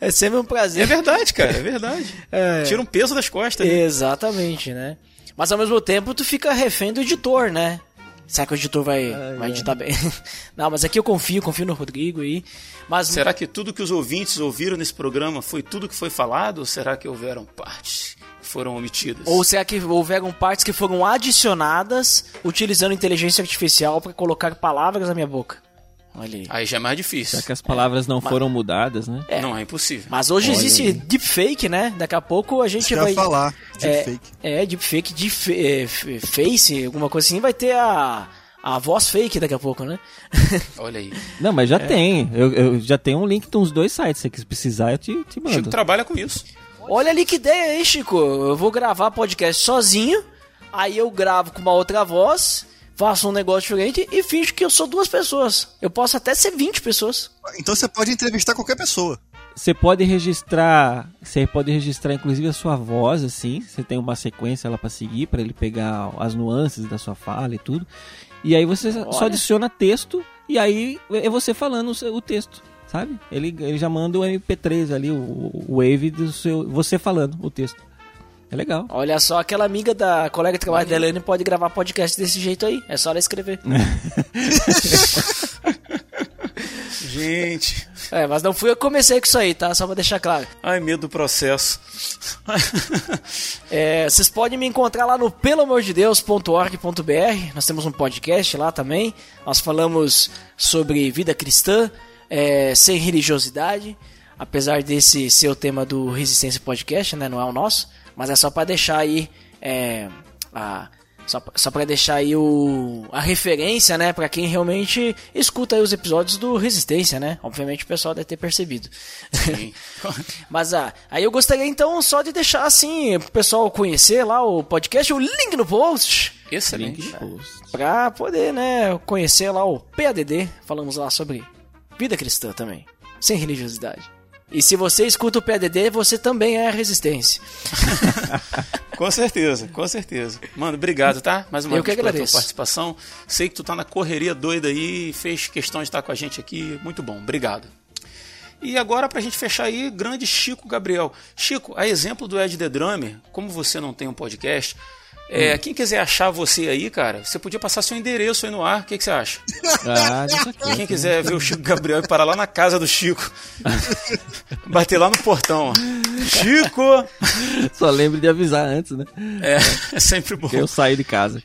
é sempre um prazer. É verdade, cara, é verdade. É. Tira um peso das costas. né? Exatamente, né? Mas ao mesmo tempo tu fica refém do editor, né? Será que o editor vai, vai editar bem? Não, mas aqui eu confio, confio no Rodrigo aí. Mas Será que tudo que os ouvintes ouviram nesse programa foi tudo que foi falado? Ou será que houveram partes que foram omitidas? Ou será que houveram partes que foram adicionadas utilizando inteligência artificial para colocar palavras na minha boca? Olha aí. Aí já é mais difícil. Será que as palavras não foram mudadas, né? É. Não, é impossível. Mas hoje Olha existe aí. deepfake, né? Daqui a pouco a gente Isso que eu vai. falar. é, Deepfake. é, deepfake, deep, é, face, alguma coisa assim, vai ter a, a voz fake daqui a pouco, né? Olha aí. Não, mas já tem. Eu, eu já tenho um link de uns dois sites. Se você precisar, eu te, te Chico mando. trabalha com isso. Olha ali que ideia, hein, Chico? Eu vou gravar podcast sozinho, aí eu gravo com uma outra voz, faço um negócio diferente e finjo que eu sou duas pessoas. Eu posso até ser 20 pessoas. Então você pode entrevistar qualquer pessoa. Você pode registrar, você pode registrar inclusive a sua voz assim, você tem uma sequência lá pra seguir para ele pegar as nuances da sua fala e tudo. E aí você só adiciona texto e aí é você falando o texto, sabe? Ele, ele já manda o MP3 ali, o, o wave do seu você falando o texto. É legal. Olha só, aquela amiga da colega de trabalho da Helene pode gravar podcast desse jeito aí. É só ela escrever. Gente. É, mas não fui eu que comecei com isso aí, tá? Só pra deixar claro. Ai, medo do processo. É, vocês podem me encontrar lá no pelamordedeus.org.br. Nós temos um podcast lá também. Nós falamos sobre vida cristã, é, sem religiosidade. Apesar desse ser o tema do Resistência Podcast, né? Não é o nosso. Mas é só pra deixar aí. É, a, só, só para deixar aí o, a referência, né? Pra quem realmente escuta aí os episódios do Resistência, né? Obviamente o pessoal deve ter percebido. Mas ah, aí eu gostaria então só de deixar assim pro pessoal conhecer lá o podcast, o link no post, Excelente. pra poder, né, conhecer lá o PADD. Falamos lá sobre vida cristã também, sem religiosidade. E se você escuta o PADD, você também é a resistência. Com certeza, com certeza. Mano, obrigado, tá? Mais uma Eu vez pela tua participação. Sei que tu tá na correria doida aí fez questão de estar com a gente aqui. Muito bom, obrigado. E agora, pra gente fechar aí, grande Chico Gabriel. Chico, a exemplo do Ed The Drummer, como você não tem um podcast, é, quem quiser achar você aí, cara, você podia passar seu endereço aí no ar. O que, que você acha? Ah, quieto, Quem quiser ver o Chico Gabriel e parar lá na casa do Chico, bater lá no portão, ó. Chico! Só lembre de avisar antes, né? É, é sempre bom. Eu saí de casa.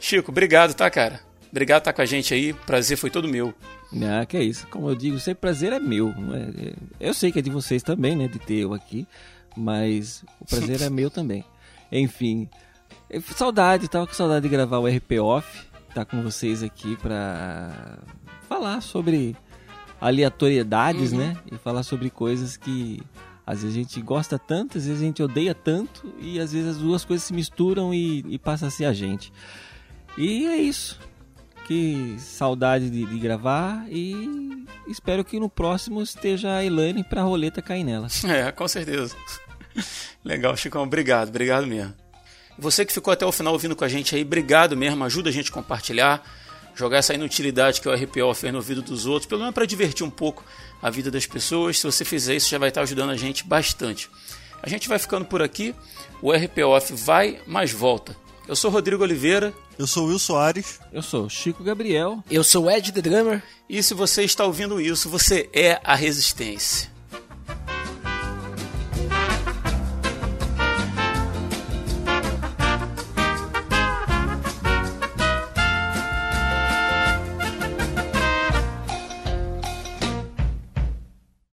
Chico, obrigado, tá, cara? Obrigado por estar com a gente aí. Prazer foi todo meu. Ah, que é isso. Como eu digo, sempre prazer é meu. é- é- Eu sei que é de vocês também, né? De ter eu aqui. Mas o prazer é meu também. Enfim. Eu- Saudade, tava com saudade de gravar o RP Off. Tá com vocês aqui pra falar sobre aleatoriedades, né? E falar sobre coisas que às vezes a gente gosta tanto, às vezes a gente odeia tanto. E às vezes as duas coisas se misturam e, e passa a ser a gente. E é isso que saudade de, de gravar e espero que no próximo esteja a Elaine pra roleta cair nela. É, com certeza. Legal, Chicão. Obrigado, obrigado mesmo. Você que ficou até o final ouvindo com a gente aí, obrigado mesmo. Ajuda a gente a compartilhar, jogar essa inutilidade que é o RPO fez no ouvido dos outros, pelo menos para divertir um pouco a vida das pessoas. Se você fizer isso, já vai estar ajudando a gente bastante. A gente vai ficando por aqui. O RPO vai, mas volta. Eu sou Rodrigo Oliveira Eu sou o Will Soares. Eu sou o Chico Gabriel. Eu sou o Ed The Drummer. e se você está ouvindo isso, você é a Resistência.